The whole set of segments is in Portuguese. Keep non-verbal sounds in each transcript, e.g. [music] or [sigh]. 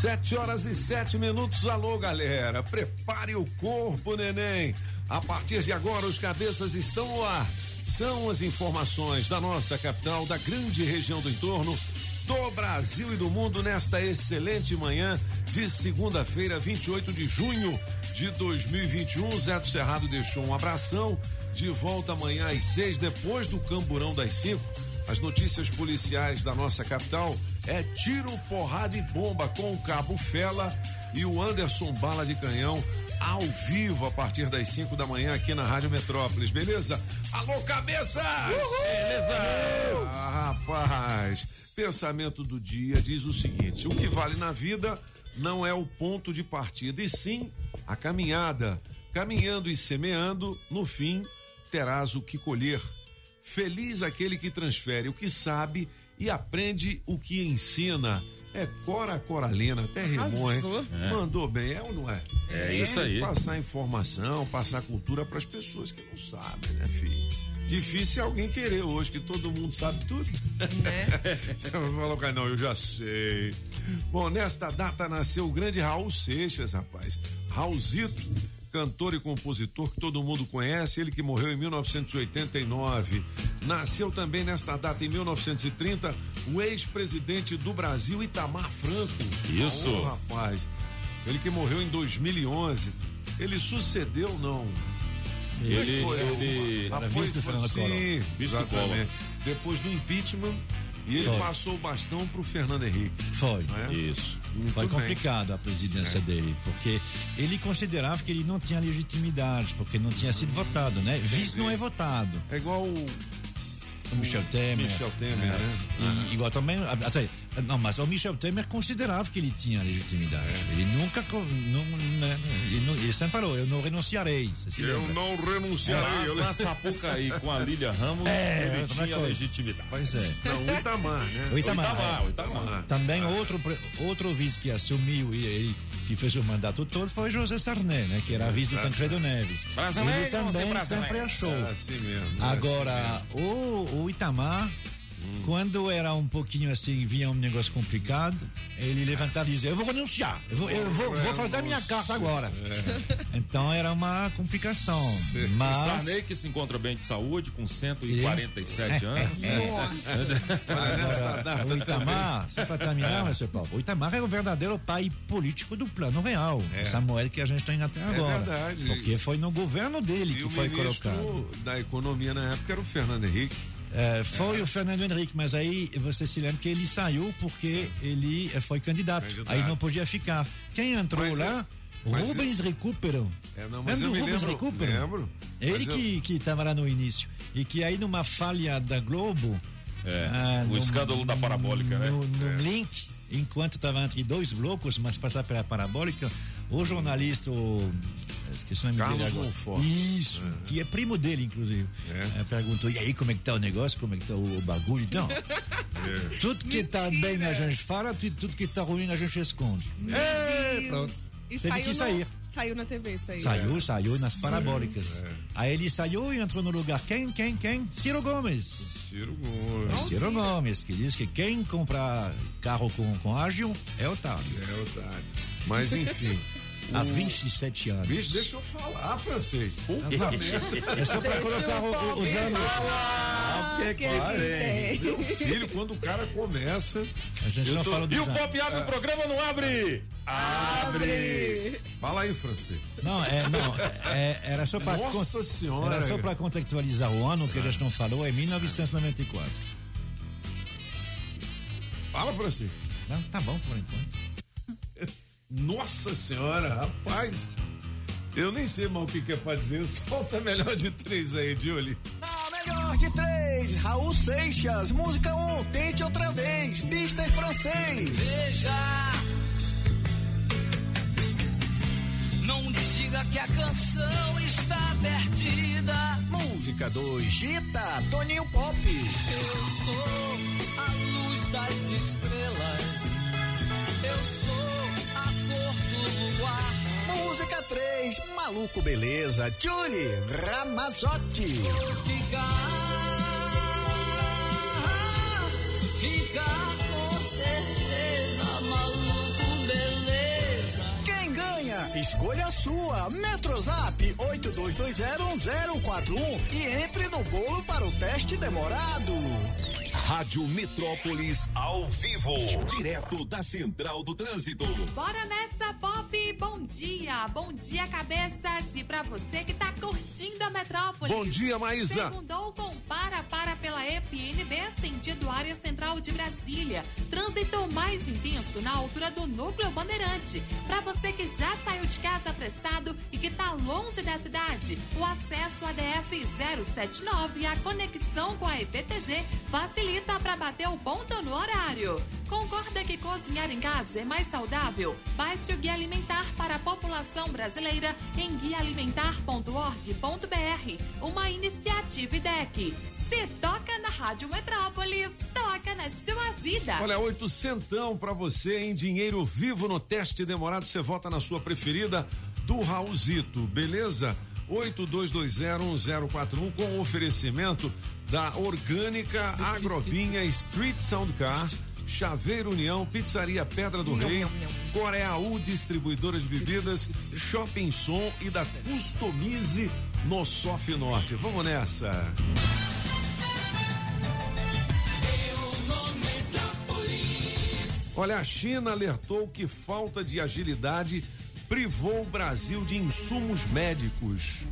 Sete horas e sete minutos. Alô, galera. Prepare o corpo, neném. A partir de agora, os cabeças estão no ar. São as informações da nossa capital, da grande região do entorno, do Brasil e do mundo nesta excelente manhã de segunda-feira, 28 de junho de 2021. Zé do Cerrado deixou um abração. De volta amanhã às seis, depois do camburão das cinco. As notícias policiais da nossa capital é tiro, porrada e bomba com o Cabo Fela e o Anderson Bala de Canhão ao vivo a partir das 5 da manhã aqui na Rádio Metrópolis, beleza? Alô, cabeças! Beleza! Ah, rapaz, pensamento do dia diz o seguinte: o que vale na vida não é o ponto de partida, e sim a caminhada. Caminhando e semeando, no fim terás o que colher. Feliz aquele que transfere o que sabe e aprende o que ensina. É Cora Coralina, até rimou, hein? Mandou bem, é ou não é? É isso aí. Passar informação, passar cultura para as pessoas que não sabem, né, filho? Difícil é alguém querer hoje, que todo mundo sabe tudo. Né? [laughs] Você vai falar, não, eu já sei. Bom, nesta data nasceu o grande Raul Seixas, rapaz. Raulzito, cantor e compositor que todo mundo conhece, ele que morreu em 1989. Nasceu também nesta data, em 1930, o ex-presidente do Brasil, Itamar Franco. Isso. Ô, rapaz. Ele que morreu em 2011. Ele sucedeu, não? É Ele, foi? ele era foi- vice. Sim, exatamente. Depois do impeachment, e ele Foi. passou o bastão pro Fernando Henrique. Foi. é? Isso. Muito Foi bem. complicado a presidência dele, porque ele considerava que ele não tinha legitimidade, porque não tinha sido votado, né? Vice não é votado. É igual Michel Temer. Michel Temer, É. né? E, igual também. Assim, não, mas o Michel Temer considerava que ele tinha legitimidade. É. Ele nunca. Não, né, ele, não- ele sempre falou: eu não renunciarei. Eu não renunciarei. Mas Eu na Sapucaí com a Lília Ramos, É, ele outra tinha coisa. legitimidade. Pois é. Não, o Itamar, né? O Itamar. Itamar, é. o Itamar. Também outro, outro vice que assumiu e ele que fez o mandato todo foi José Sarney, né? Que era vice do Tancredo Neves. Brasileiro, ele também sempre achou. É assim mesmo. é Agora, assim o, o Itamar, quando era um pouquinho assim, vinha um negócio complicado, ele levantava e dizia: Eu vou renunciar, eu vou, eu vou, vou fazer a minha carta agora. Então era uma complicação. E Mas. Sarney que se encontra bem de saúde, com 147 anos. mesmo. Olha, nesta data O Itamar, só para terminar, seu Paulo, o Itamar é o verdadeiro pai político do plano real. É. Essa moeda que a gente tem até agora. verdade. Porque foi no governo dele E que o foi colocado. da economia na época era o Fernando Henrique. É, foi o Fernando Henrique, mas aí você se lembra que ele saiu porque ele eh, foi candidato. Candidato. Aí não podia ficar. Quem entrou Mas lá? eu- Rubens Recupero. É, não, mas Lembra eu Rubens lembro. Recupero? Lembro. Ele eu- que, que tava lá no início. E que aí numa falha da Globo. É, ah, o no- escândalo da parabólica, né? No, no link, enquanto estava entre dois blocos, mas passar pela parabólica, o jornalista. O, esqueci o nome Carlos dele agora. Monfort. Isso, que é primo dele, inclusive. É. Eh, perguntou: e aí, como é que tá o negócio? Como é que tá o, o bagulho? Então, [laughs] É. tudo que tá bem a gente fala, tudo que tá ruim a gente esconde. É, pronto. E Teve saiu que no- sair. Saiu na TV aí. Saiu, saiu nas parabólicas. É. Aí ele saiu e entrou no lugar. Quem, quem, quem? Ciro Gomes. Ciro Gomes. Ciro Ciro. Gomes, que diz que quem comprar carro com, com ágil é otário. É otário. Mas enfim. [laughs] Há 27 anos. Bicho, deixa eu falar, francês. Puta merda. É só pra Deixa colocar o os anos. que que tem? Meu filho, quando o cara começa. A gente não tô- fala E dos o. Pop abre o programa, não abre? Abre! Fala aí, francês. Não, é, não é- era só para Nossa senhora. Era só para contextualizar o ano que a gente não falou, é 1994. Fala, francês. Não, tá bom por enquanto. Nossa senhora, rapaz. Eu nem sei mal o que, que é pra dizer. [laughs] Solta melhor de três aí, Julie. Na melhor de três. 3, Raul Seixas, música um, tente outra vez, Mister Francês. Veja, não diga que a canção está perdida. Música 2, Gita, Toninho Pop. Eu sou a luz das estrelas, eu sou a cor do luar. Música 3, Maluco Beleza, Julie Ramazotti. Ficar, ficar com certeza, maluco beleza. Quem ganha? Escolha a sua. Metrozap 82201041 e entre no bolo para o teste demorado. Rádio Metrópolis ao vivo, direto da Central do Trânsito. Bora nessa, Pop! Bom dia! Bom dia, cabeças! E pra você que tá curtindo a Metrópolis. Bom dia, Maísa! Segundou com para, para pela EPNB, sentido área central de Brasília. Trânsito mais intenso na altura do Núcleo Bandeirante. Pra você que já saiu de casa apressado e que tá longe da cidade, o acesso à DF 079 e a conexão com a EPTG facilita para bater o ponto no horário. Concorda que cozinhar em casa é mais saudável? Baixe o Guia Alimentar para a população brasileira em guialimentar.org.br, uma iniciativa IDEC. Se toca na Rádio Metrópolis, toca na sua vida. Olha, oitocentão para você em dinheiro vivo no teste demorado. Você vota na sua preferida do Raulzito, beleza? 82201041 com oferecimento da Orgânica Agrobinha Street Sound Car. Chaveiro União, Pizzaria Pedra do Rei, Coreaú Distribuidora de Bebidas, Shopping Som e da Customize no Sof Norte. Vamos nessa. Olha, a China alertou que falta de agilidade privou o Brasil de insumos médicos.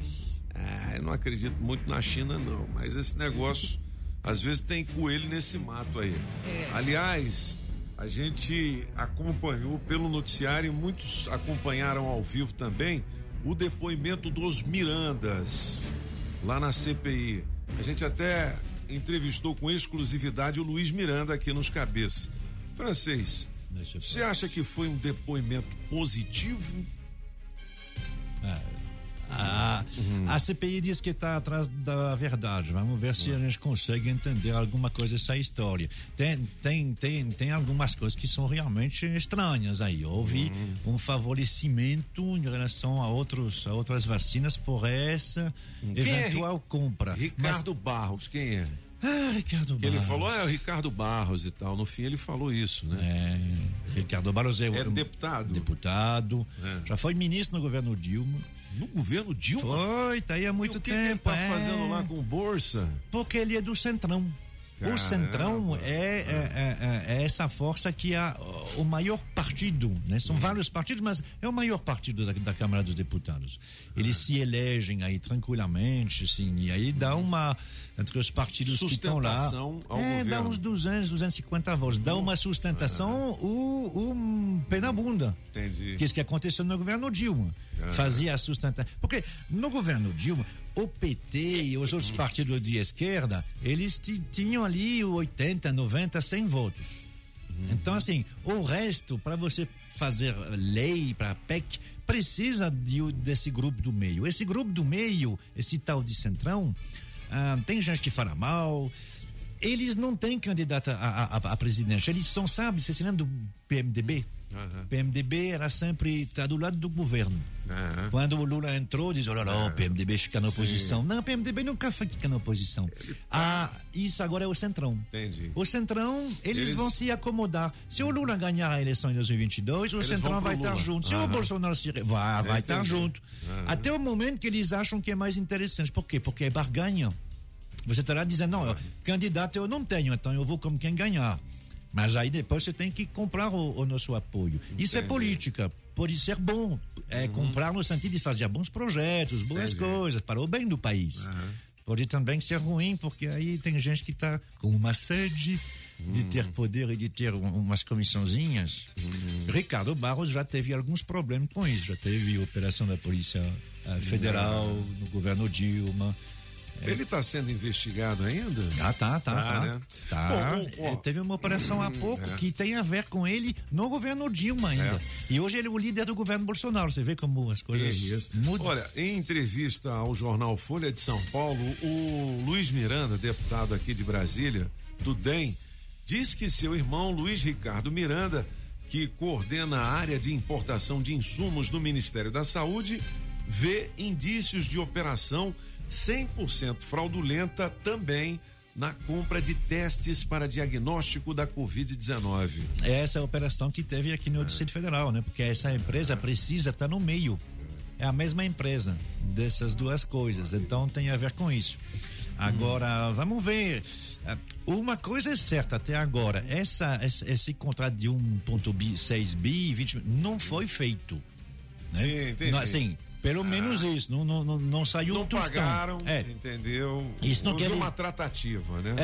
Ah, eu não acredito muito na China, não, mas esse negócio, às vezes tem coelho nesse mato aí. É. Aliás, a gente acompanhou pelo noticiário e muitos acompanharam ao vivo também o depoimento dos Mirandas lá na CPI. A gente até entrevistou com exclusividade o Luiz Miranda aqui nos cabeças. Francês, você acha que foi um depoimento positivo? Ah, a, uhum. a CPI diz que está atrás da verdade. Vamos ver se a gente consegue entender alguma coisa dessa história. Tem, tem, tem, tem algumas coisas que são realmente estranhas aí. Houve uhum. um favorecimento em relação a, outros, a outras vacinas por essa quem é eventual é? compra. Ricardo Mas, Barros, quem é? Ah, Ricardo Barros. Ele falou, é o Ricardo Barros e tal. No fim, ele falou isso, né? É, Ricardo Barros é, é deputado. Deputado. É. Já foi ministro no governo Dilma. No governo Dilma? Foi, tá aí há muito e o que tempo. Que ele tá é... fazendo lá com Bolsa? Porque ele é do Centrão. Caramba. O Centrão é, é, é, é, essa força que é o maior partido, né? São vários partidos, mas é o maior partido da, da Câmara dos Deputados. Eles se elegem aí tranquilamente, sim, e aí dá uma entre os partidos que estão lá. Ao é, governo. dá uns 200, 250 votos. Dá uma sustentação, o, um pé na bunda. Entendi. Que é isso que aconteceu no governo Dilma. Fazia a sustentação. Porque no governo Dilma, o PT e os outros partidos de esquerda, eles tinham ali 80, 90, 100 votos. Então, assim, o resto, para você fazer lei para PEC, precisa de, desse grupo do meio. Esse grupo do meio, esse tal de centrão, ah, tem gente que fala mal. Eles não têm candidato a, a, a presidente. Eles são, sabe, você se lembra do PMDB? Uhum. PMDB era sempre tá do lado do governo. Uhum. Quando o Lula entrou, diz: olha lá, o PMDB fica na oposição. Sim. Não, o PMDB nunca fica na oposição. Ah, isso agora é o Centrão. Entendi. O Centrão, eles, eles, vão se acomodar. Se o Lula ganhar a eleição em 2022, o Centrão vai estar junto. Se uhum. o Bolsonaro se. Vai, vai estar junto. Até o momento que eles acham que é mais interessante. Por quê? Porque é barganha. Você estará dizendo: não, candidato eu não tenho, então eu vou como quem ganhar. Mas aí depois você tem que comprar o, o nosso apoio. Entendi. Isso é política. Pode ser bom. É uhum. comprar no sentido de fazer bons projetos, boas Entendi. coisas, para o bem do país. Uhum. Pode também ser ruim, porque aí tem gente que está com uma sede de ter uhum. poder e de ter umas comissãozinhas. Uhum. Ricardo Barros já teve alguns problemas com isso. Já teve operação da Polícia uh, Federal uhum. no governo Dilma. Ele está sendo investigado ainda? Ah, tá, tá, Tá, tá. né? Tá. Bom. Eh, Teve uma operação há pouco é. que tem a ver com ele no governo Dilma ainda. É. E hoje ele é o líder do governo Bolsonaro. Você vê como as coisas isso. mudam. Olha, em entrevista ao jornal Folha de São Paulo, o Luiz Miranda, deputado aqui de Brasília, do DEM, diz que seu irmão Luiz Ricardo Miranda, que coordena a área de importação de insumos do Ministério da Saúde, vê indícios de operação 100% fraudulenta também na compra de testes para diagnóstico da Covid-19. É essa operação que teve aqui no Distrito Federal, né? Porque essa empresa precisa estar no meio. É a mesma empresa dessas duas coisas. Então tem a ver com isso. Agora, vamos ver. Ah, Uma coisa é certa até agora: essa, esse, contrato de 1,6 bi, 20, não foi feito. Né? Sim, entendi. Assim, pelo menos isso. Não, não, não, não saiu Não um tostão. pagaram, É. entendeu? Isso não Houve quer- uma tratativa, né?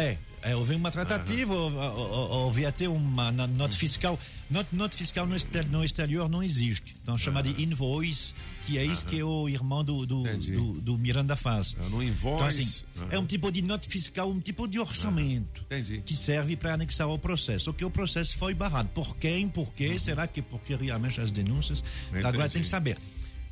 É, é, houve uma tratativa, houve- até uma nota fiscal. Not, nota fiscal no, no exterior não existe. Então chama de invoice, que é isso que o irmão do, do, do, do Miranda faz. É, no invoice. Então, assim, é um tipo de nota fiscal, um tipo de orçamento. Entendi. Que serve para anexar ao processo. Só que o processo foi barrado. Por quem? Por quê? Uhum. Será que porque realmente as denúncias? Agora Entendi. tem que saber.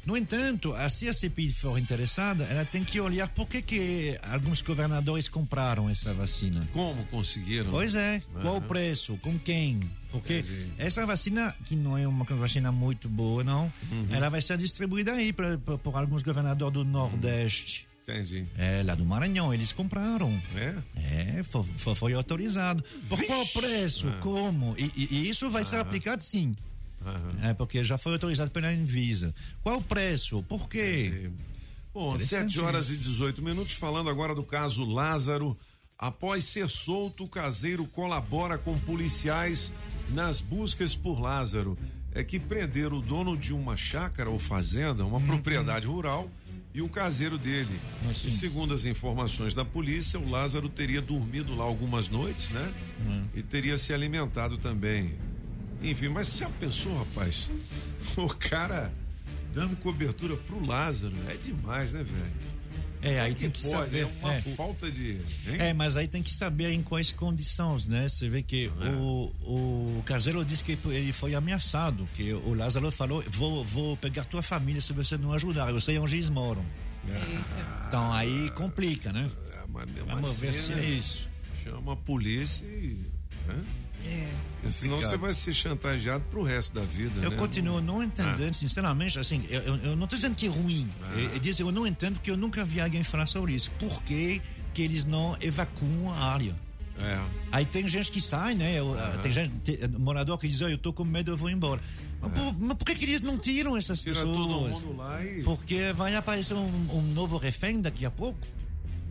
No entanto, se a CPI for interessada, ela tem que olhar por que, que alguns governadores compraram essa vacina. Como conseguiram? Pois é, qual o preço, com quem? Porque Entendi. essa vacina, que não é uma vacina muito boa, não, Uhum. ela vai ser distribuída aí pra- pra- por alguns governadores do Nordeste. Entendi. É, lá do Maranhão, eles compraram. É? É, foi, foi- autorizado. Por qual preço? Ah. Como? E, e- e isso vai ser aplicado sim. É, porque já foi autorizado pela Anvisa. Qual o preço? Por quê? Bom, Interessante 7 horas e 18 minutos, falando agora do caso Lázaro. Após ser solto, o caseiro colabora com policiais nas buscas por Lázaro. É que prenderam o dono de uma chácara ou fazenda, uma propriedade rural, e o caseiro dele. Assim. E segundo as informações da polícia, o Lázaro teria dormido lá algumas noites, né? E teria se alimentado também. Enfim, mas você já pensou, rapaz? O cara dando cobertura pro Lázaro. É demais, né, velho? É, aí que tem que pode, saber. É uma é. falta de. hein? É, mas aí tem que saber em quais condições, né? Você vê que É. o, o caseiro disse que ele foi ameaçado, que o Lázaro falou, vou, vou pegar tua família se você não ajudar, eu sei onde eles moram. Então aí complica, né? É, mas mesmo Vamos assim, ver se né? é isso. Chama a polícia e. né? É. Senão você vai ser chantageado pro resto da vida. Eu né? continuo não entendendo, sinceramente, assim, eu, eu- não estou dizendo que é ruim. Eu, eu disse, eu não entendo porque eu nunca vi alguém falar sobre isso. Por que, que eles não evacuam a área? É. Aí tem gente que sai, né? Eu, ah, Tem gente, tem, morador que diz, "Oh, eu tô com medo, eu vou embora. Mas, por, mas por que, que eles não tiram essas Tira pessoas? todo mundo lá e. Porque vai aparecer um, um novo refém daqui a pouco?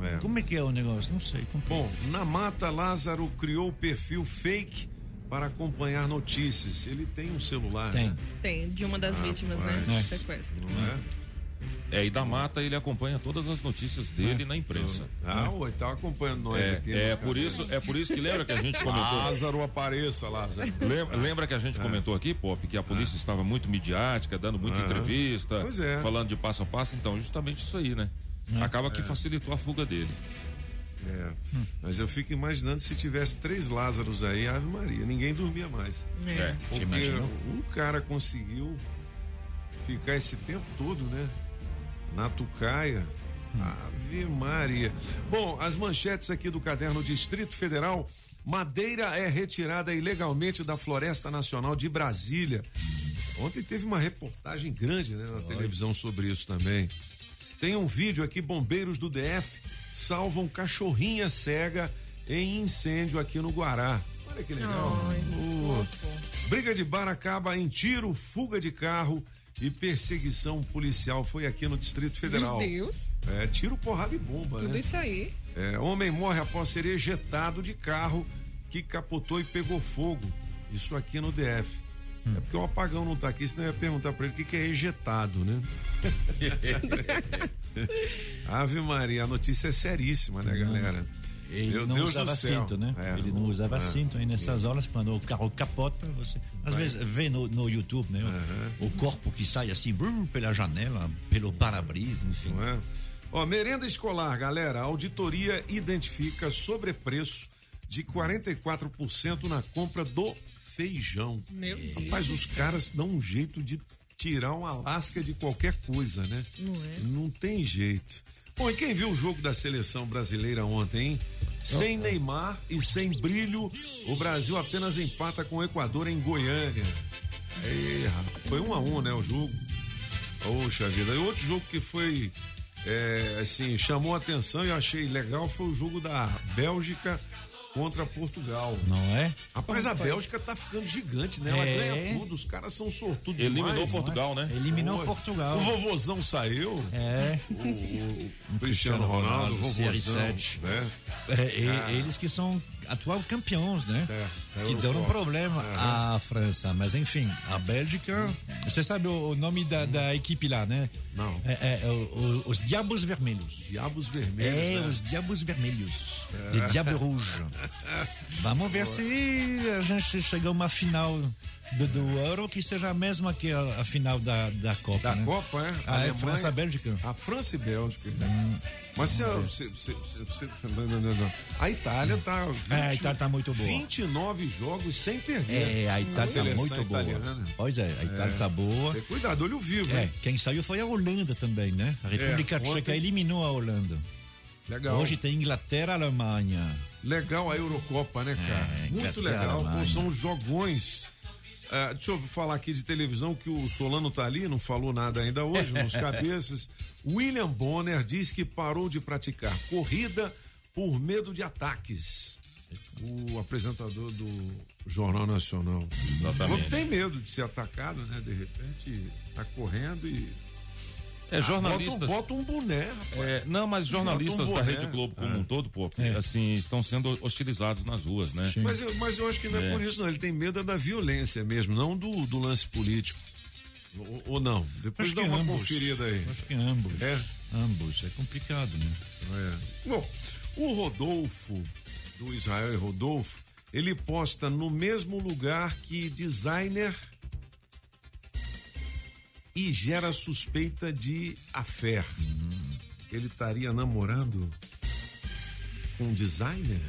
É. Como é que é o negócio? Não sei. complica. Bom, na mata, Lázaro criou o perfil fake para acompanhar notícias. Ele tem um celular, Tem. né? Tem, de uma das vítimas, né? É. De sequestro. Não é? É, e da mata ele acompanha todas as notícias dele na imprensa. Ah, o tá acompanhando nós É, aqui. é por isso, é por isso que lembra que a gente [laughs] comentou. Lázaro apareça, Lázaro. Lembra, lembra que a gente comentou aqui, Pop, que a polícia estava muito midiática, dando muita entrevista, Pois é. falando de passo a passo. Então, justamente isso aí, né? Acaba que facilitou a fuga dele. É. Mas eu fico imaginando se tivesse três Lázaros aí, Ave Maria, ninguém dormia mais. É. É. Porque um cara conseguiu ficar esse tempo todo, né? Na tucaia. Ave Maria. Bom, as manchetes aqui do caderno Distrito Federal. Madeira é retirada ilegalmente da Floresta Nacional de Brasília. Ontem teve uma reportagem grande né, na televisão sobre isso também. Tem um vídeo aqui, bombeiros do DF salvam cachorrinha cega em incêndio aqui no Guará. Olha que legal. Ai, fofo. Briga de bar acaba em tiro, fuga de carro e perseguição policial. Foi aqui no Distrito Federal. Meu Deus, É, tiro, porrada e bomba, tudo né? isso aí. É, homem morre após ser ejetado de carro que capotou e pegou fogo. Isso aqui no DF. É porque o apagão não tá aqui, senão eu ia perguntar pra ele o que, que é ejetado, né? [laughs] Ave Maria, a notícia é seríssima, né, galera? Ele Meu não Deus usava do céu. cinto, né? É. Ele não usava É. cinto aí nessas horas, quando o carro capota, você às vezes vê no, no YouTube, né? O corpo que sai assim brrr, pela janela, pelo para-brisa, enfim. Não é? Ó, merenda escolar, galera. A auditoria identifica sobrepreço de 44% na compra do feijão. Meu Deus. Rapaz, os caras dão um jeito de tirar uma lasca de qualquer coisa, né? Não é? Não tem jeito. Bom, e quem viu o jogo da seleção brasileira ontem, hein? Sem Neymar e sem brilho, o Brasil apenas empata com o Equador em Goiânia. Foi um a um, né, o jogo. Poxa vida. E outro jogo que foi, é, assim, chamou a atenção e eu achei legal foi o jogo da Bélgica contra Portugal. Não é? Rapaz, a Bélgica tá ficando gigante, né? Ela É. ganha tudo, os caras são sortudos Eliminou demais. Portugal, né? Eliminou Oi. Portugal. O vovozão saiu. É. O Cristiano Ronaldo, Série vovozão, 7. né? É, e- eles que são atual campeões, né? É, é que deram um problema à França. Mas enfim, a Bélgica. Você sabe o, o nome da, da equipe lá, né? Não. É, é, é o- os Diabos Vermelhos. Diabos Vermelhos. É, né? os Diabos Vermelhos. De Diabo Rouge. [laughs] Vamos ver se a gente chega a uma final do, do Euro que seja a mesma que a, a final da, da Copa. Da né? Copa, é? Ah, é Alemanha. França-Bélgica. A França e Bélgica. né? Mas se, a- se- se- se- não, não, não, a Itália tá. 20, É, a Itália tá muito boa. 29 jogos sem perder. É, a Itália tá seleção muito boa. italiana. Pois é, a Itália tá boa. Tem Cuidado, olho vivo, É, hein? quem saiu foi a Holanda também, né? A República É, Tcheca ontem- eliminou a Holanda. Legal. Hoje tem Inglaterra, Alemanha. Legal a Eurocopa, né, cara? É, Muito legal. São jogões. Ah, deixa eu falar aqui de televisão que o Solano tá ali, não falou nada ainda hoje, nos [laughs] cabeças. William Bonner diz que parou de praticar corrida por medo de ataques. O apresentador do Jornal Nacional. Exatamente. Não tem medo de ser atacado, né? De repente tá correndo e. É, Ah, jornalistas. Bota, bota um boné, rapaz. É, não, mas jornalistas um da. Rede Globo como É. um todo, pô, É. assim, estão sendo hostilizados nas ruas, né? Mas eu, mas eu acho que não é, É. por isso, não. Ele tem medo é da violência mesmo, não do, do lance político. Ou, ou não? Depois Acho dá uma ambos. conferida aí. Acho que ambos. É? Ambos. É complicado, né? É. Bom, o Rodolfo, do Israel e Rodolfo, ele posta no mesmo lugar que designer e gera suspeita de affair. Ele estaria namorando com um designer?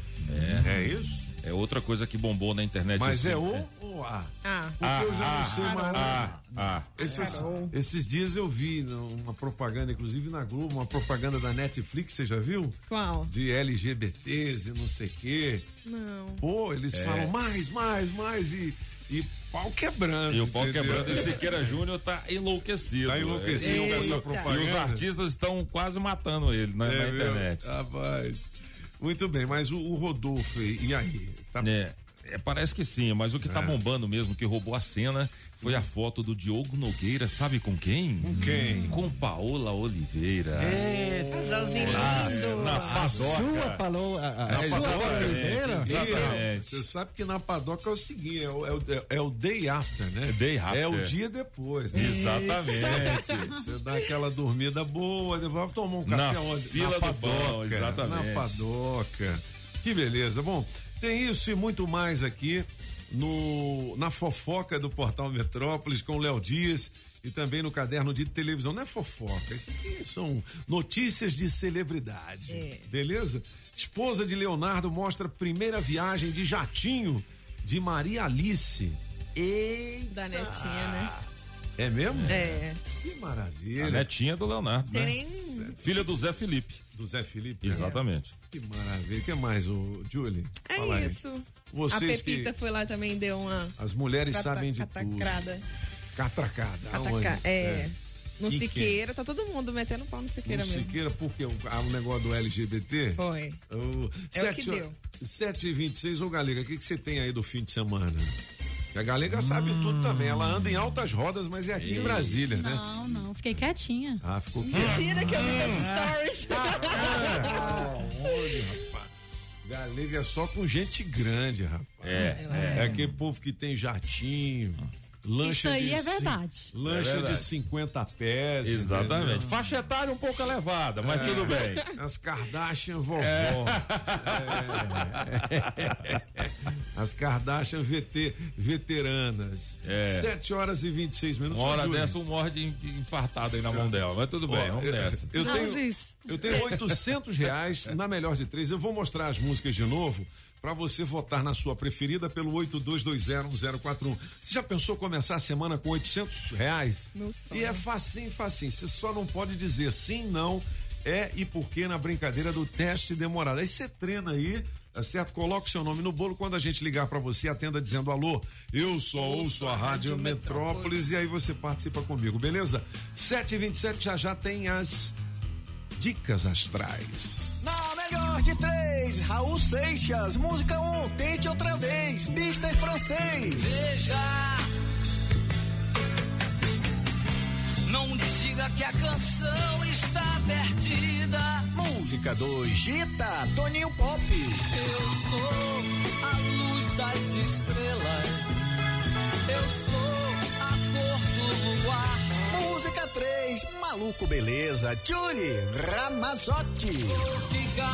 É. É isso? É outra coisa que bombou na internet. Mas assim, é o ou a? Ah, Porque eu já não sei mais. Ah, ah. Esses, esses dias eu vi uma propaganda, inclusive na Globo, uma propaganda da Netflix, você já viu? qual? De LGBTs e não sei o quê. Não. Pô, eles É. falam mais, mais, mais e, e pau quebrando. E o pau entendeu? quebrando. E Siqueira Júnior tá enlouquecido. Tá enlouquecido com essa propaganda. E os artistas estão quase matando ele na, na É mesmo? internet. Rapaz. Muito bem, mas o, o Rodolfo, e e aí? Tá É, é, parece que sim, mas o que tá É. bombando mesmo, que roubou a cena, foi a foto do Diogo Nogueira, sabe com quem? Com quem? Com Paola Oliveira. Casalzinho Ah, lindo. na A sua padoca. falou. A, a É, sua exatamente. Oliveira? Ih, Exatamente. Você sabe que na padoca é o seguinte, é o, é o, é o day after, né? É day after. É o dia depois. Né? Exatamente. Você dá aquela dormida boa, depois tomar um Na café onde? fila do pão, exatamente. Na padoca. Que beleza. Bom, tem isso e muito mais aqui no na fofoca do Portal Metrópolis com o Léo Dias e também no caderno de televisão. Não é fofoca, isso aqui são notícias de celebridade. É. Beleza? Esposa de Leonardo mostra primeira viagem de jatinho de Maria Alice. Eita! Da netinha, né? É mesmo? É. Que A maravilha. netinha do Leonardo, né? Tem. Filha do Zé Felipe. Do Zé Felipe. né? Exatamente. Que maravilha. O que mais, o Julie? É Fala aí. isso. Vocês a Pepita que foi lá também deu uma as mulheres cata- sabem de tudo. catacrada. Catracada. Cataca- Aonde? É. No E Siqueira, tá todo mundo metendo pau no Siqueira No mesmo. Siqueira, porque o, ah, o negócio do LGBT? Foi. O, É o que deu. 7 e 26 ô Galega, o que, que você tem aí do fim de semana? Que A Galega sabe tudo também. Ela anda em altas rodas, mas é aqui em Brasília, né? Não, não, fiquei quietinha. Ah, ficou quieto. Mentira que eu vi nas stories. Olha, rapaz. Galega é só com gente grande, rapaz. É, É aquele povo que tem jatinho, lancha Isso aí de é cin- verdade. Lancha É verdade. de 50 pés. Exatamente. entendeu? Faixa etária um pouco elevada, mas É. tudo bem. As Kardashian vovó. É. As Kardashian VT, veteranas. É. 7 horas e 26 minutos. Uma hora Júlio, dessa, um morre de infartado aí na mão dela, mas tudo bem, ó, vamos eu- nessa. Eu tenho, eu tenho 800 reais na melhor de três. Eu vou mostrar as músicas de novo para você votar na sua preferida pelo 82201041. Você já pensou começar a semana com 800 reais? Meu sonho. E é facinho, facinho. Você só não pode dizer sim, não, é e porquê na brincadeira do teste demorado. Aí você treina aí, tá certo? Coloca o seu nome no bolo. Quando a gente ligar para você, atenda dizendo alô, eu só ouço a Rádio Metrópolis e aí você participa comigo, beleza? 7h27 já já tem as dicas astrais. Na melhor de três, Raul Seixas, música um, tente outra vez, Mister Francês. Veja. Não diga que a canção está perdida. Música 2, Gita, Toninho Pop. Eu sou a luz das estrelas. Maluco Beleza, Julie Ramazotti. Ficar,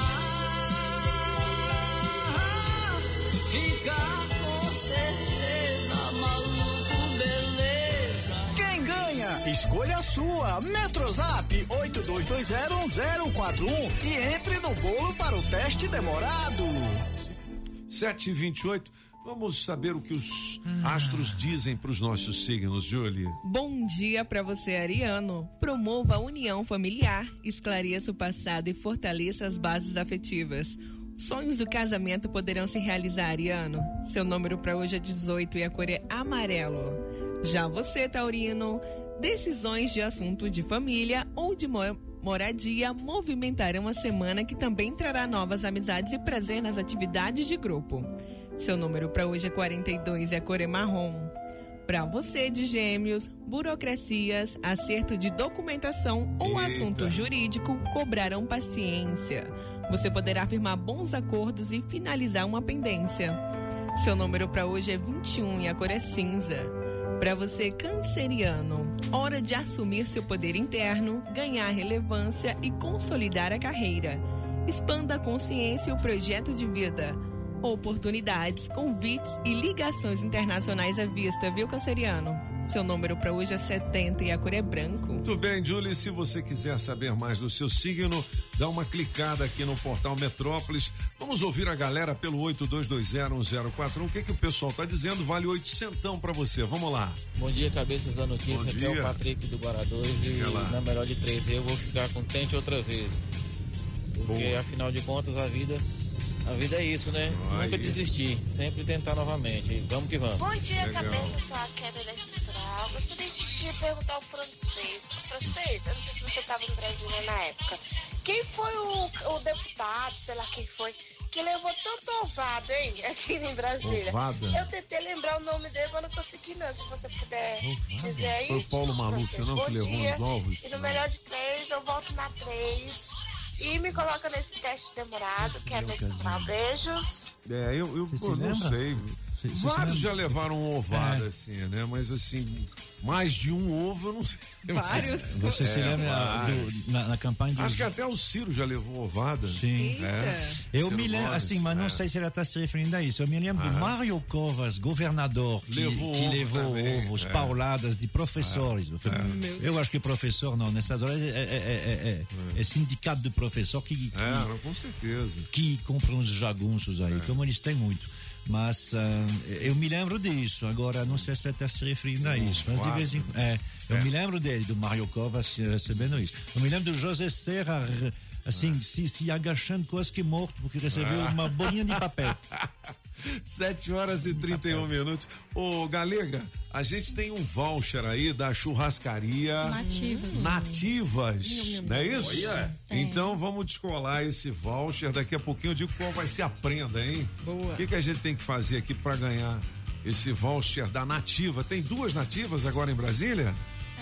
ficar com certeza, maluco, beleza. Quem ganha? Escolha a sua. Metrozap 82201041 e entre no bolo para o teste demorado. 7h28. Vamos saber o que os astros dizem para os nossos signos, Julie. Bom dia para você, Ariano. Promova a união familiar, esclareça o passado e fortaleça as bases afetivas. Sonhos do casamento poderão se realizar, Ariano. Seu número para hoje é 18 e a cor é amarelo. Já você, Taurino, decisões de assunto de família ou de mo- moradia movimentarão a semana que também trará novas amizades e prazer nas atividades de grupo. Seu número para hoje é 42 e a cor é marrom. Para você de gêmeos, burocracias, acerto de documentação ou Eita. assunto jurídico cobrarão paciência. Você poderá firmar bons acordos e finalizar uma pendência. Seu número para hoje é 21 e a cor é cinza. Para você canceriano, hora de assumir seu poder interno, ganhar relevância e consolidar a carreira. Expanda a consciência e o projeto de vida. Oportunidades, convites e ligações internacionais à vista, viu, canceriano? Seu número para hoje é 70 e a cor é branco. Muito bem, Julie. Se você quiser saber mais do seu signo, dá uma clicada aqui no portal Metrópolis. Vamos ouvir a galera pelo 82201041. O que, que o pessoal tá dizendo? Vale 800 para você. Vamos lá. Bom dia, cabeças da notícia. Bom Aqui é dia. o Patrick do Guará 2 e na melhor de três eu vou ficar contente outra vez. Porque Boa. afinal de contas a vida, a vida é isso, né? Aí. Nunca desistir, sempre tentar novamente. Vamos que vamos. Bom dia, Legal. cabeça, sou a Kézia Central. Gostaria de te perguntar ao francês. Francês, eu não sei se você estava em Brasília na época. Quem foi o, o deputado, sei lá quem foi, que levou tanto ovado, hein, [laughs] aqui em Brasília? Ovada? Eu tentei lembrar o nome dele, mas não consegui não. Se você puder dizer aí. Foi o Paulo Francês, não, que levou os ovos? E no melhor de três, eu volto na três. E me coloca nesse teste demorado, que é central. Beijos. É, eu, eu se não sei. Você- você Vários se já levaram um ovado, assim, né? Mas assim, mais de um ovo, eu não sei. Vários. Você se É, lembra vários. do- na, na campanha do Acho que até o Ciro já levou ovada. Sim. É. Eu Ciro me lembro, assim, mas não é. sei se ela está se referindo a isso. Eu me lembro do Mário Covas, governador, que Levou que ovo levou também, ovos, é. pauladas de professores. Eu acho que professor, não, nessas horas é, é- é- é- é sindicato de professor que, que, É, com certeza. que compra uns jagunços É. aí, como eles têm muito. Mas ah, eu me lembro disso. Agora, não sei se ele está se referindo a isso. Mas de vez em quando. É, eu me lembro dele, do Mário Covas recebendo isso. Eu me lembro do José Serra, assim, se, se agachando quase que morto, porque recebeu uma bolinha de papel. [laughs] 7 horas e 31 minutos. Ô, Galega, a gente tem um voucher aí da churrascaria Nativas. Nativas, não é isso? Olha. Então vamos descolar esse voucher. Daqui a pouquinho eu digo qual vai ser a prenda, hein? Boa. O que, que a gente tem que fazer aqui para ganhar esse voucher da Nativa? Tem duas nativas agora em Brasília?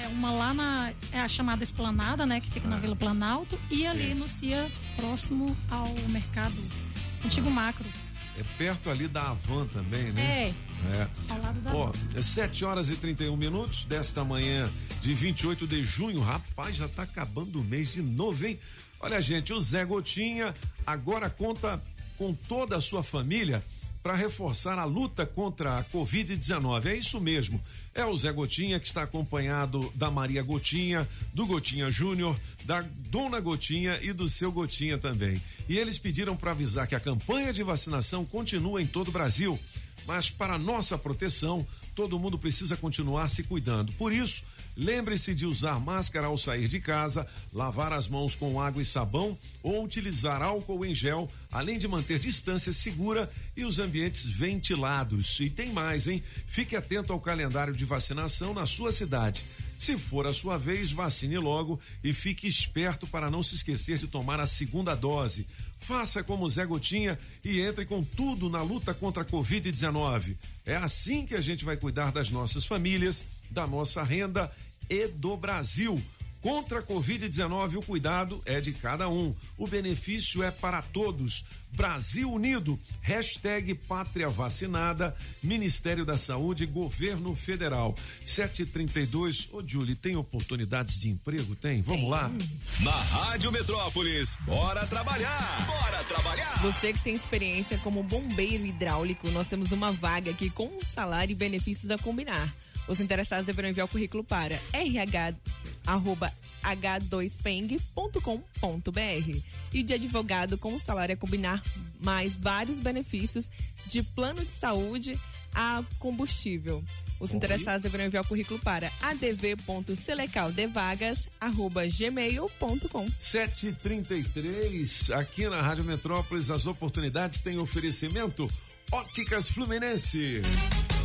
É uma lá na é a chamada Esplanada, né, que fica na Vila Planalto, e ali no CIA, próximo ao mercado antigo macro. É perto ali da Avan também, né? É, É. ao lado Nada Ó, é 7 horas e 31 minutos desta manhã de 28 de junho. Rapaz, já tá acabando o mês de novo, hein? Olha, gente, o Zé Gotinha agora conta com toda a sua família para reforçar a luta contra a Covid-19. É isso mesmo. É o Zé Gotinha que está acompanhado da Maria Gotinha, do Gotinha Júnior, da Dona Gotinha e do seu Gotinha também. E eles pediram para avisar que a campanha de vacinação continua em todo o Brasil. Mas para nossa proteção, todo mundo precisa continuar se cuidando. Por isso, lembre-se de usar máscara ao sair de casa, lavar as mãos com água e sabão ou utilizar álcool em gel, além de manter distância segura e os ambientes ventilados. E tem mais, hein? Fique atento ao calendário de vacinação na sua cidade. Se for a sua vez, vacine logo e fique esperto para não se esquecer de tomar a segunda dose. Faça como Zé Gotinha e entre com tudo na luta contra a Covid-19. É assim que a gente vai cuidar das nossas famílias, da nossa renda e do Brasil. Contra a Covid-19, o cuidado é de cada um. O benefício é para todos. Brasil Unido. Hashtag Pátria Vacinada. Ministério da Saúde, Governo Federal. 732. Ô, Julie, tem oportunidades de emprego? Tem? Vamos lá? Na Rádio Metrópolis, bora trabalhar! Bora trabalhar! Você que tem experiência como bombeiro hidráulico, nós temos uma vaga aqui com um salário e benefícios a combinar. Os interessados deverão enviar o currículo para rh@h2peng.com.br e de advogado com salário a combinar mais vários benefícios de plano de saúde a combustível. Os interessados deverão enviar o currículo para adv.selecaldevagas@gmail.com. 733, aqui na Rádio Metrópolis, as oportunidades têm oferecimento Óticas Fluminense.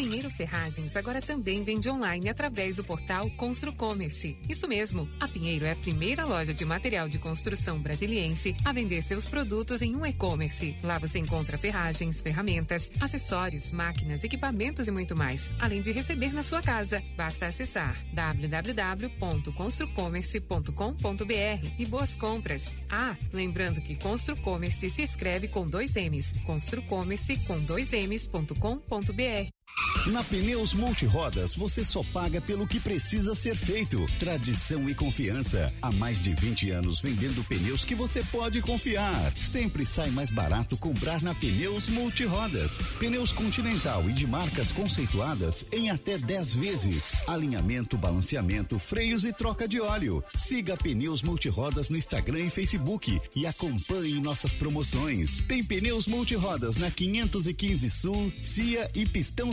Pinheiro Ferragens agora também vende online através do portal Construcommerce. Isso mesmo, a Pinheiro é a primeira loja de material de construção brasiliense a vender seus produtos em um e-commerce. Lá você encontra ferragens, ferramentas, acessórios, máquinas, equipamentos e muito mais, além de receber na sua casa. Basta acessar www.construcommerce.com.br e boas compras. Ah, lembrando que Construcommerce se escreve com dois M's. Construcommerce com dois M's.com.br. Na Pneus Multirodas, você só paga pelo que precisa ser feito. Tradição e confiança. Há mais de 20 anos vendendo pneus que você pode confiar. Sempre sai mais barato comprar na Pneus Multirodas. Pneus Continental e de marcas conceituadas em até 10 vezes. Alinhamento, balanceamento, freios e troca de óleo. Siga Pneus Multirodas no Instagram e Facebook e acompanhe nossas promoções. Tem Pneus Multirodas na 515 Sul, Cia e Pistão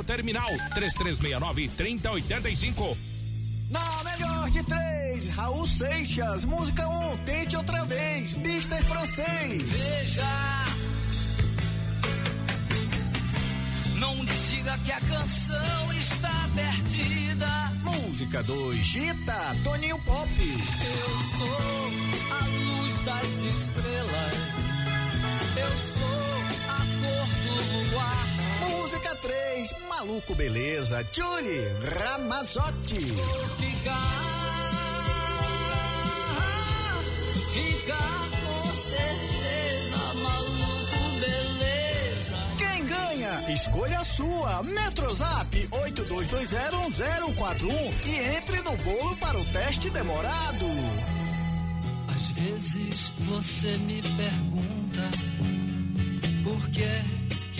ao terminal. 3369 3085. Na melhor de três, Raul Seixas, música 1, um, tente outra vez, Mister Francês. Veja, não diga que a canção está perdida. Música 2, Gita, Toninho Pop. Eu sou a luz das estrelas, eu sou a cor do luar. Maluco Beleza, Julie Ramazotti. Ficar, ficar com certeza, maluco, beleza. Quem ganha? Escolha a sua. Metrozap 82201041 e entre no bolo para o teste demorado. Às vezes você me pergunta por que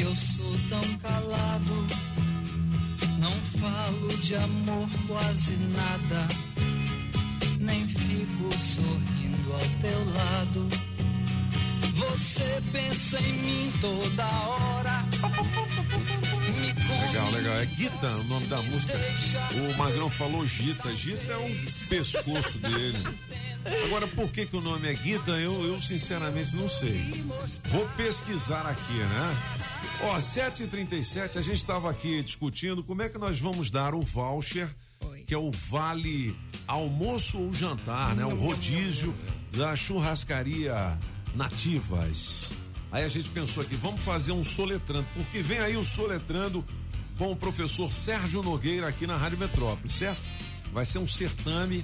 que eu sou tão calado. Não falo de amor quase nada, nem fico sorrindo ao teu lado. Você pensa em mim toda hora. Legal, legal. É Gita o nome da música. O Magrão falou Gita. Gita é o pescoço dele. Agora, por que, que o nome é Gita? Eu, eu sinceramente não sei. Vou pesquisar aqui, né? Ó, 7h37, a gente estava aqui discutindo como é que nós vamos dar o voucher, que é o vale almoço ou jantar, né? O rodízio da churrascaria nativas. Aí a gente pensou aqui, vamos fazer um soletrando, porque vem aí o soletrando com o professor Sérgio Nogueira aqui na Rádio Metrópole, certo? Vai ser um certame,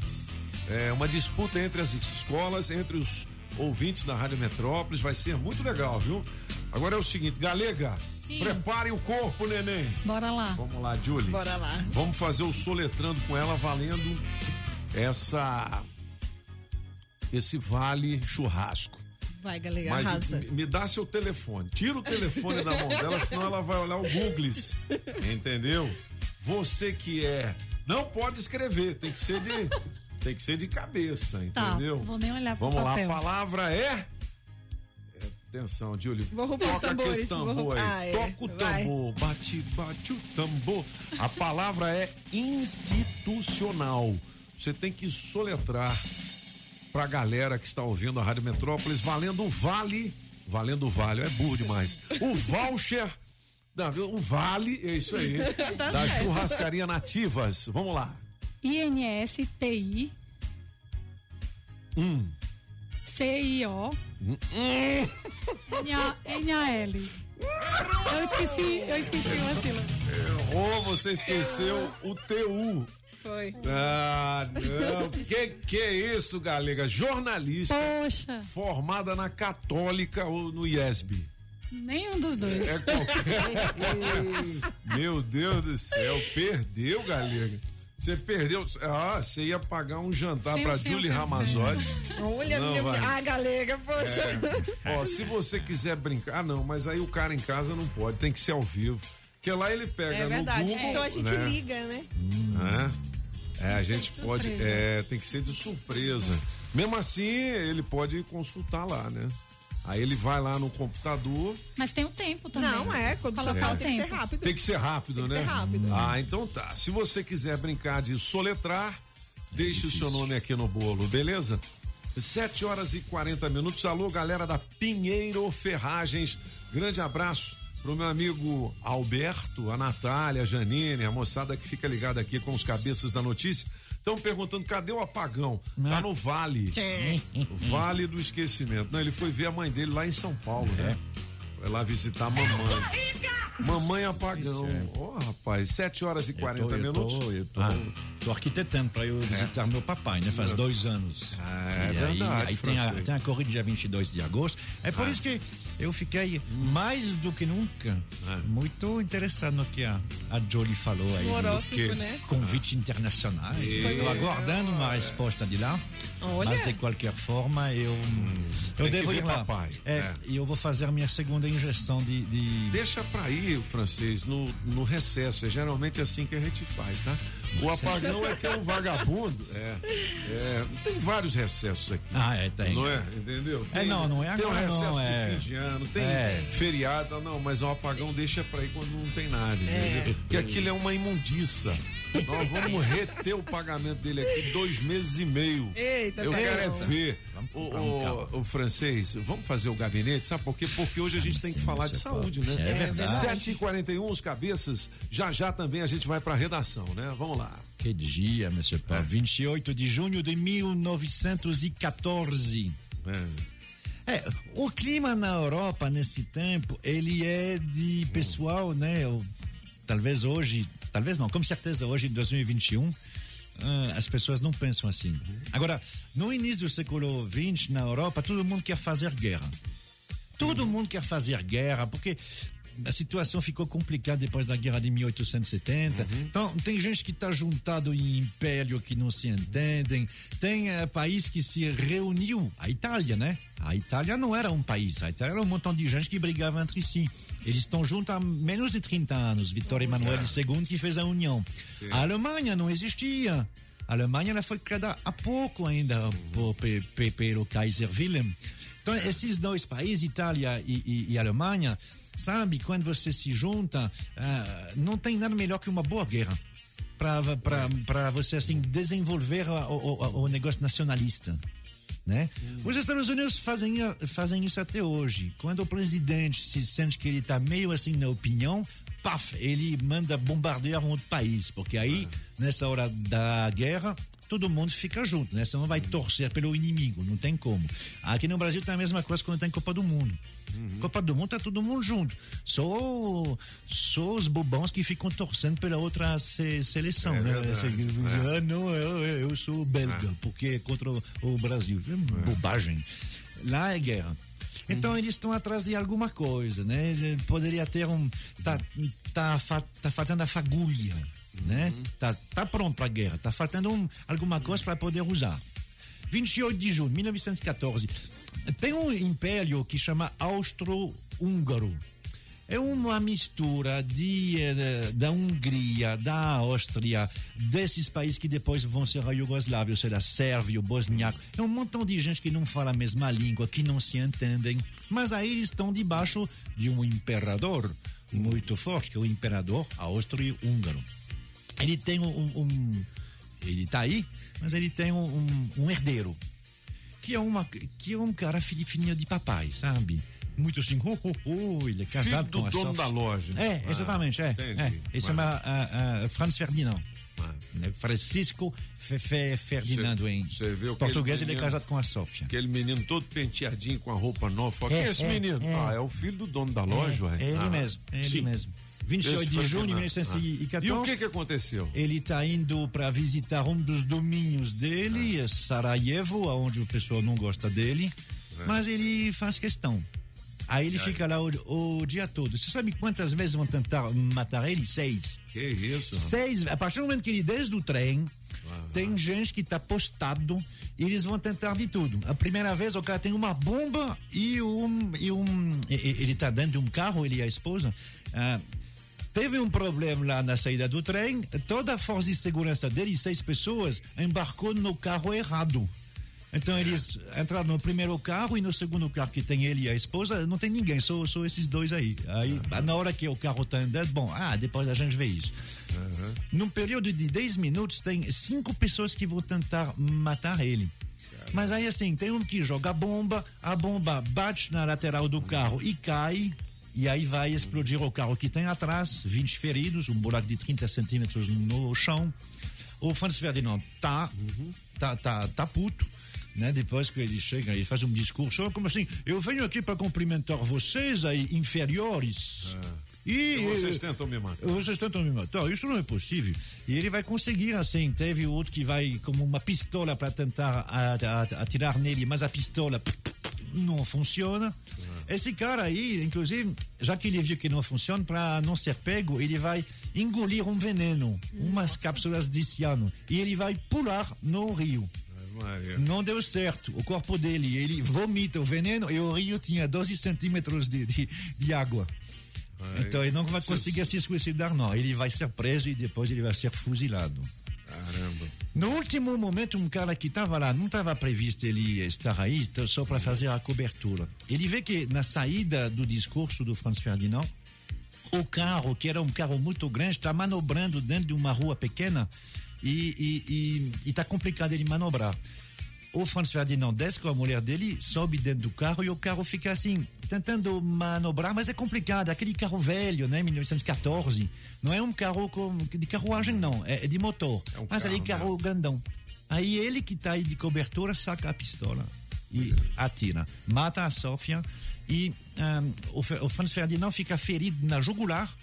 é, uma disputa entre as escolas, entre os ouvintes da Rádio Metrópolis, vai ser muito legal, viu? Agora é o seguinte, Galega, Sim. prepare o corpo, neném. Bora lá. Vamos lá, Julie. Bora lá. Vamos fazer o soletrando com ela valendo essa esse vale churrasco. Vai, galera, Mas arrasa. me- me dá seu telefone. Tira o telefone da mão dela, senão ela vai olhar o Googles. Entendeu? Você que é. Não pode escrever, tem que ser de. Tem que ser de cabeça, Tá, entendeu? vou nem olhar pro Vamos lá, papel. a palavra é. é, Atenção, Júlio. Vou roubar Toca tambores, vou tambor roubar. aí. Ah, é. Toca o Vai. tambor. Bate, bate o tambor. A palavra é institucional. Você tem que soletrar pra galera que está ouvindo a Rádio Metrópolis, valendo o vale, valendo o vale, é burro demais. O voucher, da- o vale, é isso aí, [laughs] Tá da certo. churrascaria nativas. Vamos lá. INSTI Um. CIO Hum. NAL. Eu esqueci, eu esqueci uma sílaba. Ou você esqueceu o TU. Foi. Ah, não. que que é isso, galega? Jornalista. Poxa. Formada na Católica ou no IESB? Nenhum dos dois. É qualquer. [laughs] Meu Deus do céu, perdeu, galega. Você perdeu. Ah, você ia pagar um jantar Sim, pra sim, Julie. Ramazotti. [laughs] Olha, Não meu vai. Ah, galega, poxa. É. Ó, se você quiser brincar. Ah, não, mas aí o cara em casa não pode, tem que ser ao vivo. Porque lá ele pega É no verdade. Google. então a gente né? liga, né? né? É, a gente pode. É, tem que ser de surpresa. Mesmo assim, ele pode consultar lá, né? Aí ele vai lá no computador. Mas tem um tempo também. Não, é, quando Colocar fala o tem que ser tempo. rápido. Tem que ser rápido, Tem que né? ser rápido. Ah, então tá. Se você quiser brincar de soletrar, deixe o seu nome aqui no bolo, beleza? 7 horas e 40 minutos. Alô, galera da Pinheiro Ferragens. Grande abraço pro meu amigo Alberto, a Natália, a Janine, a moçada que fica ligada aqui com os cabeças da notícia. Estão perguntando cadê o apagão? Tá no Vale. Vale do Esquecimento. Não, ele foi ver a mãe dele lá em São Paulo, né? Foi lá visitar a mamãe. Mamãe apagão. Ó, rapaz, 7 horas e 40 eu tô, minutos. Eu tô, eu tô, Ah. tô arquitetando para eu visitar meu papai, né? Faz É. dois anos. Ah, é E aí- verdade, Aí, tem, a, tem a corrida dia 22 de agosto. É por Ah. isso que eu fiquei mais do que nunca muito interessado no que a, a Jolie falou aí. No do horóscopo, que né? Convites internacionais. É. Estou aguardando uma resposta de lá. Olha. Mas de qualquer forma, eu, eu Hum. Tem que devo ir lá. papai. É, É. E eu vou fazer a minha segunda injeção de. de... Deixa pra ir, francês, no, no recesso. É geralmente assim que a gente faz, tá? O apagão é que é um vagabundo. É, é, tem vários recessos aqui. Ah, é, tem. Não é? Entendeu? É, não, não é Tem um agora, recesso não, de é. fim de ano, tem É. feriado, não, mas o apagão deixa pra ir quando não tem nada, É. entendeu? Porque aquilo é uma imundiça. Nós vamos reter o pagamento dele aqui dois meses e meio. Eita, Eu tá quero é ver. O, o, o francês, vamos fazer o gabinete, sabe por quê? Porque hoje a gente tem que falar de saúde, né? É verdade. 7h41, os cabeças. Já já também a gente vai pra redação, né? Vamos lá. Que dia, Monsieur Paul. 28 de junho de 1914. É, o clima na Europa nesse tempo, ele é de pessoal, né? talvez hoje, talvez não, com certeza hoje, em 2021, ah, as pessoas não pensam assim. Agora, no início do século XX, na Europa, todo mundo quer fazer guerra. Todo mundo quer fazer guerra, porque a situação ficou complicada depois da guerra de 1870. Então, tem gente que está juntado em império que não se entendem. Tem eh, país que se reuniu. A Itália, né? A Itália não era um país. A Itália era um montão de gente que brigava entre si. Eles estão juntos há menos de 30 anos. Vitória Emanuel II que fez a união. A Alemanha não existia. A Alemanha ela foi criada há pouco ainda por, pe- pe- pelo Kaiser Wilhelm. Então, esses dois países, Itália e, e- e Alemanha, sabe, quando você se junta, ah, não tem nada melhor que uma boa guerra para você assim desenvolver o, o- o negócio nacionalista. Né? Os Estados Unidos fazem, fazem isso até hoje. Quando o presidente se sente que ele está meio assim na opinião, paf, ele manda bombardear um outro país, porque aí, nessa hora da guerra, todo mundo fica junto, né? Você não vai torcer pelo inimigo, não tem como. Aqui no Brasil tem a mesma coisa quando tem Copa do Mundo. Copa do Mundo tá todo mundo junto. Só, só os bobões que ficam torcendo pela outra se- seleção, É né? Esse- é. Ah, não, eu, eu sou belga, porque é contra o, Brasil. É Bobagem. Lá é guerra. Então eles estão atrás de alguma coisa, né? Poderia ter um. Tá, tá, tá fazendo a fagulha, né? Tá, tá pronto para a guerra. Tá faltando um, alguma coisa para poder usar. 28 de junho de 1914. Tem um império que chama Austro-Húngaro. É uma mistura de, eh, da Hungria, da Áustria, desses países que depois vão ser a Iugoslávia, ou seja, Sérvia, o bosniaco. É um montão de gente que não fala a mesma língua, que não se entendem. Mas aí eles estão debaixo de um imperador muito forte, que é o imperador austro-húngaro. Ele tem um, um- ele tá aí, mas ele tem um, um- um herdeiro que é uma que é um cara filhinho de papai, sabe? Muito assim, oh, oh, oh, ele é casado Filho do com a dono Sofia. da loja. É, Ah, exatamente, é. entendi. é. Ele chama ah, ah, Franz Ferdinand. Ah. Né? Francisco Fe- Fe- Ferdinando em cê que português, ele ele é menino- casado com a Sofia. Aquele menino todo penteadinho com a roupa nova. É, Quem é esse é, menino? é. Ah, é o filho do dono da loja, ué. É ele Ah, mesmo, é ele sim. mesmo. 28 Esse de junho de Ferdinand. 1914. Ah. E o que que aconteceu? Ele está indo para visitar um dos domínios dele, é Sarajevo, onde o pessoal não gosta dele, É. mas ele faz questão. Aí ele fica lá o, o dia todo. Você sabe quantas vezes vão tentar matar ele? Seis. Que isso? Seis. A partir do momento que ele desce do trem, tem gente que está postado e eles vão tentar de tudo. A primeira vez o cara tem uma bomba e um. E um ele está dentro de um carro, ele e a esposa. Ah, Teve um problema lá na saída do trem, toda a força de segurança dele, seis pessoas, embarcou no carro errado. Então eles entraram no primeiro carro e no segundo carro que tem ele e a esposa, não tem ninguém, só, só esses dois aí. Aí, na hora que o carro está andando, bom, ah, depois a gente vê isso. Num período de 10 minutos, tem cinco pessoas que vão tentar matar ele. Mas aí assim, tem um que joga bomba, a bomba bate na lateral do carro e cai, e aí vai explodir o carro que tem atrás, 20 feridos, um buraco de 30 centímetros no chão. O Franz Ferdinand tá, tá, tá, tá puto. Né? Depois que ele chega, ele faz um discurso, "Oh, como assim? Eu venho aqui para cumprimentar vocês aí, inferiores. E Então vocês tentam me matar. vocês tentam me matar, isso não é possível. E ele vai conseguir, assim. Teve outro que vai como uma pistola para tentar atirar nele, mas a pistola não funciona. Esse cara aí, inclusive, já que ele viu que não funciona, para não ser pego, ele vai engolir um veneno, umas cápsulas de ciano, e ele vai pular no rio. Não deu certo. O corpo dele, ele vomita o veneno e o rio tinha 12 centímetros de, de, de água. Então ele não vai conseguir se suicidar, não. Ele vai ser preso e depois ele vai ser fuzilado. Caramba. No último momento, um cara que estava lá, não estava previsto ele estar aí, só para fazer a cobertura. Ele vê que na saída do discurso do Franz Ferdinand, o carro, que era um carro muito grande, está manobrando dentro de uma rua pequena e está complicado ele manobrar. O Franz Ferdinand desce com a mulher dele, sobe dentro do carro e o carro fica assim, tentando manobrar, mas é complicado. Aquele carro velho, né, 1914, não é um carro com, de carruagem, não, é, é de motor. mas carro ali carro grandão. Aí ele que está aí de cobertura saca a pistola e atira. Mata a Sofia e ah, o, o Franz Ferdinand fica ferido na jugular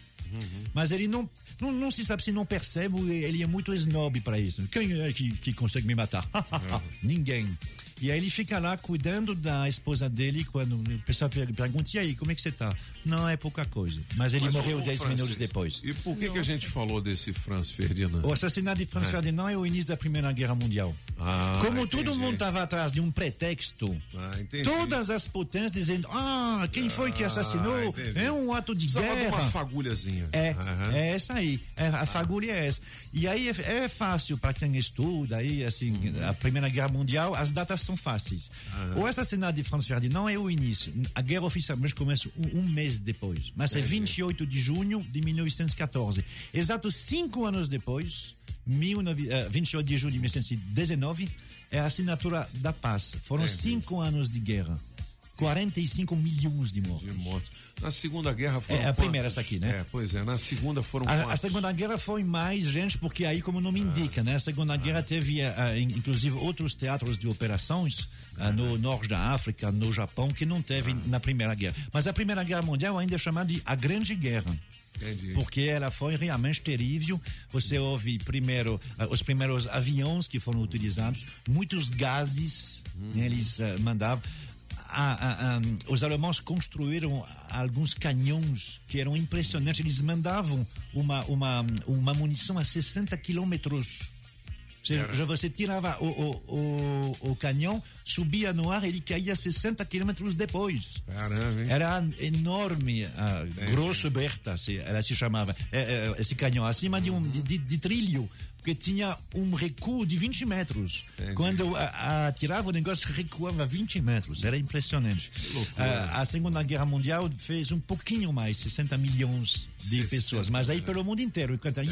Mas ele não, não, não se sabe se não percebe, ele é muito snob para isso. Quem é que, que consegue me matar? [laughs] Ninguém. E aí ele fica lá cuidando da esposa dele quando o pessoal per- pergunta, e aí, como é que você tá? Não é pouca coisa. Mas ele Mas, morreu ô, 10 Francis, minutos depois. E por que, que a gente falou desse Franz Ferdinand? O assassinato de Franz É. Ferdinand é o início da Primeira Guerra Mundial. Ah, Como todo entendi. mundo estava atrás de um pretexto, Ah, todas as potências dizendo: ah, quem foi que Ah, assassinou? entendi. é um ato de Precisava de guerra. uma fagulhazinha. É, Aham. é essa aí. É, a fagulha é essa. E aí é, é fácil para quem estuda aí, assim, Uhum. a Primeira Guerra Mundial, as datas são fáceis. O assassinato de Franz Ferdinand é o início. A guerra oficialmente começa um, um mês depois. Mas é 28 de junho de 1914. Exato cinco anos depois, 19, eh, 28 de junho de 1919, é a assinatura da paz. Foram Entendi. cinco anos de guerra. 45 milhões de mortos. De mortos. Na Segunda Guerra foram É a primeira quantos? essa aqui, né? É, pois é. Na Segunda foram A, a? Segunda Guerra foi mais gente, porque aí, como o nome indica, né? A Segunda Guerra teve, ah, ah, in- inclusive, outros teatros de operações ah, no norte da África, no Japão, que não teve na Primeira Guerra. Mas a Primeira Guerra Mundial ainda é chamada de a Grande Guerra. Entendi. Porque ela foi realmente terrível. Você ouve primeiro ah, os primeiros aviões que foram utilizados, muitos gases né, eles ah, mandavam. Ah, ah, os alemães construíram alguns canhões que eram impressionantes. Eles mandavam uma, uma, uma munição a 60 quilômetros. Já você tirava o, o, o, o canhão, subia no ar, ele caía 60 quilômetros depois. Caramba, hein? Era enorme, a grosso Berta, se, ela se chamava, é, é, esse canhão, acima de um de- de trilho, porque tinha um recuo de 20 metros. Quando a- a- atirava, o negócio recuava 20 metros, era impressionante. A, a Segunda Guerra Mundial fez um pouquinho mais, 60 milhões de 60, pessoas, mas aí pelo mundo inteiro. Enquanto aí,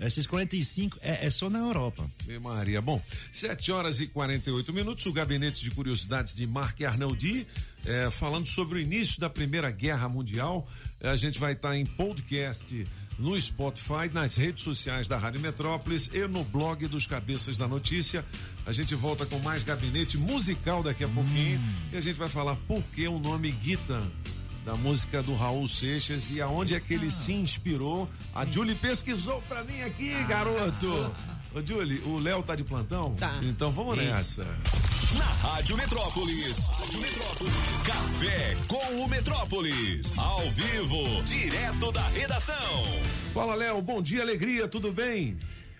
esses 45 é, é só na Europa. Ave Maria. Bom, 7 horas e 48 minutos. O gabinete de curiosidades de Marc Arnaldi, eh, falando sobre o início da Primeira Guerra Mundial. A gente vai estar em podcast no Spotify, nas redes sociais da Rádio Metrópolis e no blog dos Cabeças da Notícia. A gente volta com mais gabinete musical daqui a pouquinho e a gente vai falar por que o nome Guitar da música do Raul Seixas e aonde é que ele se inspirou. A Julie pesquisou pra mim aqui, garoto. Ô, Julie, o Léo tá de plantão? Tá. Então vamos nessa. Na Rádio Metrópolis. Rádio Metrópolis. Café com o Metrópolis. Ao vivo, direto da redação. Fala, Léo. Bom dia, alegria, tudo bem?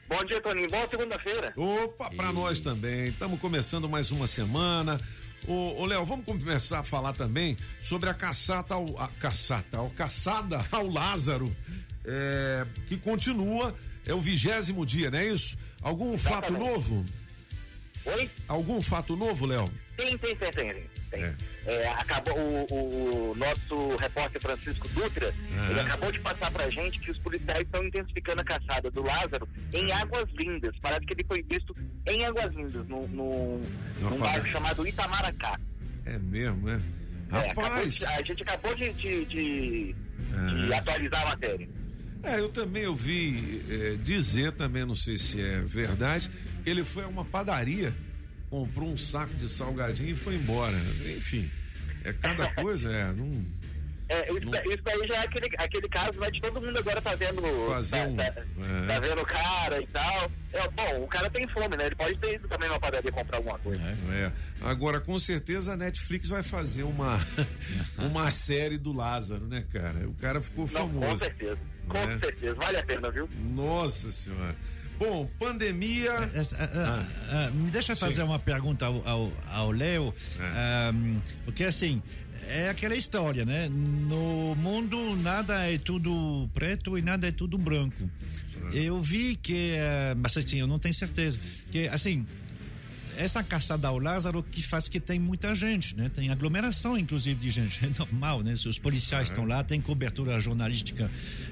Bom dia, Toninho. Boa segunda-feira. Opa, pra nós também. Estamos começando mais uma semana. Ô, ô, Léo, vamos começar a falar também sobre a caçata ao. A caçata, ao caçada ao Lázaro, é, que continua, é o vigésimo dia, não é isso? Algum fato Exatamente. novo? Oi? Algum fato novo, Léo? Tem, tem, tem, tem. tem. É, acabou o, o nosso repórter Francisco Dutra, É. ele acabou de passar pra gente que os policiais estão intensificando a caçada do Lázaro em Águas Lindas. Parece que ele foi visto em Águas Lindas, no, no, Não, num bairro chamado Itamaracá. É mesmo, é? É, Rapaz. de- a gente acabou de, de- de- É. de atualizar a matéria. É, eu também ouvi é, dizer, também não sei se é verdade, ele foi a uma padaria, comprou um saco de salgadinho e foi embora. Enfim, é cada [laughs] coisa, é. Não, É, isso, Não- isso daí já é aquele, aquele caso né, de todo mundo agora tá vendo. Fazer tá, um- tá- é. tá vendo o cara e tal. É, bom, o cara tem fome, né? Ele pode ter ido também numa padaria comprar alguma coisa. é. Agora, com certeza a Netflix vai fazer uma, [laughs] uma série do Lázaro, né, cara? O cara ficou Não, famoso. com certeza. Com né? certeza. Vale a pena, viu? Nossa senhora. Bom, pandemia. Essa, ah, ah, me deixa fazer Sim. uma pergunta ao, Léo, ah, porque assim, é aquela história, né? No mundo nada é tudo preto e nada é tudo branco. Eu vi que, ah, mas assim, eu não tenho certeza, que assim, essa caçada ao Lázaro que faz que tem muita gente, né? Tem aglomeração, inclusive, de gente. [laughs] É normal, né? Se os policiais estão lá, tem cobertura jornalística,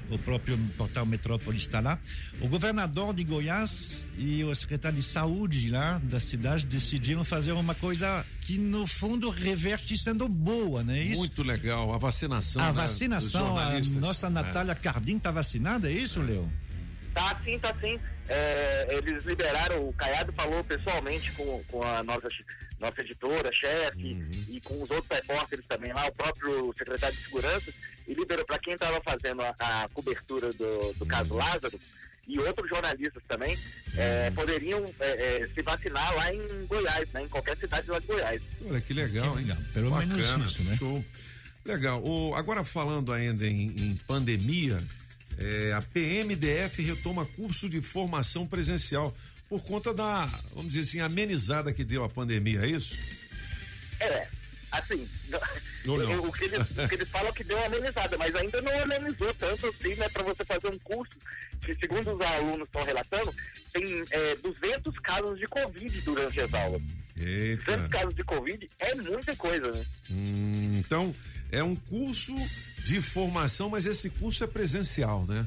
o próprio portal Metrópole está lá. O governador de Goiás e o secretário de saúde lá da cidade decidiram fazer uma coisa que, no fundo, reverte sendo boa, né? Isso. Muito legal, a vacinação. a né, vacinação, a jornalistas. nossa É. Natália Cardim está vacinada, é isso, Leo? Tá sim, tá sim. É, eles liberaram, o Caiado falou pessoalmente com, com a nossa, nossa editora, chefe, Uhum. e com os outros repórteres também lá, o próprio secretário de segurança, e liberou para quem estava fazendo a, a cobertura do, do caso Uhum. Lázaro e outros jornalistas também, é, poderiam é, é, se vacinar lá em Goiás, né, em qualquer cidade lá de Goiás. Olha que legal, hein? Pelo Bacana, menos isso, né? Show. Legal. O, agora falando ainda em, em pandemia, é, a PMDF retoma curso de formação presencial por conta da, vamos dizer assim, amenizada que deu a pandemia, é isso? É, assim, Ou não? o, que eles, o que eles falam é que deu uma amenizada, mas ainda não amenizou tanto assim, né, para você fazer um curso que, segundo os alunos estão relatando, tem é, 200 casos de Covid durante as aulas. 200 Eita. casos de Covid é muita coisa, né? Hum, então, é um curso de formação, mas esse curso é presencial, né?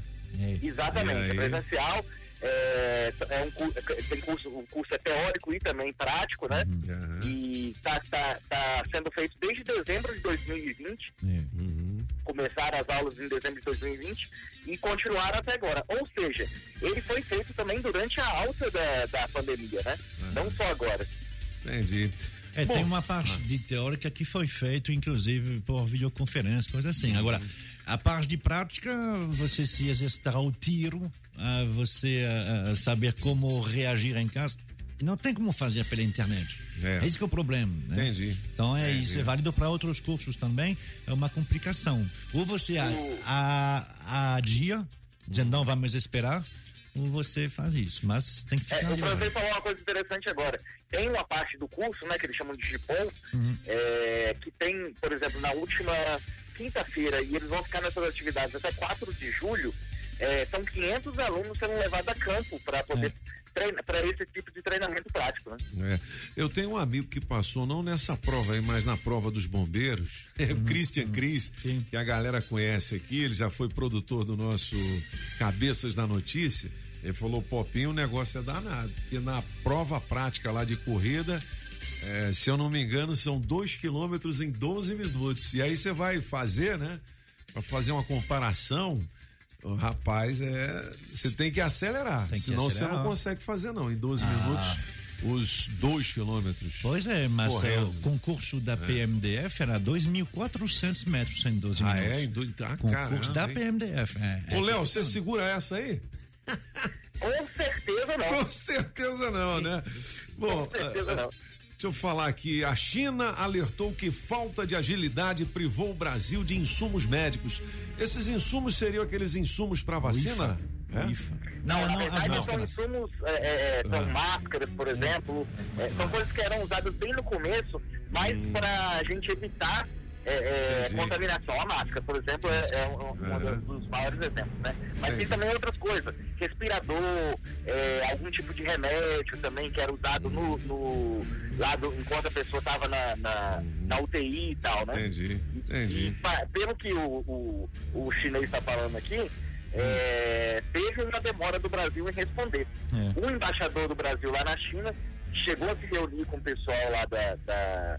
Exatamente, E aí? é presencial, é, é um, cu- tem curso, o curso é teórico e também prático, né? Uhum. E está tá, tá sendo feito desde dezembro de 2020. Uhum. Começaram as aulas em dezembro de 2020 e continuaram até agora. Ou seja, ele foi feito também durante a alta da, da pandemia, né? Não só agora. Entendi. É, Bom, tem uma parte de teórica que foi feito, inclusive, por videoconferência, coisa assim. Agora, a parte de prática, você se exercitar ao tiro, você saber como reagir em casa. Não tem como fazer pela internet. É. Esse que é o problema. Né? Entendi. Então é Entendi. isso, é válido para outros cursos também. É uma complicação. Ou você a, a, adia, dizendo não, vamos esperar, ou você faz isso. Mas tem que É, ficar o olho. francês falou uma coisa interessante agora. Tem uma parte do curso, né, que eles chamam de GIPOL, Uhum. é, que tem, por exemplo, na última quinta-feira, e eles vão ficar nessas atividades até 4 de julho, é, são 500 alunos sendo levados a campo para poder treinar, para esse tipo de treinamento prático, né? É. Eu tenho um amigo que passou, não nessa prova aí, mas na prova dos bombeiros, é o Christian Cris, que a galera conhece aqui, ele já foi produtor do nosso Cabeças da Notícia. Ele falou, Popinho, o negócio é danado, porque na prova prática lá de corrida, é, se eu não me engano, são dois quilômetros em 12 minutos. E aí você vai fazer, né? Pra fazer uma comparação, o rapaz, é. Você tem que acelerar. Tem que senão você acelerar. não consegue fazer, não. Em 12 Ah. minutos, os dois quilômetros. Pois é, mas Correndo. é, o concurso da PMDF era 2.400 metros em 12 Ah, minutos. é? Em dois- ah, concurso caramba, da hein? PMDF. É, é Ô, Léo, você segura essa aí? Com certeza não. Com certeza não, né? Bom, Com certeza ah, não. deixa eu falar aqui. A China alertou que falta de agilidade privou o Brasil de insumos médicos. Esses insumos seriam aqueles insumos para vacina? É? Não, na não, as verdade são máscaras. insumos, é, é, são Ah. máscaras, por exemplo, é, são coisas que eram usadas bem no começo, mas para a gente evitar é, é, contaminação. A máscara, por exemplo, é, é um, um dos maiores exemplos, né? Mas Entendi. tem também outras coisas, respirador, é, algum tipo de remédio também que era usado no, no lá do- enquanto a pessoa estava na, na, na UTI e tal, né? Entendi, entendi. Pa- pelo que o, o, o chinês está falando aqui, é, teve uma demora do Brasil em responder. É. O embaixador do Brasil lá na China chegou a se reunir com o pessoal lá da, da-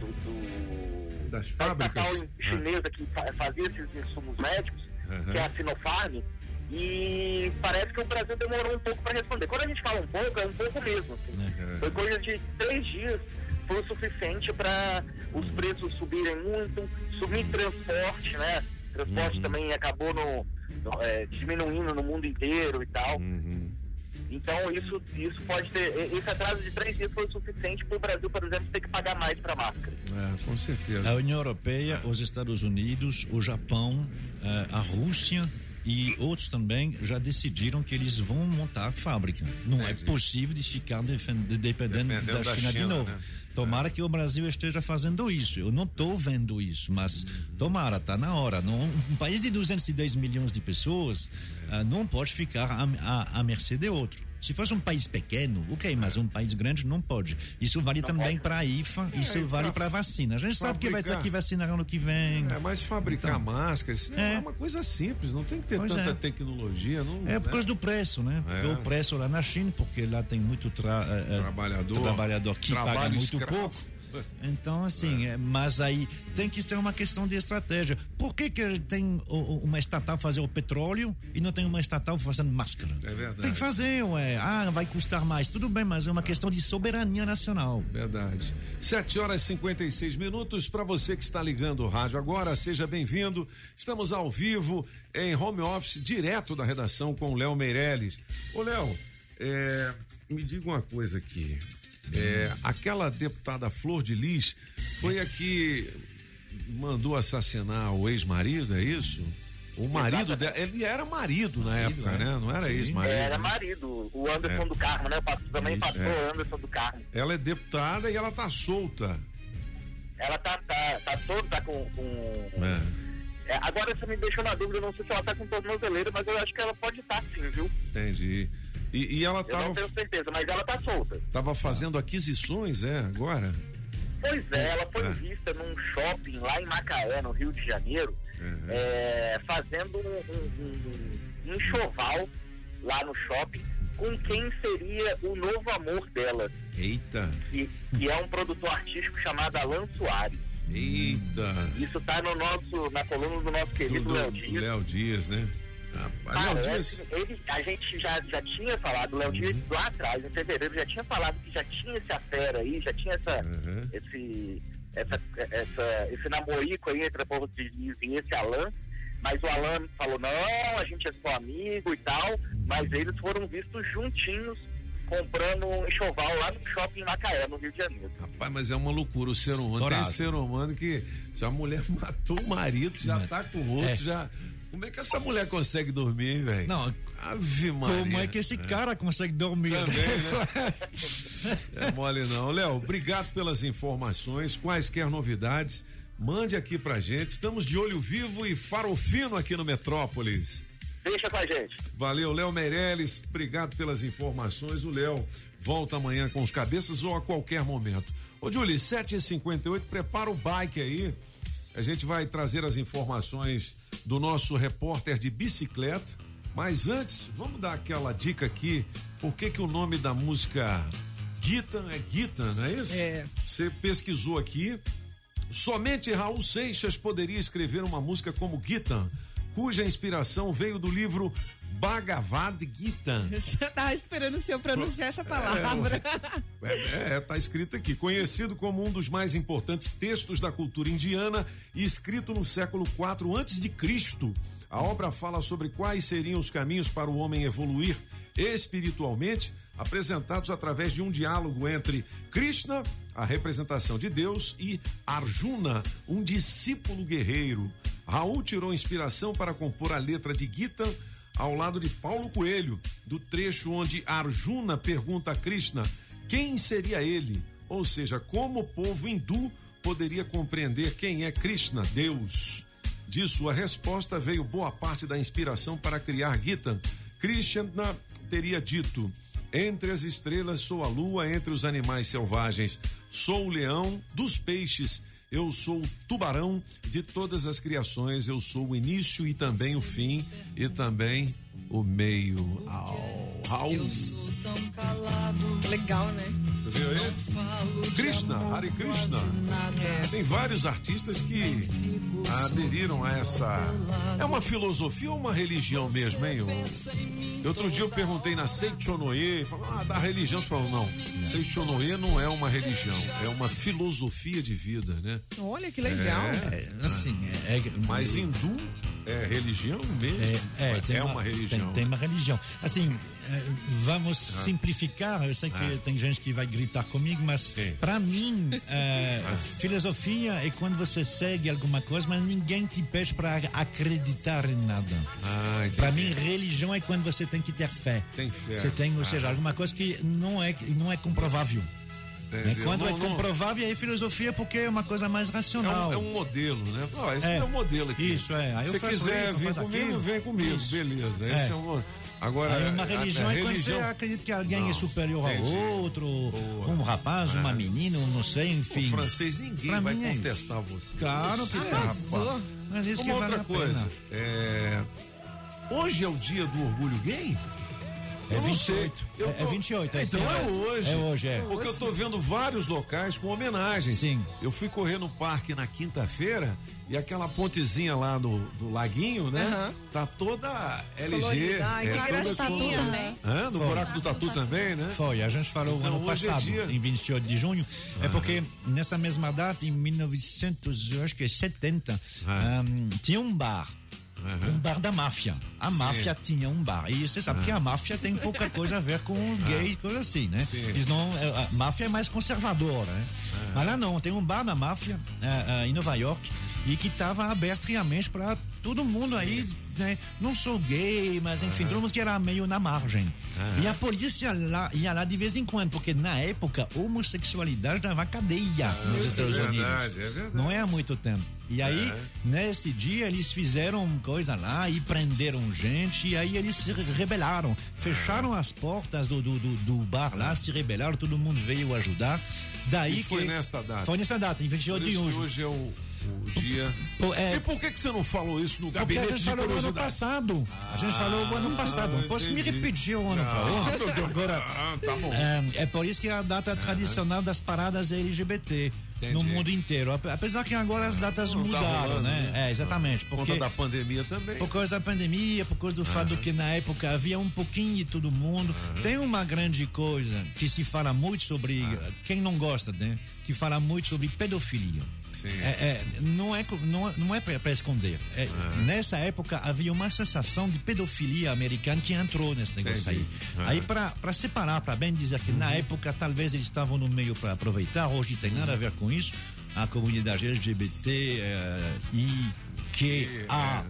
do, do- Das da fábricas? estatal chinesa que fa- fazia esses insumos médicos, Aham. que é a Sinopharm, e parece que o Brasil demorou um pouco para responder. Quando a gente fala um pouco, é um pouco mesmo. assim. É. Foi coisa de três dias, foi o suficiente para os preços subirem muito, sumir transporte, né? Transporte Uhum. também acabou no, no, é, diminuindo no mundo inteiro e tal. Uhum. Então isso, isso pode ter. Esse atraso de três dias foi o suficiente para o Brasil, por exemplo, ter que pagar mais para máscara. É, com certeza. A União Europeia, os Estados Unidos, o Japão, eh, a Rússia e outros também já decidiram que eles vão montar a fábrica. Não é possível de ficar dependendo, Dependendo da, da China, China, de novo. né? Tomara que o Brasil esteja fazendo isso. Eu não estou vendo isso, mas tomara, está na hora. Não, um país de 210 milhões de pessoas ah, não pode ficar à, mercê de outro. Se fosse um país pequeno, ok, mas um país grande não pode. Isso vale também para a IFA, isso e vale para a vacina. A gente sabe que vai ter fabricar- que vacinar ano que vem. É, mas fabricar Então, máscaras é. É. uma coisa simples, não tem que ter Pois tanta é. tecnologia. Não, É por né? causa do preço, né? Porque É. o preço lá na China, porque lá tem muito tra- Trabalhador. trabalhador que Trabalho paga muito escravo. pouco. Então, assim, é, mas aí tem que ser uma questão de estratégia. Por que, que tem uma estatal fazer o petróleo e não tem uma estatal fazendo máscara? É verdade. Tem que fazer, ué. Ah, vai custar mais. Tudo bem, mas é uma questão de soberania nacional. Verdade. 7 horas e 56 minutos. Para você que está ligando o rádio agora, seja bem-vindo. Estamos ao vivo em home office, direto da redação com o Léo Meirelles. Ô, Léo, é, me diga uma coisa aqui. É, aquela deputada Flor de Lis foi a que mandou assassinar o ex-marido, é isso? O marido dela, ele era marido na época, né? Não era ex-marido. Era né? marido, o Anderson É. do Carmo, né? Também Isso, pastor é. Anderson do Carmo. Ela é deputada e ela tá solta. Ela tá, tá, tá tá com. com- né? É, agora você me deixou na dúvida, não sei se ela tá com tornozeleira, mas eu acho que ela pode estar sim, viu? Entendi. E, e ela Eu tava, não tenho certeza, mas ela tá solta. tava fazendo aquisições, é, agora? Pois é, ela foi É. vista num shopping lá em Macaé, no Rio de Janeiro, é, fazendo um, um- um enxoval lá no shopping com quem seria o novo amor dela, Eita, que, que é um produtor artístico chamado Alan Soares. eita. Isso tá no nosso, na coluna do nosso Do, querido do- Léo Dias. Léo Dias, né? Rapaz, Léo Parece, Dias. ele, a gente já, já tinha falado, o Léo Dias Uhum. lá atrás, em fevereiro, já tinha falado que já tinha esse afera aí, já tinha essa, Uhum. esse, essa, essa, esse namorico aí entre a povo de e esse Alan, mas o Alan falou, não, a gente é só amigo e tal, mas eles foram vistos juntinhos comprando um enxoval lá no shopping Macaé, no Rio de Janeiro. Rapaz, mas é uma loucura. O ser humano Estourado. tem ser humano que se a mulher [laughs] matou o marido, já tá com o outro, É. já. Como é que essa mulher consegue dormir, hein, velho? Não, Ave Maria. Como é que esse cara consegue dormir? Também, né? [laughs] É mole não. Léo, obrigado pelas informações. Quaisquer novidades, mande aqui pra gente. Estamos de olho vivo e farofino aqui no Metrópolis. Deixa com a gente. Valeu, Léo Meirelles. Obrigado pelas informações. O Léo volta amanhã com os cabeças ou a qualquer momento. Ô, Julie, 7h58, prepara o bike aí. A gente vai trazer as informações do nosso repórter de bicicleta. Mas antes, vamos dar aquela dica aqui. Por que, que o nome da música Guitan é Guitan, não é isso? É. Você pesquisou aqui. Somente Raul Seixas poderia escrever uma música como Gitan, cuja inspiração veio do livro Bhagavad Gita. Eu tava esperando o senhor pronunciar essa palavra. É, é, tá escrito aqui. Conhecido como um dos mais importantes textos da cultura indiana e escrito no século IV antes de Cristo. A obra fala sobre quais seriam os caminhos para o homem evoluir espiritualmente, apresentados através de um diálogo entre Krishna, a representação de Deus, e Arjuna, um discípulo guerreiro. Raul tirou inspiração para compor a letra de Gita ao lado de Paulo Coelho, do trecho onde Arjuna pergunta a Krishna quem seria ele, ou seja, como o povo hindu poderia compreender quem é Krishna, Deus. De sua resposta veio boa parte da inspiração para criar Gita. Krishna teria dito: Entre as estrelas sou a lua, entre os animais selvagens sou o leão, dos peixes eu sou o tubarão, de todas as criações eu sou o início e também o fim e também o meio. Au, Raul. Legal, né? Você viu aí? Krishna, Hare Krishna. Tem vários artistas que aderiram a essa. É uma filosofia ou uma religião mesmo, hein? Eu- Outro dia eu perguntei na Seichonoye, falou, ah, da religião. Você falou, não, Seichonoye não é uma religião, é uma filosofia de vida, né? Olha que legal. É, assim, é, Mas hindu é religião mesmo? É, é, é uma, religião. Tem, tem uma religião. Assim, é, vamos simplificar. Eu sei que Ah. tem gente que vai gritar comigo, mas para mim, [laughs] é, Ah. filosofia é quando você segue alguma coisa, mas ninguém te pede para acreditar em nada. Ah, para mim, religião é quando você tem que ter fé. Tem fé. Você tem, ou Ah. seja, alguma coisa que não é, não é comprovável. Né? Entendeu? Quando Não, é não- comprovável, aí filosofia porque é uma coisa mais É racional. um, é um modelo, né? Ó, esse é, É. o modelo aqui. Isso, é. Aí Se quiser isso, vir comigo, aquilo. vem comigo. Isso. Beleza. É. Esse é um. Agora, Aí uma a- a- religião a é quando religião- você acredita que alguém Não, é superior ao entendi. outro, um rapaz, uma menina, um não sei, enfim. O francês ninguém Pra vai é contestar você. Claro Você, rapaz. Mas isso que Uma vale outra a pena. coisa. é, Hoje é o dia do orgulho gay? É Eu não sei. 28. Eu É- é 28, é então é hoje. É hoje, é. Porque eu tô vendo vários locais com homenagem. Sim. Eu fui correr no parque na quinta-feira e aquela pontezinha lá do, do laguinho, né? Aham. Tá toda LG. Colorida. Que é, toda cor- também. Hã? No Foi. buraco do tatu também, né? Foi, a gente falou Então, ano é passado, dia- em 28 de junho, é porque nessa mesma data, em 1900, eu acho que é 70, ahm, tinha um bar. Um bar da máfia. A máfia tinha um bar. E você sabe que a máfia tem pouca coisa a ver com [laughs] gay, coisa assim, né? Sim. Eles não, a máfia é mais conservadora, né? Mas lá não, tem um bar da máfia eh, eh, em Nova York e que estava aberto realmente para todo mundo aí, né? Não sou gay, mas enfim, todo mundo que era meio na margem. E a polícia lá, ia lá de vez em quando, porque na época homossexualidade dava cadeia nos Estados é Unidos. verdade, é verdade. Não é há muito tempo. E aí, É. nesse dia, eles fizeram coisa lá e prenderam gente, e aí eles se rebelaram. Fecharam as portas do, do, do, do bar lá, se rebelaram, todo mundo veio ajudar. Daí E foi que- nesta data. Foi nessa data, em 28 Por de junho. hoje é o, o dia. Pô, é- E por que, que você não falou isso no Porque a gabinete gente de falou no ano passado. A gente falou no ano passado. Não posso me entendi. repetir o ano para Ah, outro. [laughs] Agora, ah, tá bom. é, é por isso que é a data tradicional das paradas LGBT no Entendi. mundo inteiro. Ape- Apesar que agora as datas Não tá mudaram, rolando, né? né? É, exatamente. Por conta da pandemia também. por causa da pandemia, por causa do fato que na época havia um pouquinho de todo mundo. Tem uma grande coisa que se fala muito sobre, quem não gosta, né? Que fala muito sobre pedofilia. É, é, não é, não, é- não é para esconder. É, Nessa época havia uma sensação de pedofilia americana que entrou nesse negócio Entendi. aí. Aí para separar, para bem dizer que na época talvez eles estavam no meio para aproveitar, hoje tem nada a ver com isso. A comunidade LGBT é, e que a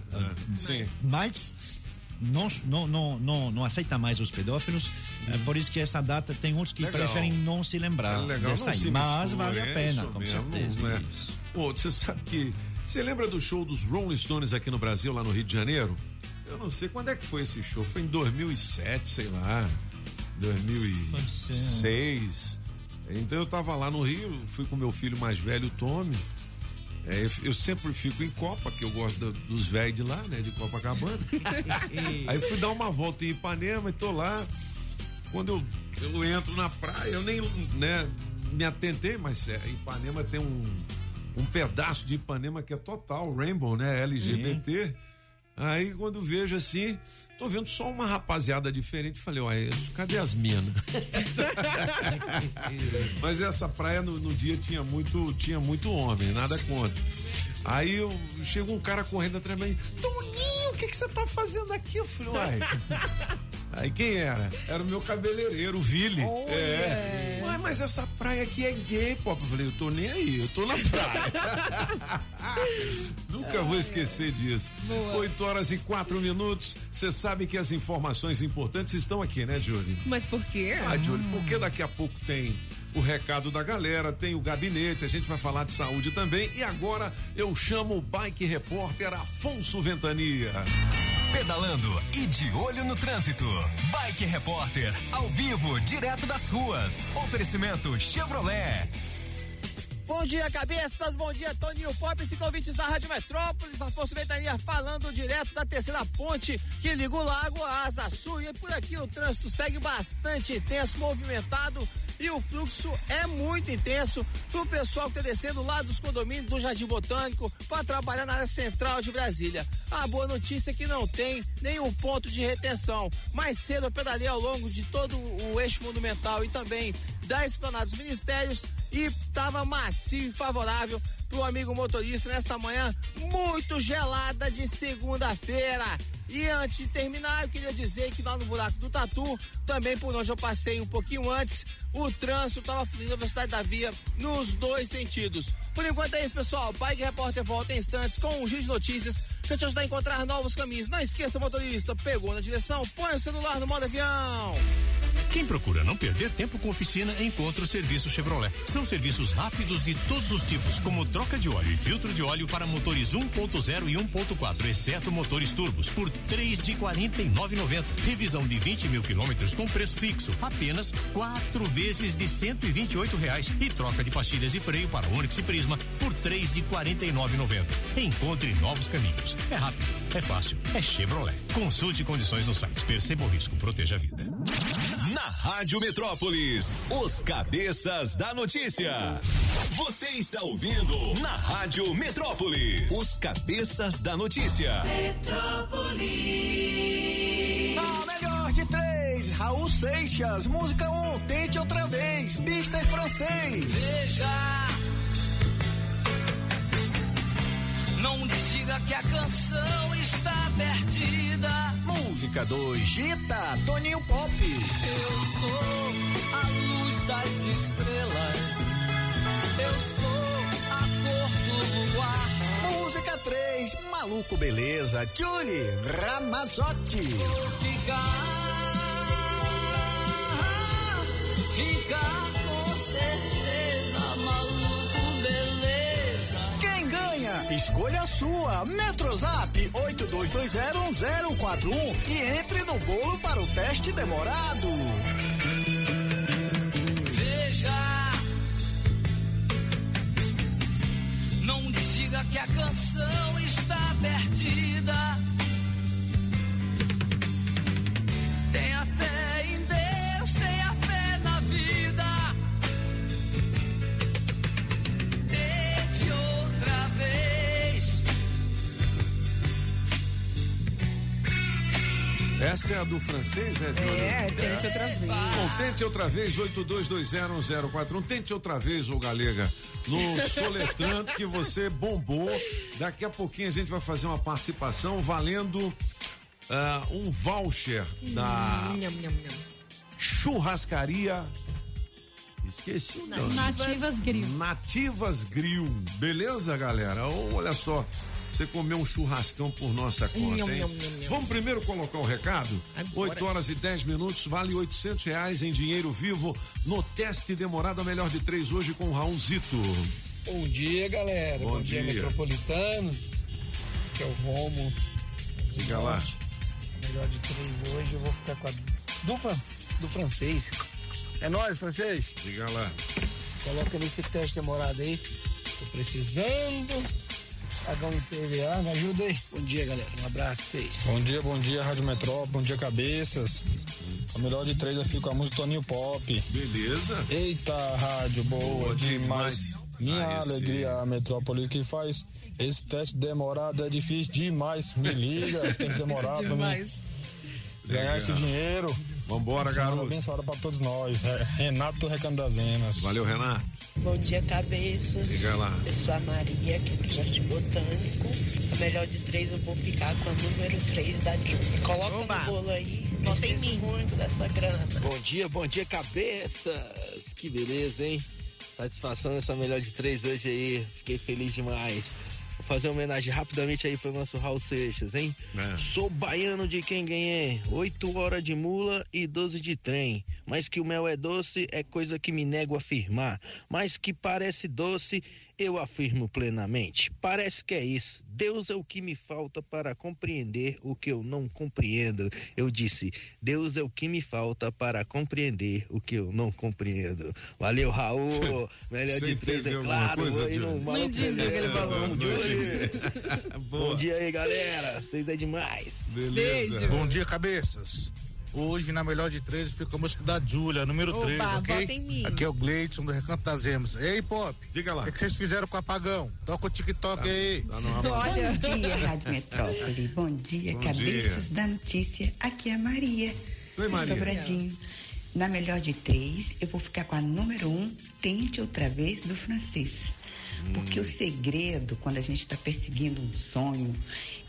Sim. mais não, não, não, não, aceita mais os pedófilos, é por isso que essa data tem outros que Legal. preferem não se lembrar É legal, dessa aí. Mas mistura, vale a é pena, com mesmo, certeza. não é? Pô, você sabe que. Você lembra do show dos Rolling Stones aqui no Brasil, lá no Rio de Janeiro? Eu não sei quando é que foi esse show. Foi em 2007, sei lá. 2006. Então eu tava lá no Rio, fui com meu filho mais velho, o Tommy. É, eu, eu sempre fico em Copa, que eu gosto do- dos velhos de lá, né? De Copacabana. [laughs] Aí fui dar uma volta em Ipanema e tô lá. Quando eu, eu entro na praia, eu nem né, me atentei, mas é, Ipanema tem um, um pedaço de Ipanema que é total, Rainbow, né? LGBT. Aí quando vejo assim, tô vendo só uma rapaziada diferente, falei, uai, cadê as minas? [laughs] Mas essa praia no, no dia tinha muito, tinha muito homem, nada contra. Aí eu, chegou um cara correndo atrás de mim, Toninho, o que que você tá fazendo aqui? Eu falei, uai. [laughs] Aí quem era? Era o meu cabeleireiro, o Vili. É. Ué, mas essa praia aqui é gay, pô. Eu falei, eu tô nem aí, eu tô na praia. [laughs] Nunca vou esquecer disso. Boa. 8 horas e 4 minutos. Você sabe que as informações importantes estão aqui, né, Júlio? Mas por quê? Ah, Júlio, porque daqui a pouco tem o recado da galera, tem o gabinete, a gente vai falar de saúde também. E agora eu chamo o bike repórter Afonso Ventania. Pedalando e de olho no trânsito. Bike Repórter, ao vivo, direto das ruas. Oferecimento Chevrolet. Bom dia, cabeças. Bom dia, Toninho Pop, cinco ouvintes da Rádio Metrópolis. Afonso Ventania falando direto da terceira ponte que liga o lago à Asa Sul. E por aqui o trânsito segue bastante intenso, movimentado. E o fluxo é muito intenso pro pessoal que tá descendo lá dos condomínios do Jardim Botânico para trabalhar na área central de Brasília. A boa notícia é que não tem nenhum ponto de retenção. Mais cedo eu pedalei ao longo de todo o eixo monumental e também da Esplanada dos Ministérios e estava macio e favorável para o amigo motorista nesta manhã muito gelada de segunda-feira. E antes de terminar, eu queria dizer que lá no buraco do Tatu, também por onde eu passei um pouquinho antes, o trânsito estava fluindo a velocidade da via nos dois sentidos. Por enquanto é isso, pessoal. Bike Repórter volta em instantes com um giro de notícias que te ajudar a encontrar novos caminhos. Não esqueça, motorista, pegou na direção, põe o celular no modo avião. Quem procura não perder tempo com oficina, encontra o serviço Chevrolet. São serviços rápidos de todos os tipos, como troca de óleo e filtro de óleo para motores 1.0 e 1.4, exceto motores turbos, por três de 49,90. Revisão de 20 mil quilômetros com preço fixo, apenas quatro vezes de 128 reais. E troca de pastilhas e freio para Onix e Prisma por três de 49,90. Encontre novos caminhos. É rápido, é fácil, é Chevrolet. Consulte condições no site. Perceba o risco, proteja a vida. Na Rádio Metrópolis, os cabeças da notícia. Você está ouvindo na Rádio Metrópolis, os cabeças da notícia. A melhor de três, Raul Seixas, música um, tente outra vez, Mister Francês. Veja. Diga que a canção está perdida. Música 2, Gita, Toninho Pop. Eu sou a luz das estrelas. Eu sou a cor do luar. Música 3, Maluco Beleza, Julie Ramazotti. Ficar, ficar com certeza, Escolha sua. Metrozap 82201041 e entre no bolo para o teste demorado. Veja. Não diga que a canção está perdida. Essa é a do francês, é? Júlio? É, tente outra vez. Bom, tente outra vez, 82201041. Tente outra vez, ô Galega, no [laughs] Soletrando, que você bombou. Daqui a pouquinho a gente vai fazer uma participação valendo ah, um voucher da Nham, nham, nham. churrascaria. Esqueci o nome. Nativas Grill. Nativas Grill. Beleza, galera? Olha só. Você comeu um churrascão por nossa conta, hein? nham, nham, nham. Vamos primeiro colocar o recado? Agora. 8 horas e 10 minutos, vale 800 reais em dinheiro vivo no teste demorado a melhor de três hoje com o Raulzito. Bom dia, galera. Bom Bom, dia, dia. metropolitanos. Que é o Romo. Diga lá. Melhor de três hoje, eu vou ficar com a do, fran- do francês. É nóis, francês? Diga lá. Coloca nesse teste demorado aí. Tô precisando. Pagar um IPVA, me ajuda aí. Bom dia, galera. Um abraço pra vocês. Bom dia, bom dia, Rádio Metrópole, bom dia, cabeças. A melhor de três eu fico com a música Toninho Pop. Beleza. Eita, rádio boa, Boa demais. demais. Minha Ah, alegria, a Metrópole que faz. Esse teste demorado é difícil demais. Me liga, esse teste [laughs] demorado pra mim. Ganhar esse dinheiro. Vambora, garoto. abençoada pra todos nós. É, Renato do Recanto das Enas. Valeu, Renato. Bom dia, cabeças. Diga lá. Eu sou a Maria, aqui do Jardim Botânico. A melhor de três, eu vou ficar com a número 3 da Júlia. Coloca Oba. no bolo aí. Bota em mim. muito dessa grana. Bom dia, bom dia, cabeças! Que beleza, hein? Satisfação nessa melhor de três hoje aí. Fiquei feliz demais. Vou fazer uma homenagem rapidamente aí pro nosso Raul Seixas, hein? É. Sou baiano de quem ganhei. Oito horas de mula e 12 de trem. Mas que o mel é doce é coisa que me nego a afirmar. Mas que parece doce, eu afirmo plenamente. Parece que é isso. Deus é o que me falta para compreender o que eu não compreendo. Eu disse, Deus é o que me falta para compreender o que eu não compreendo. Valeu, Raul. [laughs] Melhor de três, é claro. coisa? Maluco Não entendi o que ele falou. Não. [laughs] Bom dia aí, galera. Vocês é demais. Beleza. Beijo. Bom dia, cabeças. Hoje, na melhor de três, fica a música da Júlia, número Oba, 3, ok? bota em mim. Aqui é o Gleidson do Recanto das Emas. Ei, Pop, Diga lá. o que, que vocês fizeram com o apagão? Toca o TikTok aí. Tá no ar. Olha. Bom dia, Rádio Metrópole. Bom dia, Bom cabeças da notícia. Aqui é a Maria. Oi, Maria. Sobradinho. Na melhor de três, eu vou ficar com a número um, tente outra vez, do francês. Porque o segredo, quando a gente está perseguindo um sonho,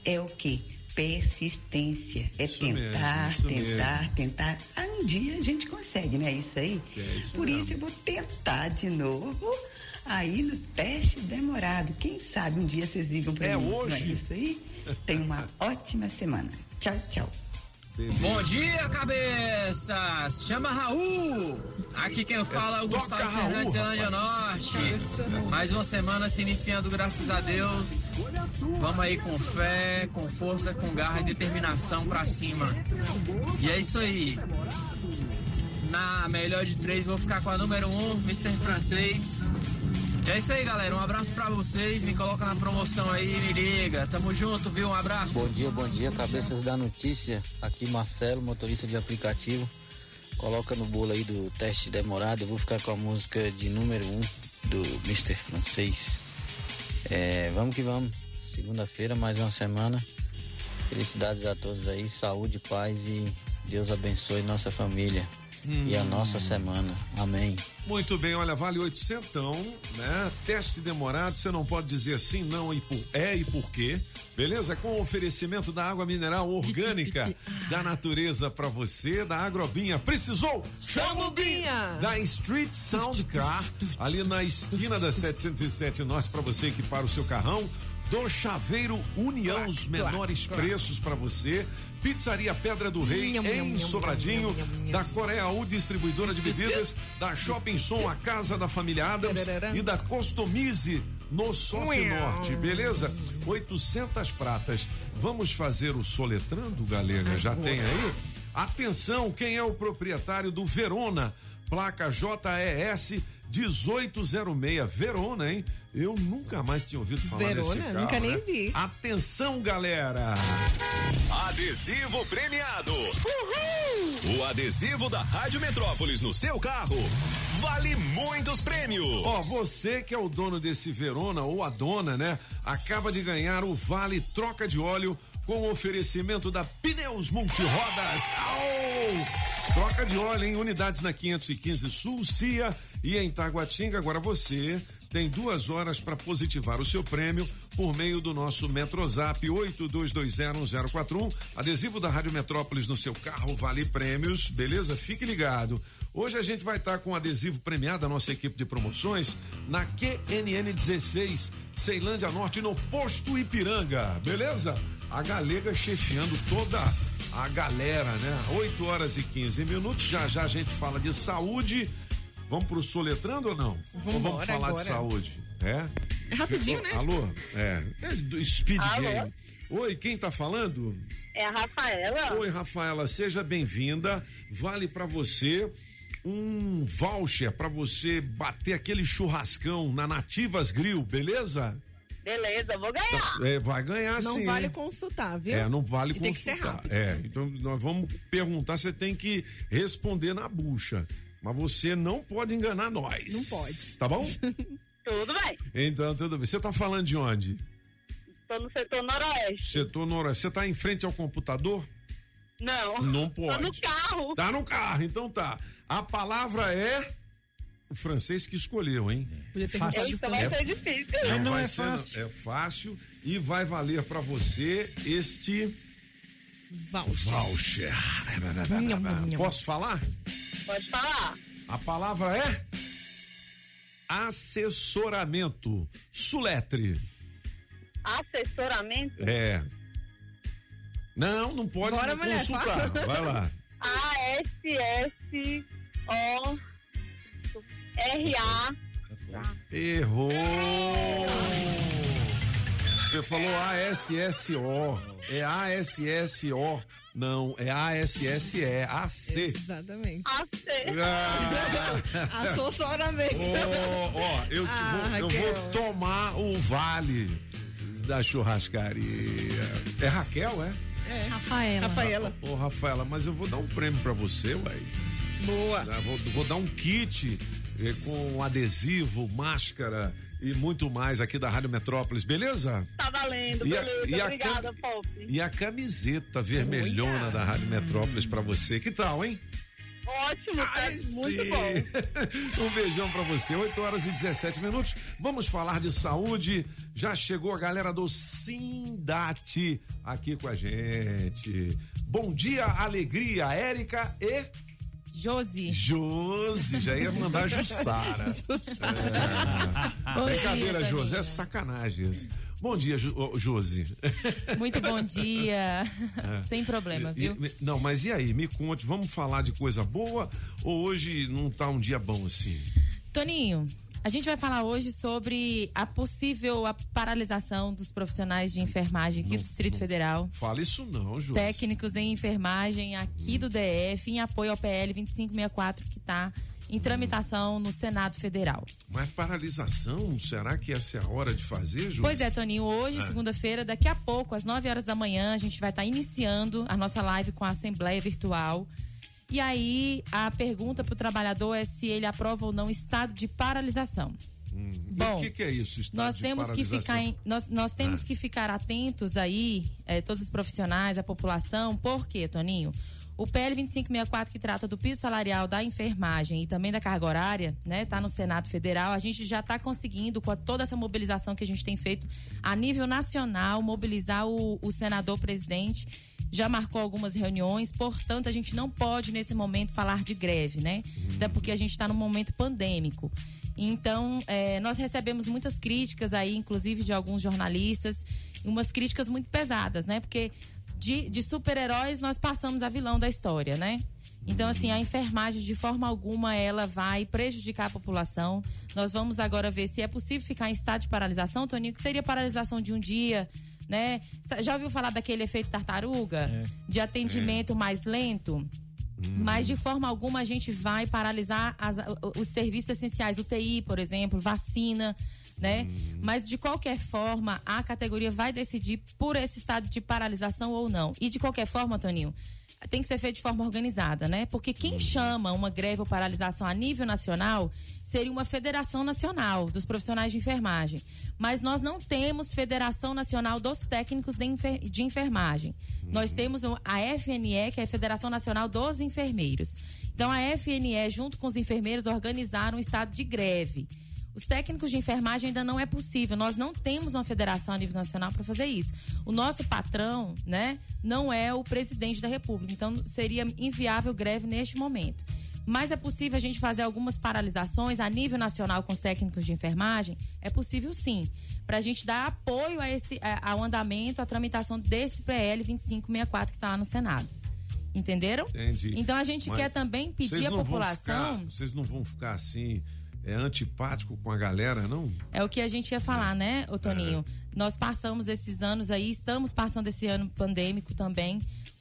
é o quê? Persistência. É Isso mesmo, tentar, isso tentar, tentar. Ah, um dia a gente consegue, não é isso aí? É isso Por mesmo. isso eu vou tentar de novo. Aí no teste demorado. Quem sabe um dia vocês ligam para É mim. Não hoje? é isso aí? Tenha uma [laughs] ótima semana. Tchau, tchau. Bom dia, cabeças! Chama Raul! Aqui quem fala é o Gustavo Raul, Fernandes, Zelândia rapaz. Norte. Mais uma semana se iniciando, graças a Deus. Vamos aí com fé, com força, com garra e determinação pra cima. E é isso aí. Na melhor de três, vou ficar com a número um, Mr. Francês. É isso aí, galera. Um abraço pra vocês. Me coloca na promoção aí, me liga. Tamo junto, viu? Um abraço. Bom dia, bom dia, cabeças da notícia. Aqui Marcelo, motorista de aplicativo. Coloca no bolo aí do teste demorado. Eu vou ficar com a música de número 1 um do Mr. Francês. É, vamos que vamos. Segunda-feira, mais uma semana. Felicidades a todos aí, saúde, paz e Deus abençoe nossa família e a nossa semana. Amém. Muito bem, olha, vale oitocentão, né? Teste demorado, você não pode dizer sim, não e por, é e por quê. Beleza? Com oferecimento da água mineral orgânica [laughs] da natureza pra você, da Agrobinha. Precisou? Chama o Binha! Da Street Sound Car, ali na esquina da 707 Norte pra você equipar o seu carrão. Do Chaveiro União, os menores preços pra você. Pizzaria Pedra do Rei Nham, em nham, Sobradinho, nham, da Coreia U Distribuidora de Bebidas, da Shopping Som, a Casa da Família Adams e da Customize no Sof Norte, beleza? 800 pratas. Vamos fazer o soletrando, galera? Já tem aí? Atenção, quem é o proprietário do Verona? Placa JES 1806 Verona, hein? Eu nunca mais tinha ouvido falar Verona? desse carro. Nunca nem né? vi. Atenção, galera! Adesivo premiado. O adesivo da Rádio Metrópolis no seu carro vale muitos prêmios. Ó, você que é o dono desse Verona ou a dona, né? Acaba de ganhar o Vale Troca de Óleo com oferecimento da Pneus Multirodas. Au! Troca de óleo em unidades na 515 Sul, Cia e em Taguatinga. Agora você tem duas horas para positivar o seu prêmio por meio do nosso Metrozap 82201041. Adesivo da Rádio Metrópolis no seu carro vale prêmios, beleza? Fique ligado. Hoje a gente vai estar com adesivo premiado da nossa equipe de promoções na QNN 16, Ceilândia Norte, no Posto Ipiranga, beleza? A galega chefiando toda a galera, né? 8 horas e 15 minutos. Já já a gente fala de saúde. Vamos pro soletrando ou não? ou vamos Vambora falar agora. de saúde? É? É rapidinho, né? Alô? É. é do Speed Alô? Game. Oi, quem tá falando? É a Rafaela? Oi, Rafaela, seja bem-vinda. Vale pra você um voucher pra você bater aquele churrascão na Nativas Grill, beleza? Beleza, vou ganhar. É, vai ganhar Não sim. vale hein? consultar, viu? É, não vale E tem que ser consultar. rápido. É, então nós vamos perguntar, você tem que responder na bucha. Mas você não pode enganar nós. Não pode. Tá bom? [laughs] Tudo bem. Então, tudo bem. Você tá falando de onde? Tô no setor noroeste. Setor noroeste. Você tá em frente ao computador? Não. Não pode. no carro. Tá no carro, então tá. A palavra é o francês que escolheu, hein? Podia ter Fácil. Então vai ser difícil. Não, vai ser, É fácil e vai valer pra você este voucher. voucher. Posso falar? Pode falar. A palavra é assessoramento. Suletre. Assessoramento. É. Não, não pode Bora, me mulher, consultar. fala. Vai lá. A-S-S-O-R-A. Errou. Você falou ASSO. É ASSO. Não, é ASSE. AC. Exatamente. Ah. [laughs] Assessoramento. Ó, ó, eu, te Ah, vou, eu Raquel. vou tomar o vale da churrascaria. É Raquel, é? É. Rafaela. Rafaela. Ô, Rafaela, mas eu vou dar um prêmio pra você, uai. Boa. Já Vou, vou dar um kit eh, com adesivo, máscara e muito mais aqui da Rádio Metrópolis, beleza? Tá valendo, E a- beleza. e a Obrigada, Pop. E a camiseta vermelhona da Rádio Metrópolis pra você. Que tal, hein? Ótimo, tá muito Sim. bom. [laughs] um beijão pra você. 8 horas e 17 minutos. Vamos falar de saúde. Já chegou a galera do Sindate aqui com a gente. Bom dia, alegria, Érica e Josi. Josi, já ia mandar [laughs] Jussara. É. Bom Brincadeira, dia, Josi, é sacanagem. isso. Bom dia, Josi. Muito bom dia. É. Sem problema, viu? e- não, mas e aí? Me conte, vamos falar de coisa boa ou hoje não tá um dia bom assim? Toninho, a gente vai falar hoje sobre a possível a paralisação dos profissionais de enfermagem aqui do Distrito Federal. Fala isso não, Josi. Técnicos em enfermagem aqui do DF, em apoio ao PL 2564, que está em tramitação no Senado Federal. Mas paralisação, será que essa é a hora de fazer, Josi? Pois é, Toninho, hoje, É. segunda-feira, daqui a pouco, às 9 horas da manhã, a gente vai estar iniciando a nossa live com a Assembleia Virtual. E aí, a pergunta para o trabalhador é se ele aprova ou não estado de paralisação. Hum, Bom, o que, que é isso? estado Nós de temos que ficar em- nós, nós temos Ah. que ficar atentos aí, eh, todos os profissionais, a população, por quê, Toninho? O PL 2564 que trata do piso salarial da enfermagem e também da carga horária, né, tá no Senado Federal. A gente já está conseguindo com toda essa mobilização que a gente tem feito a nível nacional, mobilizar o, o senador presidente. Já marcou algumas reuniões, portanto, a gente não pode nesse momento falar de greve, né? Até porque a gente está num momento pandêmico. Então, eh, nós recebemos muitas críticas aí, inclusive de alguns jornalistas, umas críticas muito pesadas, né? Porque de, de super-heróis nós passamos a vilão da história, né? Então, assim, a enfermagem, de forma alguma, ela vai prejudicar a população. Nós vamos agora ver se é possível ficar em estado de paralisação, Toninho, que seria paralisação de um dia, né? Já ouviu falar daquele efeito tartaruga? De atendimento mais lento? Mas de forma alguma a gente vai paralisar as- os serviços essenciais, UTI, por exemplo, vacina, né? Mas de qualquer forma, a categoria vai decidir por esse estado de paralisação ou não. E de qualquer forma, Toninho, tem que ser feito de forma organizada, né? Porque quem chama uma greve ou paralisação a nível nacional seria uma federação nacional dos profissionais de enfermagem. Mas nós não temos Federação Nacional dos Técnicos de, enfer- de Enfermagem. Nós temos a FNE, que é a Federação Nacional dos Enfermeiros. Então, a FNE, junto com os enfermeiros, organizaram um estado de greve. Os técnicos de enfermagem ainda não é possível. Nós não temos uma federação a nível nacional para fazer isso. O nosso patrão, né, não é o presidente da República. Então seria inviável greve neste momento. Mas é possível a gente fazer algumas paralisações a nível nacional com os técnicos de enfermagem? É possível sim. Para a gente dar apoio a esse, a- ao andamento, à tramitação desse PL 2564 que está lá no Senado. Entenderam? Entendi. Então a gente Mas quer também pedir à população. ficar- Vocês não vão ficar assim, é, antipático com a galera, não? É o que a gente ia falar, né, ô Toninho? É. Nós passamos esses anos aí, estamos passando esse ano pandêmico também.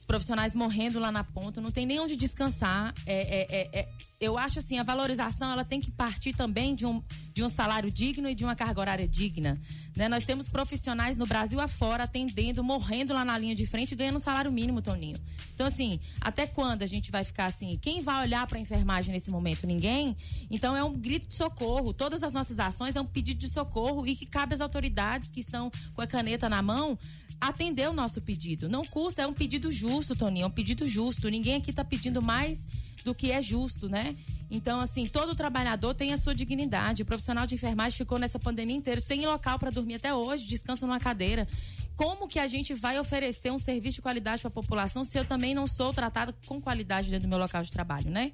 Profissionais morrendo lá na ponta, não tem nem onde descansar. É, é, é, é- eu acho assim, a valorização ela tem que partir também de um, de um salário digno e de uma carga horária digna. Né? Nós temos profissionais no Brasil afora atendendo, morrendo lá na linha de frente ganhando um salário mínimo, Toninho. Então, assim, até quando a gente vai ficar assim? Quem vai olhar para a enfermagem nesse momento? Ninguém? Então, é um grito de socorro. Todas as nossas ações é um pedido de socorro e que cabe às autoridades que estão com a caneta na mão atender o nosso pedido. Não custa, é um pedido justo, Toninho, é um pedido justo. Ninguém aqui está pedindo mais do que é justo, né? Então, assim, todo trabalhador tem a sua dignidade. O profissional de enfermagem ficou nessa pandemia inteira sem local para dormir até hoje, descansa numa cadeira. Como que a gente vai oferecer um serviço de qualidade para a população se eu também não sou tratada com qualidade dentro do meu local de trabalho, né?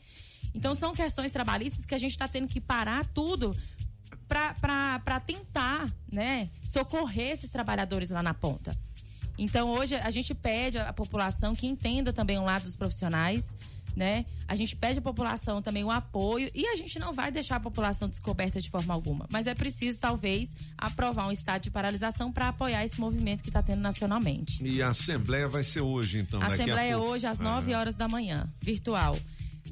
Então, são questões trabalhistas que a gente está tendo que parar tudo para tentar, né, socorrer esses trabalhadores lá na ponta. Então, hoje, a gente pede à população que entenda também o lado dos profissionais, né? A gente pede à população também o apoio e a gente não vai deixar a população descoberta de forma alguma. Mas é preciso, talvez, aprovar um estado de paralisação para apoiar esse movimento que está tendo nacionalmente. E a Assembleia vai ser hoje, então. A Assembleia pouco. hoje às Ah. 9 horas da manhã, virtual.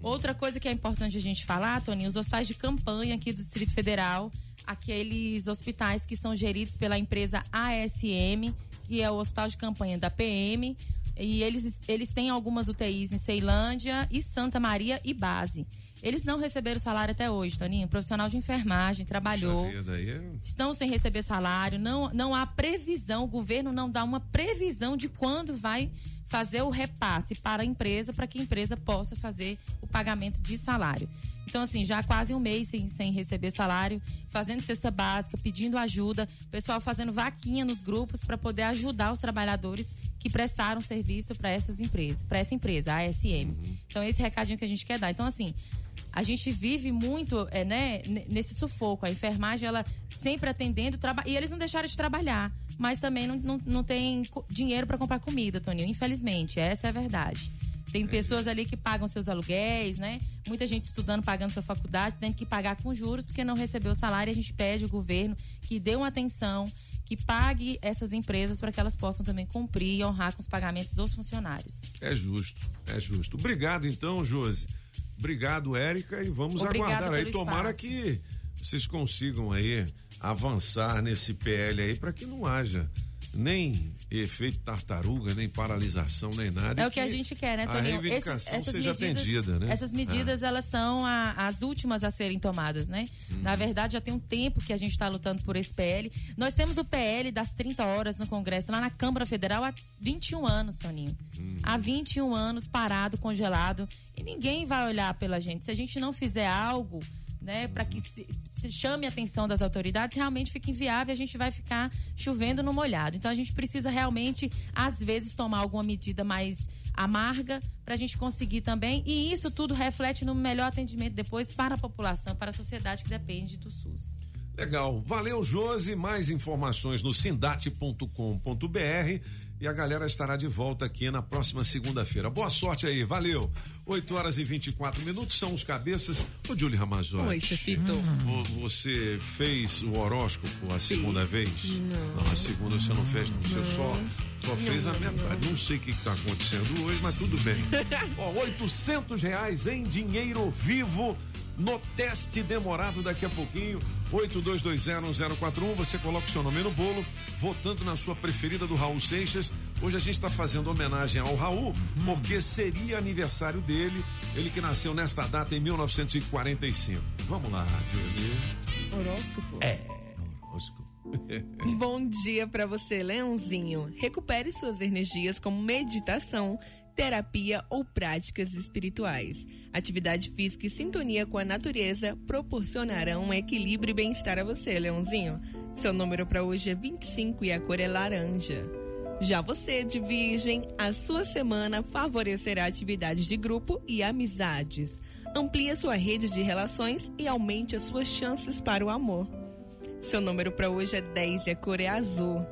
Outra coisa que é importante a gente falar, Toninho, os hospitais de campanha aqui do Distrito Federal, aqueles hospitais que são geridos pela empresa ASM, que é o hospital de campanha da PM, e eles, eles têm algumas UTIs em Ceilândia e Santa Maria e base. Eles não receberam salário até hoje, Toninho. Profissional de enfermagem, trabalhou vida, é- estão sem receber salário, não, não há previsão, o governo não dá uma previsão de quando vai fazer o repasse para a empresa, para que a empresa possa fazer o pagamento de salário. Então, assim, já há quase um mês sem, sem receber salário, fazendo cesta básica, pedindo ajuda, pessoal fazendo vaquinha nos grupos para poder ajudar os trabalhadores que prestaram serviço para essas empresas, para essa empresa, a ASM. Então, esse recadinho que a gente quer dar. Então, assim, a gente vive muito é, né, nesse sufoco. A enfermagem, ela sempre atendendo, e eles não deixaram de trabalhar. Mas também não, não, não tem dinheiro para comprar comida, Toninho. Infelizmente, essa é a verdade. Tem pessoas ali que pagam seus aluguéis, né? Muita gente estudando, pagando sua faculdade, tendo que pagar com juros porque não recebeu o salário. A gente pede ao governo que dê uma atenção, que pague essas empresas para que elas possam também cumprir e honrar com os pagamentos dos funcionários. É justo, é justo. Obrigado então, Josi. Obrigado, Érica, e vamos aguardar aí. pelo Tomara espaço. que vocês consigam aí avançar nesse PL aí para que não haja nem efeito tartaruga, nem paralisação, nem nada. É o que a gente quer, né, A Toninho? reivindicação Esses- essas seja medidas- atendida, né? Essas medidas, elas são a- as últimas a serem tomadas, né? Uhum. Na verdade, já tem um tempo que a gente está lutando por esse PL. Nós temos o PL das 30 horas no Congresso, lá na Câmara Federal, há 21 anos, Toninho. Uhum. Há 21 anos parado, congelado. E ninguém vai olhar pela gente. Se a gente não fizer algo né, para que se, se chame a atenção das autoridades, realmente fica inviável e a gente vai ficar chovendo no molhado. Então a gente precisa realmente, às vezes, tomar alguma medida mais amarga para a gente conseguir também. E isso tudo reflete no melhor atendimento depois para a população, para a sociedade que depende do SUS. Legal. Valeu, Josi. Mais informações no sindate.com.br e a galera estará de volta aqui na próxima segunda-feira. Boa sorte aí, valeu. 8 horas e 24 minutos são os cabeças. Ô, Julie Ramazotti. Oi, chefito. vo- Você fez o horóscopo a segunda vez? Não. a segunda você não fez, não. Você só, só fez a metade. Não sei o que está acontecendo hoje, mas tudo bem. [laughs] Ó, 800 reais em dinheiro vivo no teste demorado daqui a pouquinho. 82201041. Você coloca o seu nome no bolo, votando na sua preferida do Raul Seixas. Hoje a gente está fazendo homenagem ao Raul, porque seria aniversário dele, ele que nasceu nesta data em 1945. Vamos lá, Julie. Horóscopo? É, horóscopo. [laughs] Bom dia pra você, Leãozinho. Recupere suas energias com meditação, terapia ou práticas espirituais. Atividade física e sintonia com a natureza proporcionarão um equilíbrio e bem-estar a você, Leãozinho. Seu número para hoje é 25 e a cor é laranja. Já você, de Virgem, a sua semana favorecerá atividades de grupo e amizades. Amplie a sua rede de relações e aumente as suas chances para o amor. Seu número para hoje é 10 e a cor é azul.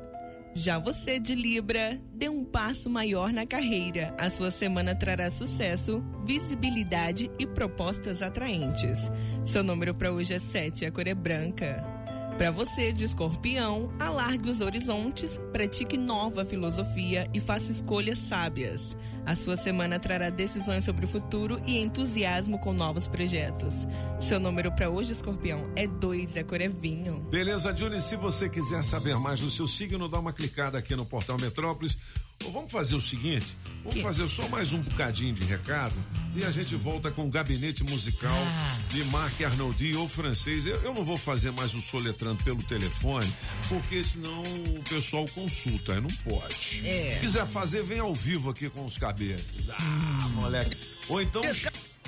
Já você de Libra, dê um passo maior na carreira. A sua semana trará sucesso, visibilidade e propostas atraentes. Seu número para hoje é 7 e a cor é branca. Para você de Escorpião, alargue os horizontes, pratique nova filosofia e faça escolhas sábias. A sua semana trará decisões sobre o futuro e entusiasmo com novos projetos. Seu número para hoje, Escorpião, é 2 e a cor é vinho. Beleza, Julie, se você quiser saber mais do seu signo, dá uma clicada aqui no Portal Metrópolis. Vamos fazer o seguinte, vamos fazer só mais um bocadinho de recado e a gente volta com o gabinete musical de Marc Arnoldi ou francês. Eu, eu não vou fazer mais o soletrando pelo telefone, porque senão o pessoal consulta, não pode. É. Se quiser fazer, vem ao vivo aqui com os cabeças. Ah, moleque. Ou então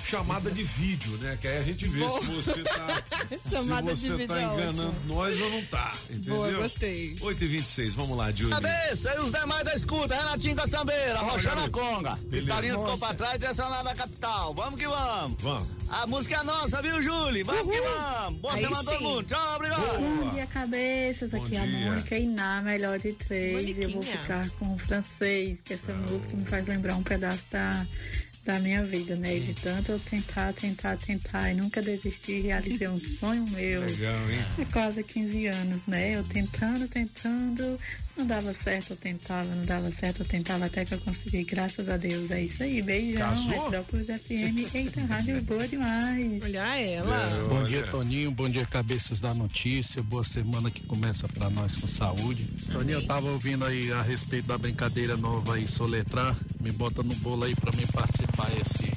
chamada de vídeo, né? Que aí a gente vê se você tá [laughs] se Chamada você tá é enganando ótimo. nós ou não tá, entendeu? Boa, gostei. 8 e 26 vamos lá, Júlio. Cabeça e os demais da escuta, Renatinho da Sambeira, Rochana garoto. Conga. Estalinho ficou pra trás, direção lá da capital. Vamos que vamos. Vamos. A música é nossa, viu, Júlio? Vamos que vamos. Boa Aí semana a todo sim. mundo. Tchau, obrigado. Bom dia, cabeças. Bom Aqui é a dia. Mônica Iná, melhor de três. Eu vou ficar com o francês, que essa música me faz lembrar um pedaço da, da minha vida, né? De tanto eu tentar, tentar, tentar e nunca desistir, realizei um [laughs] sonho meu. Legal, hein? Há quase 15 anos, né? Eu tentando, tentando, não dava certo, eu tentava, não dava certo, eu tentava até que eu consegui, graças a Deus. É isso aí, beijão, Casou? Metrópolis FM. Eita, rádio boa demais. Olha Bom dia, Toninho. Bom dia, cabeças da notícia. Boa semana que começa pra nós com saúde. Toninho, eu tava ouvindo aí a respeito da brincadeira nova aí, soletrar. Me bota no bolo aí pra mim participar esse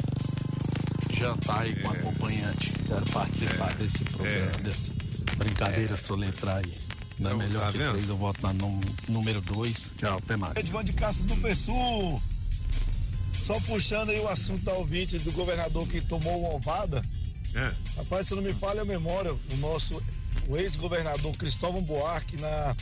jantar aí com acompanhante. Quero participar desse programa, dessa brincadeira soletrar aí. Na melhor tá de vendo? três, eu voto na num- número dois. Tchau, até mais. Edvan de Castro do Pessul. Só puxando aí o assunto da ouvinte do governador que tomou uma ovada. É. Rapaz, se não me falha a memória, o nosso o ex-governador Cristóvão Buarque, na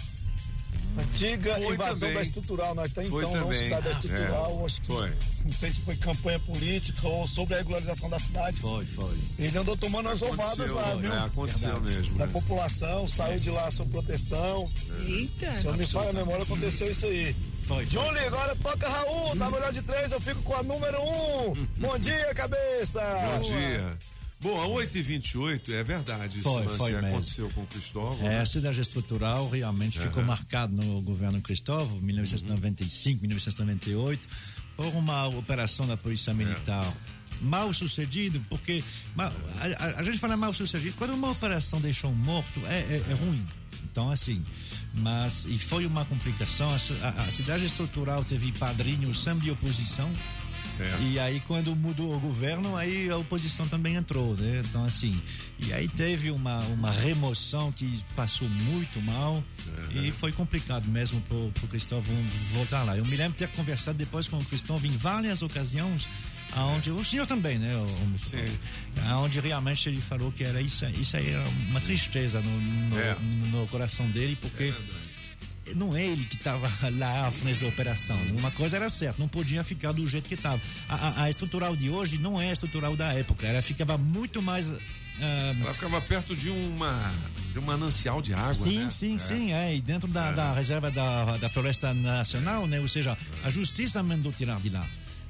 Antiga Foi invasão também. da estrutural, nós até Foi então não cidade da estrutural, É. acho que Foi. não sei se foi campanha política ou sobre a regularização da cidade. Foi, foi. Ele andou tomando as roubadas lá, viu? é, aconteceu Verdade. mesmo, Da né? população, saiu de lá sob proteção. Eita. Se eu me falha a memória, aconteceu isso aí. Foi, foi. Julie, agora toca Raul, tá melhor de três, eu fico com a número um. Bom dia, cabeça! Bom dia. Bom, a 8h28, é verdade, Foi, lance foi mesmo. aconteceu com o Cristóvão. É, né? a cidade estrutural realmente ficou Aham. marcada no governo Cristóvão, 1995, 1998, por uma operação da Polícia Militar mal sucedido, porque mal- a, a- gente fala mal sucedido, quando uma operação deixou um morto, é, é- é ruim. Então, assim, mas, e foi uma complicação, a, a- a cidade estrutural teve padrinho sempre de oposição, É. e aí, quando mudou o governo, aí a oposição também entrou, né? Então, assim, e aí teve uma, uma remoção que passou muito mal e foi complicado mesmo pro, pro Cristóvão voltar lá. Eu me lembro de ter conversado depois com o Cristóvão em várias ocasiões, aonde o senhor também, né? O, o, aonde realmente ele falou que era isso, isso aí era uma tristeza no, no, É. no- no coração dele, porque não é ele que estava [laughs] lá à frente da operação. Uma coisa era certa, não podia ficar do jeito que estava. A, a- a estrutural de hoje não é a estrutural da época, ela ficava muito mais. ah, Ela ficava perto de uma de um manancial de água, sim, né? sim, É. sim, é. E dentro da, da reserva da, da Floresta Nacional, né? Ou seja, a justiça mandou tirar de lá.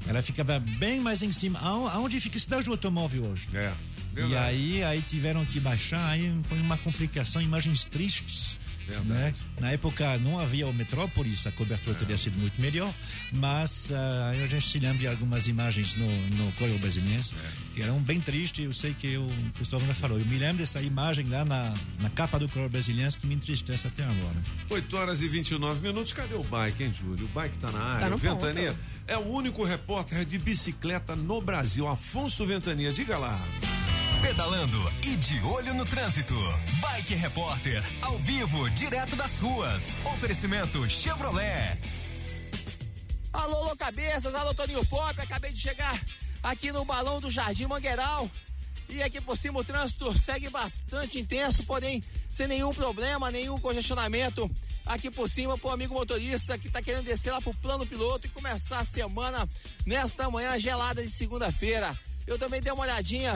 Ela ficava bem mais em cima. Aon- Aonde fica a cidade do automóvel hoje? É. E aí, aí tiveram que baixar, aí foi uma complicação, imagens tristes. Né? Na época não havia o Metrópolis, a cobertura teria sido muito melhor, mas ah, a gente se lembra de algumas imagens no, no Correio Brasiliense que eram bem tristes. Eu sei que o Cristóvão já falou. Eu me lembro dessa imagem lá na, na capa do Correio Brasiliense que me entristece até agora. 8 horas e 29 minutos. Cadê o bike, hein, Júlio? O bike tá na área. no o ponto. Ventania é o único repórter de bicicleta no Brasil. Afonso Ventania, diga lá. Pedalando e de olho no trânsito. Bike Repórter, ao vivo, direto das ruas. Oferecimento Chevrolet. Alô, alô, cabeças, alô, Toninho Pop. Acabei de chegar aqui no balão do Jardim Mangueiral. E aqui por cima o trânsito segue bastante intenso, porém sem nenhum problema, nenhum congestionamento. Aqui por cima, pro amigo motorista que tá querendo descer lá pro plano piloto e começar a semana nesta manhã gelada de segunda-feira. Eu também dei uma olhadinha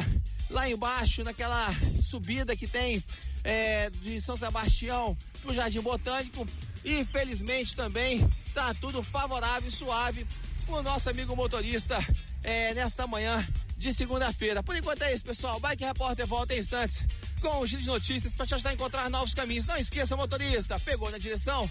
lá embaixo, naquela subida que tem é, de São Sebastião pro Jardim Botânico. E felizmente também tá tudo favorável e suave pro nosso amigo motorista é, nesta manhã de segunda-feira. Por enquanto é isso, pessoal. Bike Repórter volta em instantes com o giro de notícias para te ajudar a encontrar novos caminhos. Não esqueça, motorista, pegou na direção?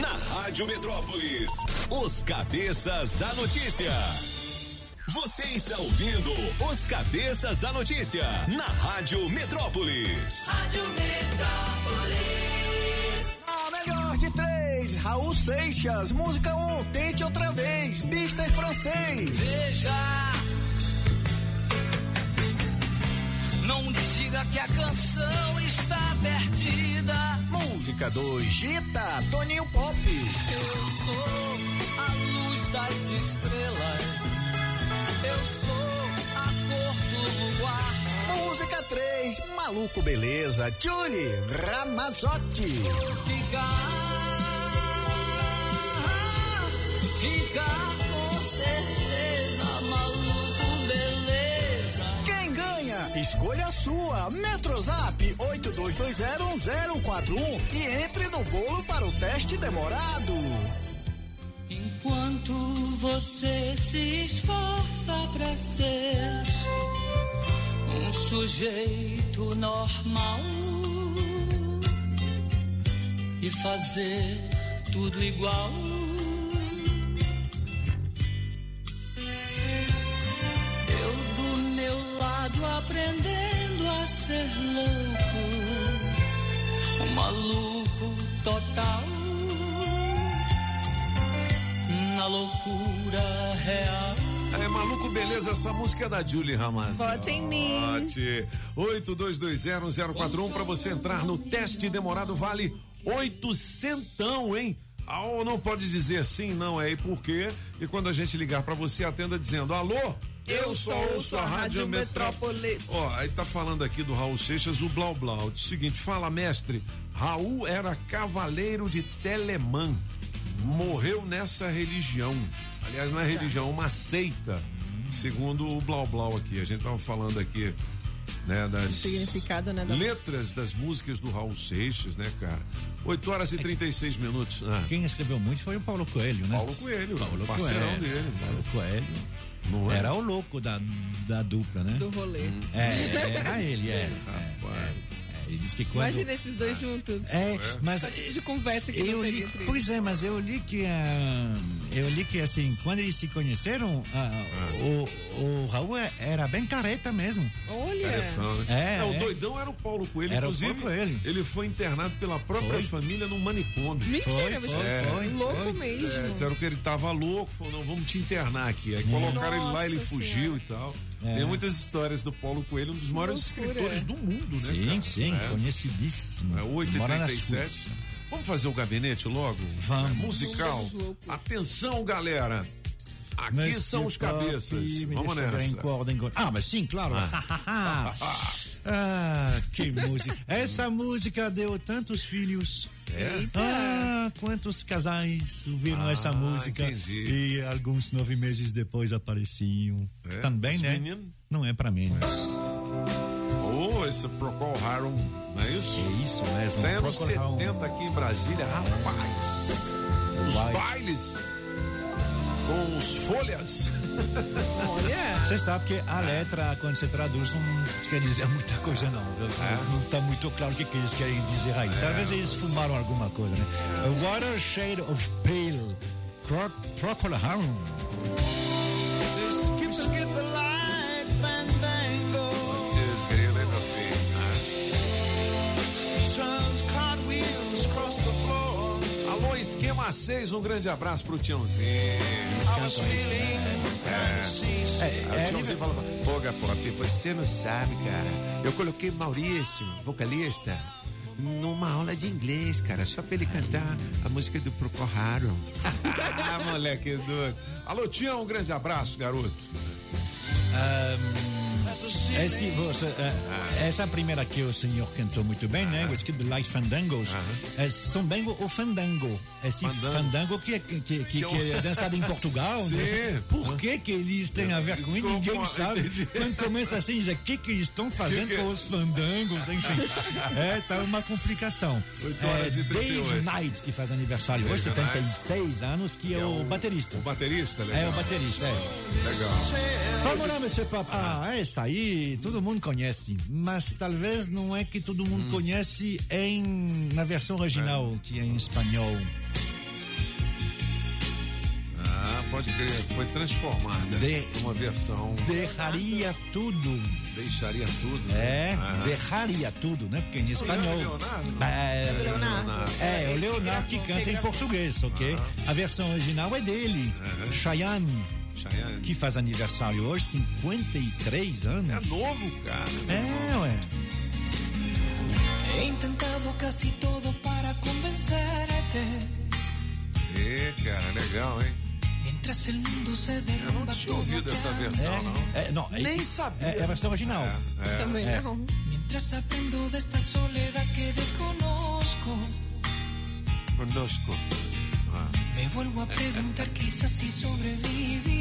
Na Rádio Metrópolis, os cabeças da notícia. Você está ouvindo os cabeças da notícia na Rádio Metrópolis. Rádio Metrópolis. A melhor de três, Raul Seixas. Música um, tente outra vez. Mister Francês. Veja. Não diga que a canção está perdida. Música 2, Gita, Toninho Pop. Eu sou a luz das estrelas. Eu sou a cor do luar. Música 3, Maluco Beleza, Julie Ramazotti. Ficar, ficar Escolha sua. Metrozap 82201041 e entre no bolo para o teste demorado. Enquanto quanto você se esforça pra ser um sujeito normal e fazer tudo igual. Aprendendo a ser louco, um maluco total na loucura real. É maluco, beleza? Essa música é da Julie Ramaz. Vote em mim. Vote. 82201041 para você entrar no teste demorado vale oitocentão, hein? Ah, ou não pode dizer sim, não é e por quê? E quando a gente ligar para você, atenda dizendo: Alô, eu só ouço a Rádio Metrópolis. Ó, aí tá falando aqui do Raul Seixas, o Blau Blau. Diz o seguinte: fala, mestre, Raul era cavaleiro de Telemã. Morreu nessa religião. Aliás, não é religião, é uma seita. Segundo o Blau Blau aqui. A gente tava falando aqui, né, das né, da letras das músicas do Raul Seixas, né, cara? 8 horas e 36 minutos. Ah. Quem escreveu muito foi o Paulo Coelho, né? Paulo Coelho, Paulo parceirão Coelho. dele. Paulo Coelho. É? Era o louco da, da dupla, né? Do rolê. É, era ele, é. [laughs] é, é. Ele disse que quando... Imagina esses dois juntos. É, mas Só tipo de conversa que eu não li, pois é, mas eu li que ah, eu li que assim quando eles se conheceram ah, o, o Raul é- era bem careta mesmo. Olha. Caretão, né? É, É, o é. doidão era o Paulo Coelho. Era o Inclusive, Paulo Coelho. ele foi internado pela própria Foi. família no manicômio. Mentira, Foi, foi, foi, louco foi. mesmo. É, disseram que ele tava louco, falou, não, vamos te internar aqui. Aí colocaram ele lá, ele Nossa fugiu e tal. É. Tem muitas histórias do Paulo Coelho, um dos maiores loucura. escritores do mundo, né? Sim, cara? sim, É. conhecidíssimo. É 8 Mora na h 37 Suíça. Vamos fazer o gabinete logo? Vamos. É, musical. Vamos. Atenção, galera. Aqui Monsieur são os cabeças. Vamos ver em nessa. corda, em corda. Ah, mas sim, claro. ah, [laughs] que música. [laughs] Essa música deu tantos filhos. É? Ah, quantos casais ouviram Ah, essa música entendi. e alguns nove meses depois apareciam. É? Também, Os né? meninos? Não é pra menos. Oh, esse Procol Harum, não é isso? É isso mesmo. Isso é anos Procol Harum. 70 aqui em Brasília, rapaz. Os bailes com os folhas. Você sabe que a letra, quando você traduz, não quer dizer muita coisa, não. Não está muito claro o que, que eles querem dizer aí. Talvez eles fumaram alguma coisa, né? A Watershed of Pale. Cro Procol Harum. Skip, skip the light, fandango. Putz, grilo, hein, meu filho? Turns cartwheels across the floor. Alô, Esquema 6, um grande abraço pro Tiãozinho. Eles feeling fancy. Aí o Tiãozinho fala, pô, Gapote, você não sabe, cara. Eu coloquei Maurício, vocalista, numa aula de inglês, cara, só pra ele cantar a música do Procol Harum. [laughs] ah, moleque doido. Alô, Tião, um grande abraço, garoto. Esse, você, eh, essa primeira que o senhor cantou muito bem, né? O Skip the Light Fandangos. É São Bengo ou Fandango. Esse Fandango. fandango, que, é- que, que, que, é dançado em Portugal. Sim. né? Por que que eles têm a ver com isso? Ninguém sabe. Entendi. Quando começa assim, diz, o que que estão fazendo Que que- com os fandangos? Enfim, é, tá uma complicação. Oito horas É, e 38. Dave Knight, que faz aniversário hoje, Dave 76 anos, que é o baterista. O baterista, É, legal. o baterista, é. Legal. Vamos lá, Monsieur Pop. Ah, essa aí todo mundo conhece, mas talvez não é que todo mundo conhece em na versão original, que é em espanhol. Ah, pode crer, foi transformada De- numa versão. Derraria tudo. Deixaria tudo. É, Aham. derraria tudo, né? Porque em espanhol. Leonardo? É, Leonardo. é, o Leonardo que canta em português, ok? A versão original é dele, Cheyenne, Cheyenne. que faz aniversário hoje, 53 anos. É novo, cara. É, ué. He intentado casi todo para convencerte. É, cara, legal, hein? Mientras el mundo se Eu não derrumba tinha ouvido essa versão, não. É, não, Nem é, sabia. É, é a versão original. É. Também É. não. Mientras aprendo de esta soledad que desconozco, Conosco. Ah, me vuelvo a preguntar quizás si sobreviviré.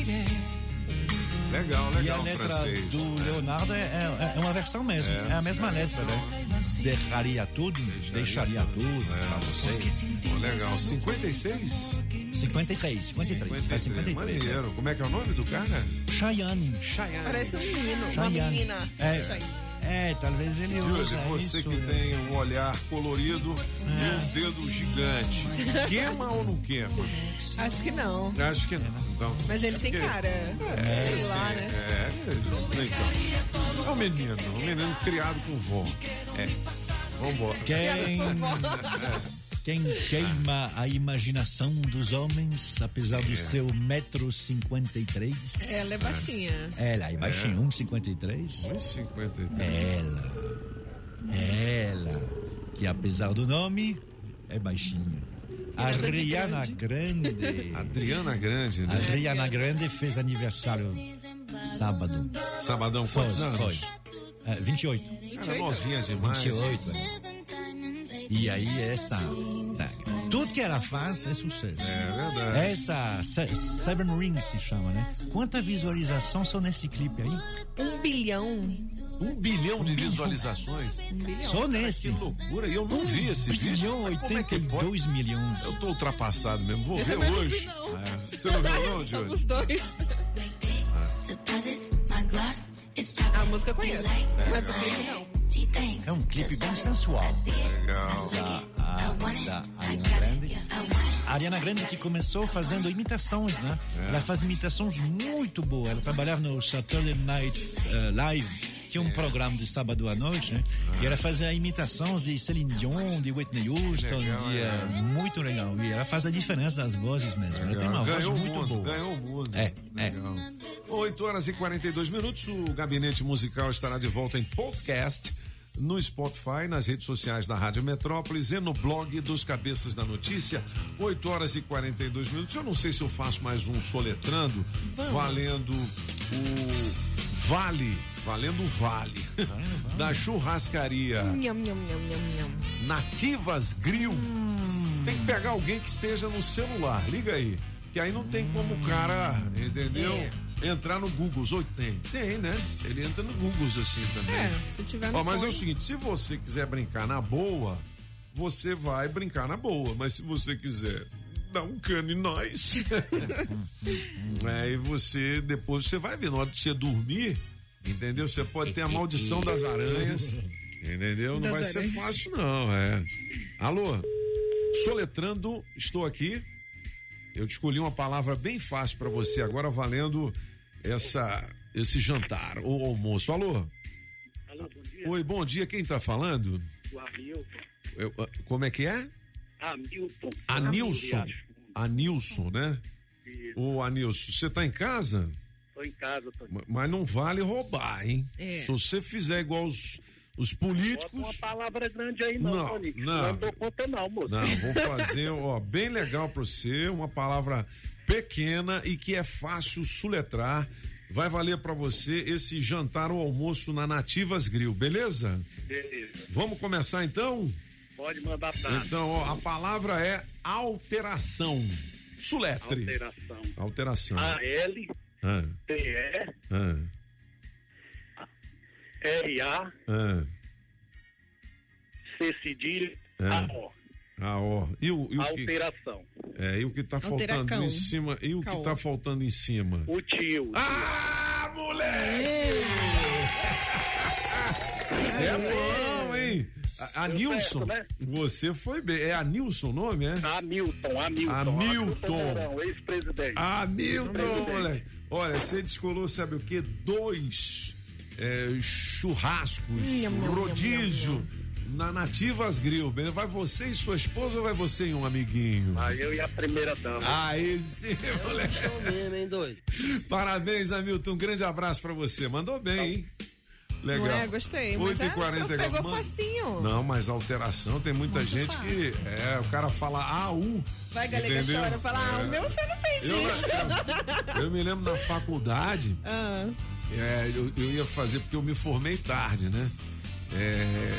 Legal, E a legal, letra francês. do Leonardo é, é- é uma versão mesmo. É, a mesma letra, né? Derraria tudo, deixaria tudo pra você. Pô, legal. 56? 53, 53. Faz 53. Maneiro. Como é que é o nome do cara? Cheyenne. Cheyenne. Parece um menino, uma Cheyenne. menina. É, Cheyenne. É, talvez ele Júlio, usa você isso. que tem um olhar colorido e um dedo gigante. Queima ou não queima? Acho que não. Acho que não. Então, Mas ele tem Porque- cara. É, sei sim, lá, né? é. Então. É um menino, um menino criado com vó. É. Vambora. Quem, É. quem queima a imaginação dos homens, apesar do seu metro cinquenta e três. Ela é baixinha. Ela é baixinha, 1,53. 1,53. Ela. Ela. Que apesar do nome, é baixinha. É de Adriana Grande. [laughs] Adriana Grande, né? Adriana Grande fez aniversário sábado. Sabadão, Foi, quantos anos? foi. É, 28. Cara, novinha demais. 28. E aí essa. Tudo que ela faz é sucesso. É verdade. Essa Se- Seven Rings se chama, né? Quanta visualização só nesse clipe aí? Um bilhão. Um bilhão de visualizações? Só nesse. Que loucura. E eu não vi esse vídeo. bilhão, Mas como é que 82 milhões. Eu tô ultrapassado mesmo. Vou Eu ver hoje. não. É. Você não viu, não, Júlio? Os dois. A música eu conheço, mas o não. É um clipe bem sensual. Legal. Da, a, da Ariana Grande. A Ariana Grande que começou fazendo imitações, né? Ela faz imitações muito boas. Ela trabalhava no Saturday Night eh, Live, que é um programa de sábado à noite, né? E ela fazia imitações de Celine Dion, de Whitney Houston, Legal, de, eh, muito legal. E ela faz a diferença das vozes mesmo. Ela tem uma Ganhou voz muito mundo, boa. ganhou o mundo. É, é. Legal. 8 horas e 42 minutos. O Gabinete Musical estará de volta em podcast no Spotify, nas redes sociais da Rádio Metrópolis e no blog dos Cabeças da Notícia. 8 horas e 42 minutos. Eu não sei se eu faço mais um soletrando, Vamos. valendo o Vale, valendo o Vale [laughs] da churrascaria Nham, nham, nham. Nativas Grill. Tem que pegar alguém que esteja no celular. Liga aí. Que aí não tem como o cara, entendeu? Entrar no Google. Oi, tem. Tem, né? Ele entra no Google assim também. É, se tiver no Ó, mas é o fone. seguinte: se você quiser brincar na boa, você vai brincar na boa. Mas se você quiser dar um cano em nós, aí [laughs] você depois você vai ver. Na hora de você dormir, entendeu? Você pode ter a maldição das aranhas. Entendeu? Não Das vai ser aranhas. fácil, não, é. Alô? Soletrando, estou aqui. Eu te escolhi uma palavra bem fácil para você agora, valendo essa, esse jantar ou almoço. Alô? Alô, bom dia. Oi, bom dia. Quem tá falando? O Hamilton. Eu, ah, como é que é? Hamilton. Anilson. Anilson, né? Ô, Anilson, você tá em casa? Estou em casa, tô. Ma- Mas não vale roubar, hein? É. Se você fizer igual os, os políticos. Bota uma palavra grande aí, não, Não, Tony. não. Não dou conta, não, moço. Não, vou fazer, ó, bem legal pra você, uma palavra pequena e que é fácil suletrar. Vai valer pra você esse jantar ou almoço na Nativas Grill, beleza? Beleza. Vamos começar então? Pode mandar pra Então, ó, a palavra é alteração. Suletre. alteração. Alteração. A-L, Ah, T-E, ah, R-A, ah, C cedilha, ah. A-O. Ah, ó. E o, e o que, Alteração. É, e o que tá faltando em cima? E o que Caô. tá faltando em cima? O tio. Ah, moleque! Você é bom, hein? A, a Nilson, certo, né? você foi bem. É a Nilson o nome, é? Hamilton, Hamilton. Hamilton. Ex-presidente. Hamilton, moleque. Olha, você descolou, sabe o quê? Dois é, churrascos, nham, rodízio na Nativas Grill. Bem, Vai você e sua esposa ou vai você e um amiguinho? Aí eu e a primeira dama. Aí sim, [laughs] moleque. mesmo, hein, doido? Parabéns, Hamilton. Um grande abraço pra você. Mandou bem, hein? Legal. Não é? Gostei, mas é, 8h40 só pegou Mano, facinho. Não, mas alteração tem muita Muito gente que. É, o cara fala AU. Vai, galega, entendeu? chora. Fala, ah, É. o meu você não fez Eu, isso. Eu me lembro na faculdade. Ah. É, eu, eu ia fazer porque eu me formei tarde, né? É,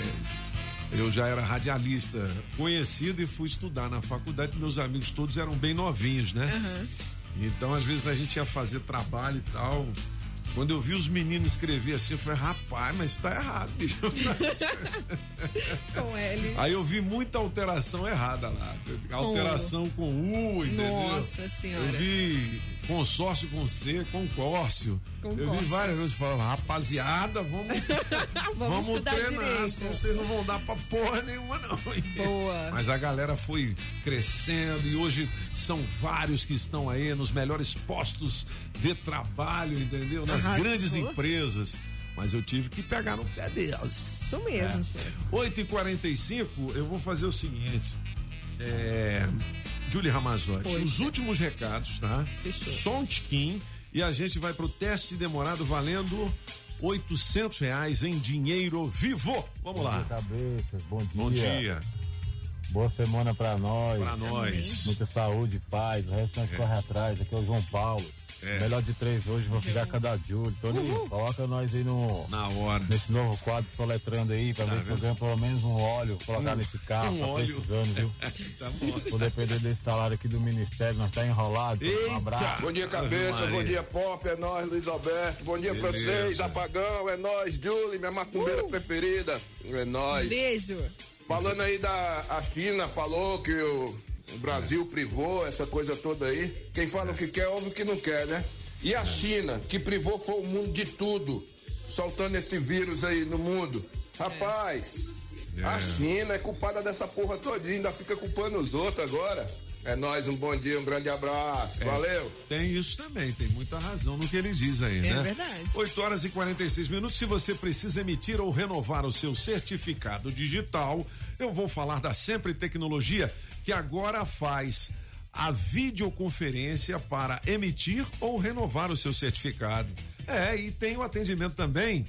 eu já era radialista conhecido e fui estudar na faculdade. Meus amigos todos eram bem novinhos, né? Então, às vezes, a gente ia fazer trabalho e tal. Quando eu vi os meninos escrever assim, eu falei, rapaz, mas tá errado, bicho. [laughs] Com L. Aí eu vi muita alteração errada lá. Alteração com U, entendeu? Nossa senhora. Eu vi consórcio com C, concórcio. Eu vi Concórcio. várias vezes falando, rapaziada, vamos, [laughs] vamos, estudar treinar, direito. senão vocês não vão dar pra porra nenhuma, não. Boa. [laughs] Mas a galera foi crescendo e hoje são vários que estão aí nos melhores postos de trabalho, entendeu? Nas Arrasou. grandes empresas. Mas eu tive que pegar no pé deles. Isso mesmo, É. chefe. 8h45, eu vou fazer o seguinte. É. Julie Ramazotti, Oi. os últimos recados, tá? Fechou. Só um tiquinho e a gente vai pro teste demorado valendo 800 reais em dinheiro vivo. Vamos lá. Cabeças, bom dia. Bom dia. Boa semana pra nós. Pra nós. Muita saúde, paz. O resto nós É. corre atrás. Aqui é o João Paulo. É. Melhor de três hoje, vou ficar com a da Júlio. Toninho, coloca nós aí no. Na hora. Nesse novo quadro soletrando aí, pra Tá ver se eu ganho pelo menos um óleo, colocar Um- nesse carro, um tá óleo. precisando, viu? [laughs] tá bom. Vou depender desse salário aqui do Ministério, nós tá enrolado. Um abraço. Bom dia, cabeça. Bom dia, Pop. É nóis, Luiz Alberto. Bom dia, Beleza. francês. Apagão. É nóis, Julie, minha macumbeira preferida. É nóis. Beijo. Falando aí da a China, falou que o, o Brasil privou essa coisa toda aí. Quem fala o que quer, ouve o que não quer, né? E a China, que privou foi o mundo de tudo, soltando esse vírus aí no mundo. Rapaz, a China é culpada dessa porra todinha, ainda fica culpando os outros agora. É nóis, um bom dia, um grande abraço. É, Valeu. Tem isso também, tem muita razão no que ele diz aí, É né? verdade. 8 horas e 46 minutos. Se você precisa emitir ou renovar o seu certificado digital, eu vou falar da Sempre Tecnologia, que agora faz a videoconferência para emitir ou renovar o seu certificado. É, e tem o atendimento também,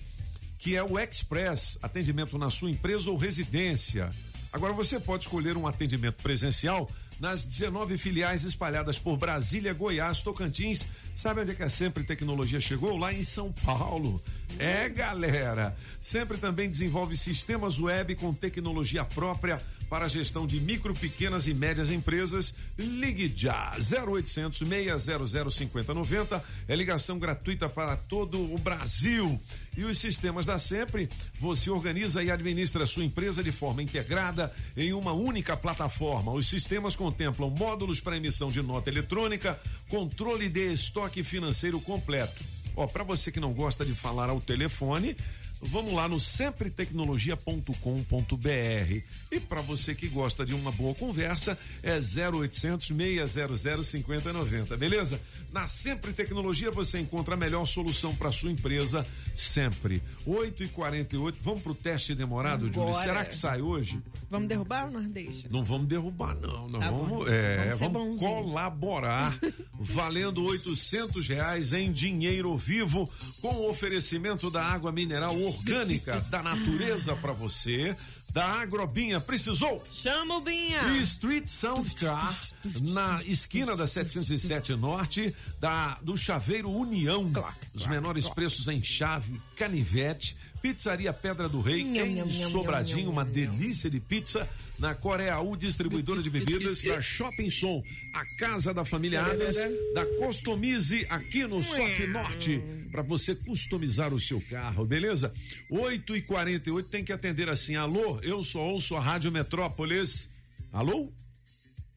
que é o Express, atendimento na sua empresa ou residência. Agora você pode escolher um atendimento presencial nas 19 filiais espalhadas por Brasília, Goiás, Tocantins. Sabe onde é que a Sempre Tecnologia chegou? Lá em São Paulo. É, galera. Sempre também desenvolve sistemas web com tecnologia própria para a gestão de micro, pequenas e médias empresas. Ligue já 0800 600 5090. É ligação gratuita para todo o Brasil. E os sistemas da Sempre, você organiza e administra a sua empresa de forma integrada em uma única plataforma. Os sistemas contemplam módulos para emissão de nota eletrônica, controle de estoque financeiro completo. Ó, para você que não gosta de falar ao telefone, vamos lá no sempretecnologia.com.br. E para você que gosta de uma boa conversa, é 0800 600 5090, beleza? Na Sempre Tecnologia você encontra a melhor solução para sua empresa sempre. 8 e 48 vamos pro teste demorado, Júlio? Bora. Será que sai hoje? Vamos derrubar ou nós deixa? Não vamos derrubar, não. Nós Tá vamos, é, Vamos vamos colaborar, [laughs] valendo 800 reais em dinheiro vivo, com o oferecimento da água mineral orgânica da natureza para você. Da Agrobinha, precisou? Chama o Binha! E Street Sound Car, na esquina da 707 Norte, da, do Chaveiro União. Os menores preços em chave, canivete, Pizzaria Pedra do Rei, Nham, em nham, Sobradinho, nham, uma delícia de pizza. Na Coreia U, distribuidora de bebidas, da Shopping Som, a casa da família Adams, da Customize aqui no Sof Norte, para você customizar o seu carro, beleza? 8 e 48 tem que atender assim. Alô, eu só ouço a Rádio Metrópolis. Alô?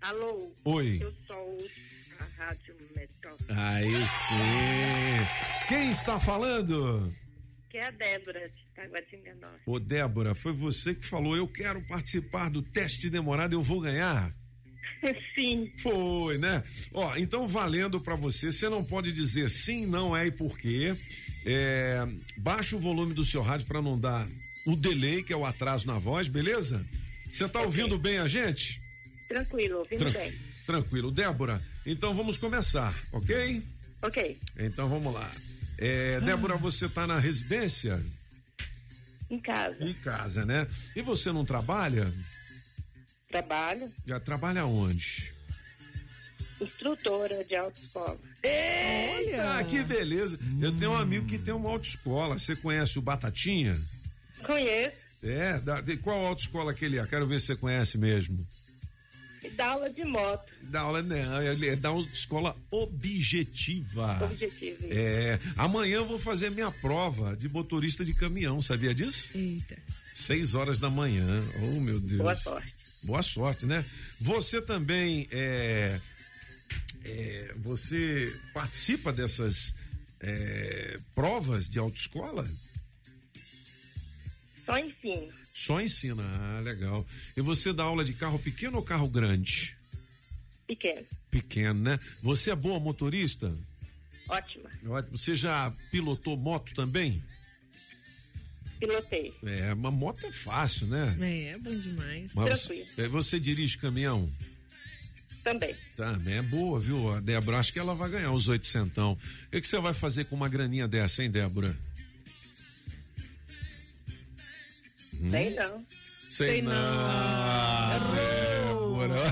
Alô? Oi. Eu só ouço a Rádio Metrópole. Aí sim. Quem está falando? Que é a Débora de Taguatinga Norte. Ô, Débora, foi você que falou: eu quero participar do teste demorado, eu vou ganhar? [laughs] Sim. Foi, né? Ó, então valendo pra você, você não pode dizer sim, não é e por quê. É, baixa o volume do seu rádio pra não dar o delay, que é o atraso na voz, beleza? Você tá ouvindo bem a gente? Tranquilo, ouvindo Tran- bem. Tranquilo. Débora, então vamos começar, ok? Ok. Então vamos lá. É, Débora, você tá na residência? Em casa. Em casa, né? E você não trabalha? Trabalho. Já trabalha onde? Instrutora de autoescola. Eita, que beleza. Eu tenho um amigo que tem uma autoescola. Você conhece o Batatinha? Conheço. É, da- de qual autoescola que ele é? Quero ver se você conhece mesmo. Dá aula de moto. Dá aula, não, ele é da escola objetiva. Objetivo. É, amanhã eu vou fazer minha prova de motorista de caminhão, sabia disso? Eita. Seis horas da manhã. Oh, meu Deus. Boa sorte. Boa sorte, né? Você também é, é, você participa dessas é, provas de autoescola? Só ensino. Só ensina, ah, legal. E você dá aula de carro pequeno ou carro grande? Pequeno. Pequeno, né? Você é boa motorista? Ótima. Ótimo. Você já pilotou moto também? Pilotei. É, uma moto é fácil, né? É, é bom demais. Mas Tranquilo. você, é, você dirige caminhão? Também. Também é boa, viu? A Débora, acho que ela vai ganhar os oitocentão. O que, que você vai fazer com uma graninha dessa, hein, Débora? Sei não. Sei, Sei não. não. Débora.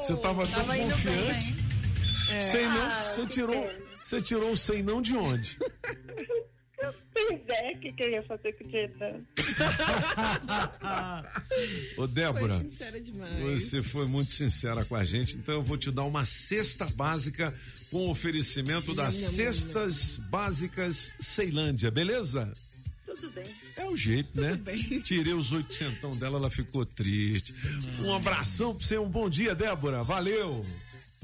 Você tava, tão Tava confiante. É. Sei não, Ah, você tirou, você tirou o sei não de onde? [laughs] Pois é, o que, que eu ia fazer com o dinheiro? [laughs] Ô, Débora. Foi sincera demais. Você foi muito sincera com a gente, então eu vou te dar uma cesta básica com oferecimento das cestas básicas Ceilândia, beleza? Tudo bem. É o jeito, né? [laughs] Tirei os oitocentão dela, ela ficou triste. Um abração pra você, um bom dia, Débora. Valeu!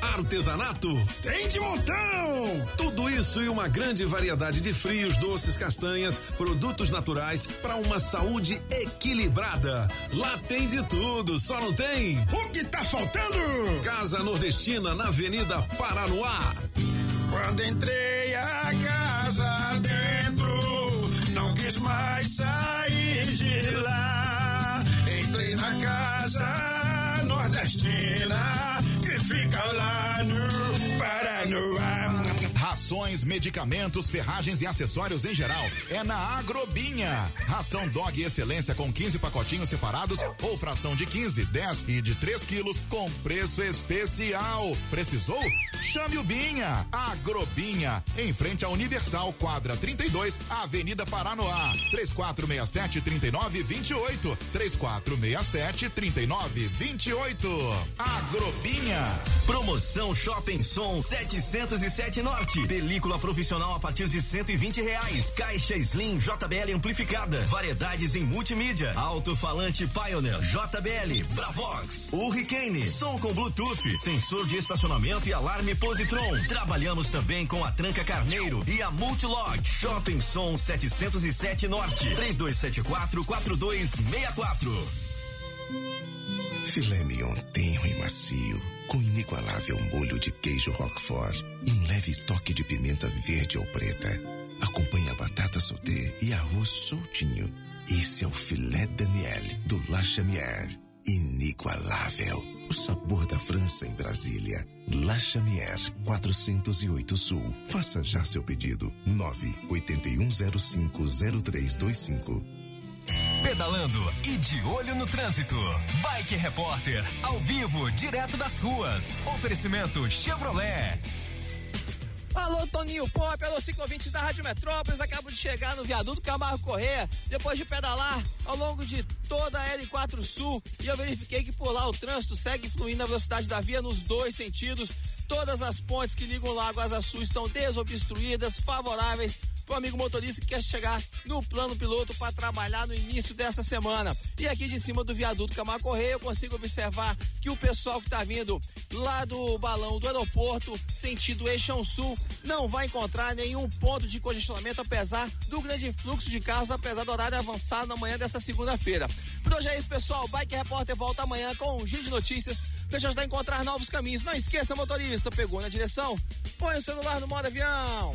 Artesanato tem de montão! Tudo isso e uma grande variedade de frios, doces, castanhas, produtos naturais para uma saúde equilibrada. Lá tem de tudo, só não tem. O que tá faltando? Casa Nordestina na Avenida Paranoá. Quando entrei medicamentos, ferragens e acessórios em geral. É na Agrobinha. Ração Dog Excelência com 15 pacotinhos separados ou fração de 15, 10 e de 3 quilos com preço especial. Precisou? Chame o Binha. Agrobinha, em frente à Universal, quadra 32, Avenida Paranoá. 3467 3928. 3467 3928. Agrobinha. Promoção Shopping Som 707 Norte. Película profissional a partir de 120 reais. Caixa Slim JBL amplificada. Variedades em multimídia. Alto-falante Pioneer JBL. Bravox. Hurricane. Som com Bluetooth. Sensor de estacionamento e alarme Positron. Trabalhamos também com a Tranca Carneiro e a Multilog. Shopping Som 707 Norte. 3274 4264. Filé mignon tenro e macio, com inigualável molho de queijo Roquefort e um leve toque de pimenta verde ou preta. Acompanhe a batata sauté e arroz soltinho. Esse é o filé Daniel do La Chamière. Inigualável. O sabor da França em Brasília. La Chamière, 408 Sul. Faça já seu pedido. 981050325. Pedalando e de olho no trânsito. Bike Repórter, ao vivo, direto das ruas. Oferecimento Chevrolet. Alô, Toninho Pop, alô, ciclovintes da Rádio Metrópolis. Acabo de chegar no viaduto Camargo Correia, depois de pedalar ao longo de toda a L4 Sul. E eu verifiquei que por lá o trânsito segue fluindo a velocidade da via nos dois sentidos. Todas as pontes que ligam o Lago Asa estão desobstruídas, favoráveis para o amigo motorista que quer chegar no plano piloto para trabalhar no início dessa semana. E aqui de cima do viaduto Camargo Correia eu consigo observar que o pessoal que está vindo lá do balão do aeroporto, sentido Eixão Sul, não vai encontrar nenhum ponto de congestionamento, apesar do grande fluxo de carros, apesar do horário avançado na manhã dessa segunda-feira. Por hoje é isso, pessoal. O Bike Repórter volta amanhã com um giro de notícias para te ajudar a encontrar novos caminhos. Não esqueça, motorista, pegou na direção? Põe o celular no modo avião.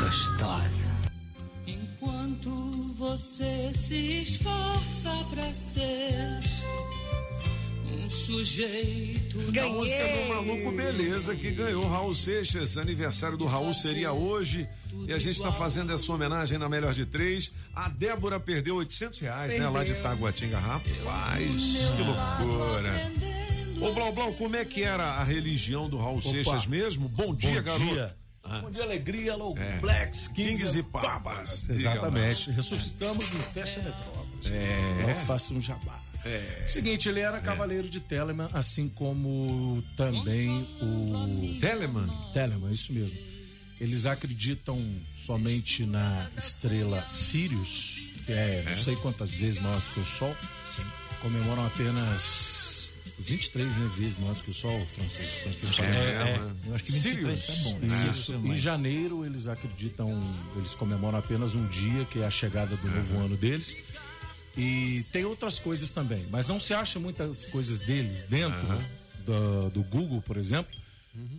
Gostosa. Enquanto você se esforça pra ser um sujeito. A música do Maluco Beleza que ganhou Raul Seixas. Aniversário do Raul seria hoje. E a gente está fazendo essa homenagem na melhor de três. A Débora perdeu 800 reais, né? Lá de Taguatinga. Rapaz, que loucura. Ô, Blau Blau, como é que era a religião do Raul Opa. Seixas mesmo? Bom dia, Bom garoto. dia. Ah. Bom dia, alegria, low É. blacks, kings, Kings e papas. Exatamente. Diga. Ressuscitamos em Festa Metrópolis. É. Logo faça um jabá. É. Seguinte, ele era cavaleiro de Telemann, assim como também o. Telemann? Telemann, isso mesmo. Eles acreditam somente na estrela Sirius, que é, não sei quantas vezes maior do que o Sol. Comemoram apenas 23 né, vezes maior do que o Sol, francês. francês É, é. Eu acho que 23 tá bom, né? Isso. Sirius é Em janeiro eles acreditam, eles comemoram apenas um dia, que é a chegada do novo ano deles. E tem outras coisas também, mas não se acha muitas coisas deles dentro Aham. do, do Google, por exemplo,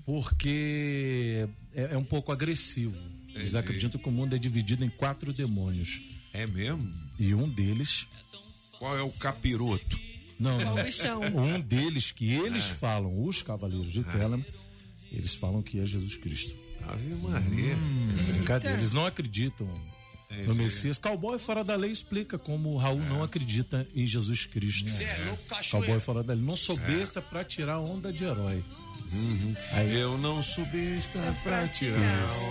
porque é, é um pouco agressivo. Eles Entendi. acreditam que o mundo é dividido em quatro demônios. É mesmo? E um deles. Qual é o capiroto? Não, É não. Um deles que eles É. falam, os cavaleiros de Telemann, eles falam que é Jesus Cristo. Ave Maria. É brincadeira. Eles não acreditam Entendi. no Messias. Cowboy Fora da Lei explica como o Raul É. não acredita em Jesus Cristo. Cê é louco. Cowboy Fora da Lei. Não sou É. pra tirar onda de herói. Eu não sou besta pra tirar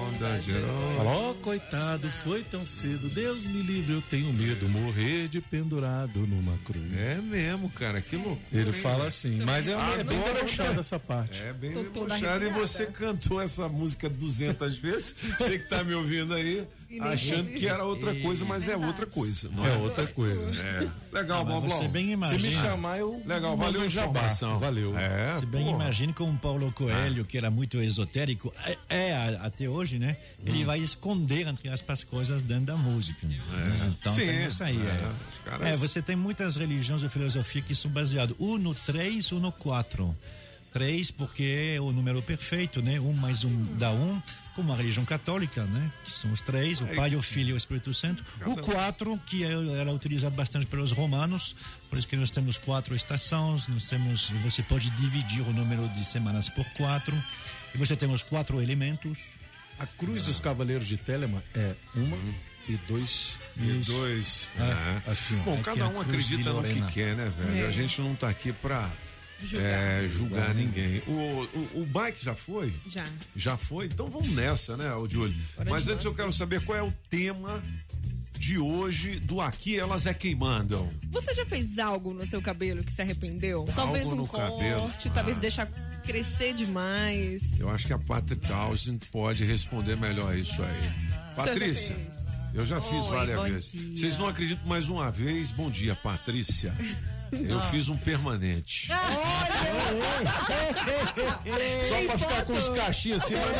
onda de herói. Ó, coitado, foi tão cedo. Deus me livre, eu tenho medo. Morrer de pendurado numa cruz. É mesmo, cara, que loucura. Ele hein, fala assim, mas é, é bem debochado essa parte. É bem debochado. E você cantou essa música 200 [laughs] vezes. Você que tá me ouvindo aí, achando que era outra coisa, mas é outra coisa. Não É outra coisa. É. Legal, Ah, Boblão. você bem imagina. Se me chamar, eu Legal, valeu a jabá. informação. Valeu. É, Se bem porra. imagine como Paulo Coelho, que era muito esotérico, é, é até hoje, né? Ele Hum. vai esconder, entre aspas, coisas dentro da música. né? Então Sim, tem isso aí. é. É. É, você tem muitas religiões e filosofia que são baseadas um no 3 ou no 4. 3 porque é o número perfeito, né? Um mais um dá um, como a religião católica, né? Que são os três, o É. Pai, o Filho e o Espírito Santo. O 4, que é- era utilizado bastante pelos romanos, por isso que nós temos quatro estações, nós temos, você pode dividir o número de semanas por quatro, e você tem os quatro elementos. A cruz dos Cavaleiros de Telemann é uma e dois. E dois. É, é. assim, ó. Bom, Aqui cada um acredita no que quer, né, velho? É. A gente não tá aqui pra Julgar. é, julgar ninguém. O, o, o bike já foi? Já. Já foi? Então vamos nessa, né? Bora Mas antes eu quero saber qual é o tema de hoje do Aqui Elas É Quem Mandam. Você já fez algo no seu cabelo que se arrependeu? Talvez Algo um no cabelo? corte, talvez Ah. deixar crescer demais. Eu acho que a Patrick Townsend pode responder melhor isso aí. Já Patrícia, eu já fiz Oi, várias vezes. dia. Vocês não acreditam mais uma vez? Bom dia, Patrícia. [laughs] Eu Não. fiz um permanente. Só Só pra ficar com os cachinhos assim, mas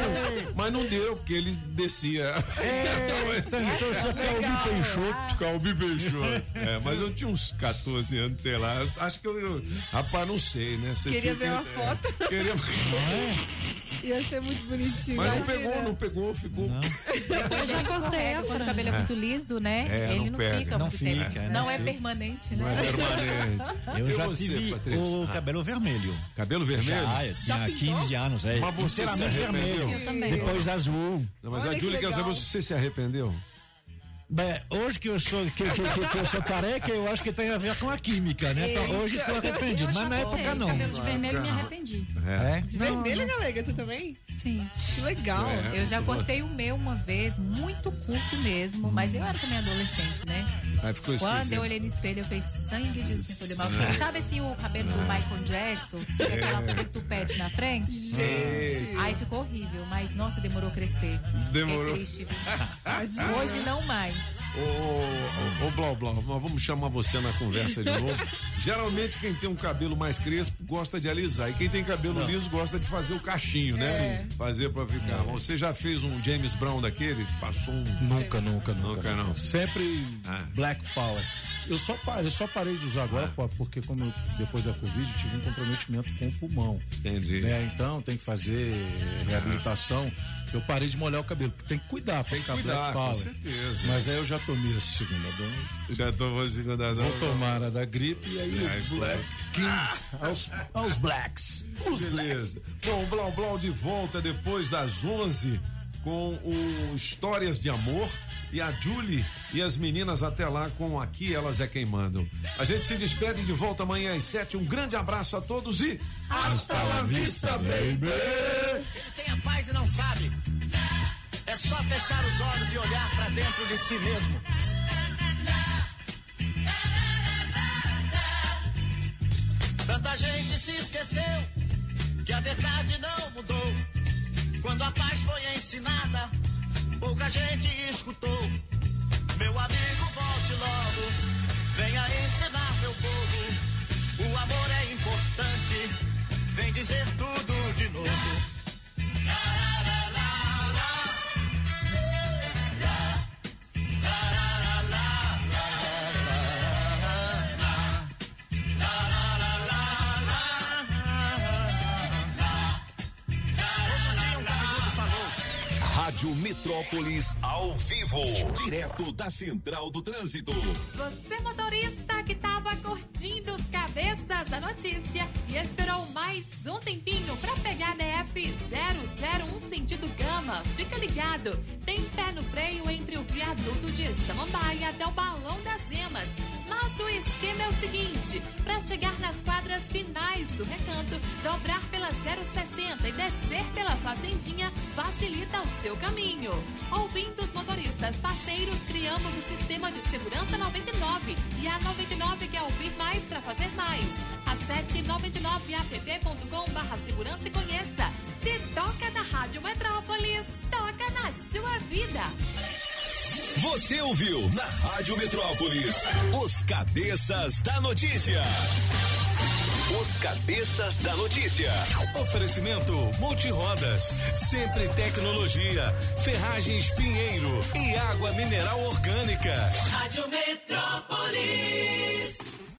não, mas não deu, porque ele descia. Eita, então você é Calbi Peixoto. Calbi Peixoto. É, mas eu tinha uns 14 anos, sei lá. Acho que eu. eu rapaz, não sei, né? Você Queria fica- ver uma é, foto. Queria. [laughs] Ia ser muito bonitinho. Mas não pegou, não pegou, ficou. Eu já cortei a Quando o cabelo é É. muito liso, né? É, Ele não não, fica Não muito fica, tempo. é, Não, não é permanente, Não né? é permanente. Eu E já você, tive Patrícia? o Ah. cabelo vermelho. Cabelo vermelho? Já, eu tinha 15 anos. É, Mas você se arrependeu? vermelho. Eu também. Depois azul. Não, mas Olha a que Júlia quer saber se você se arrependeu. Bem, hoje que eu sou que, que, que- que eu sou careca, eu acho que tem a ver com a química, né? Então, hoje estou arrependido, mas na época não. Cabelo de vermelho me arrependi. É? De vermelho, galega, tu também? Sim. Que legal. Eu já cortei o meu uma vez, muito curto mesmo, mas eu era também adolescente, né? Aí ficou Quando esquisito. eu olhei no espelho, eu fiz sangue de cintura de mal. Sangue. Sabe assim o cabelo do Ah. Michael Jackson? Que tem aquela, É. aquele tupete na frente? Gente. Aí ficou horrível, mas nossa, demorou a crescer. Demorou. Fiquei triste. Hoje não mais. Ô, ô, ô, ô, Blau Blau, nós vamos chamar você na conversa de novo. [laughs] Geralmente quem tem um cabelo mais crespo gosta de alisar. E quem tem cabelo liso gosta de fazer o cachinho, né? É. Fazer pra ficar. Você já fez um James Brown daquele? Passou um. Nunca, nunca, nunca. Nunca, não. Sempre Black Power. Eu só parei, eu só parei de usar agora pô, porque como eu, depois da Covid eu tive um comprometimento com o pulmão. Entendi. Né? Então tem que fazer reabilitação. Eu parei de molhar o cabelo, porque tem que cuidar pra ficar cuidar, Black com Power. certeza. Mas aí eu já tomei a segunda dose. Já tomou a segunda dose. Vou tomar a da gripe e aí o Black Kings aos, aos Blacks. Os Beleza. Bom, o Blau Blau de volta depois das 11 com o Histórias de Amor e a Julie e as meninas até lá com Aqui Elas é Quem Mandam. A gente se despede de volta amanhã às 7. Um grande abraço a todos e hasta la vista, baby! Ele tem a paz e não sabe. É só fechar os olhos e olhar pra dentro de si mesmo. Tanta gente se esqueceu que a verdade não mudou. Quando a paz foi ensinada, pouca gente escutou. Meu amigo, volte logo, venha ensinar meu povo. O amor é importante, vem dizer tudo Rádio Metrópolis ao vivo, direto da Central do Trânsito. Você motorista que estava curtindo os cabeças da notícia e esperou mais um tempinho para pegar DF 001 sentido Gama, fica ligado. Tem pé no freio entre o viaduto de Samambaia até o Balão das Emas. Mas o esquema é o seguinte: para chegar nas quadras finais do recanto, dobrar pela 060 e descer pela Fazendinha facilita o seu caminho. Ouvindo os motoristas parceiros, criamos o sistema de segurança 99 e a 99 quer ouvir mais para fazer mais. Acesse 99app.com/barra segurança e conheça. Se toca na Rádio Metrópolis, toca na sua vida. Você ouviu na Rádio Metrópolis os cabeças da notícia. Os cabeças da notícia. Oferecimento Multirodas, Sempre Tecnologia, Ferragens Pinheiro e Água Mineral Orgânica. Rádio Metrópolis.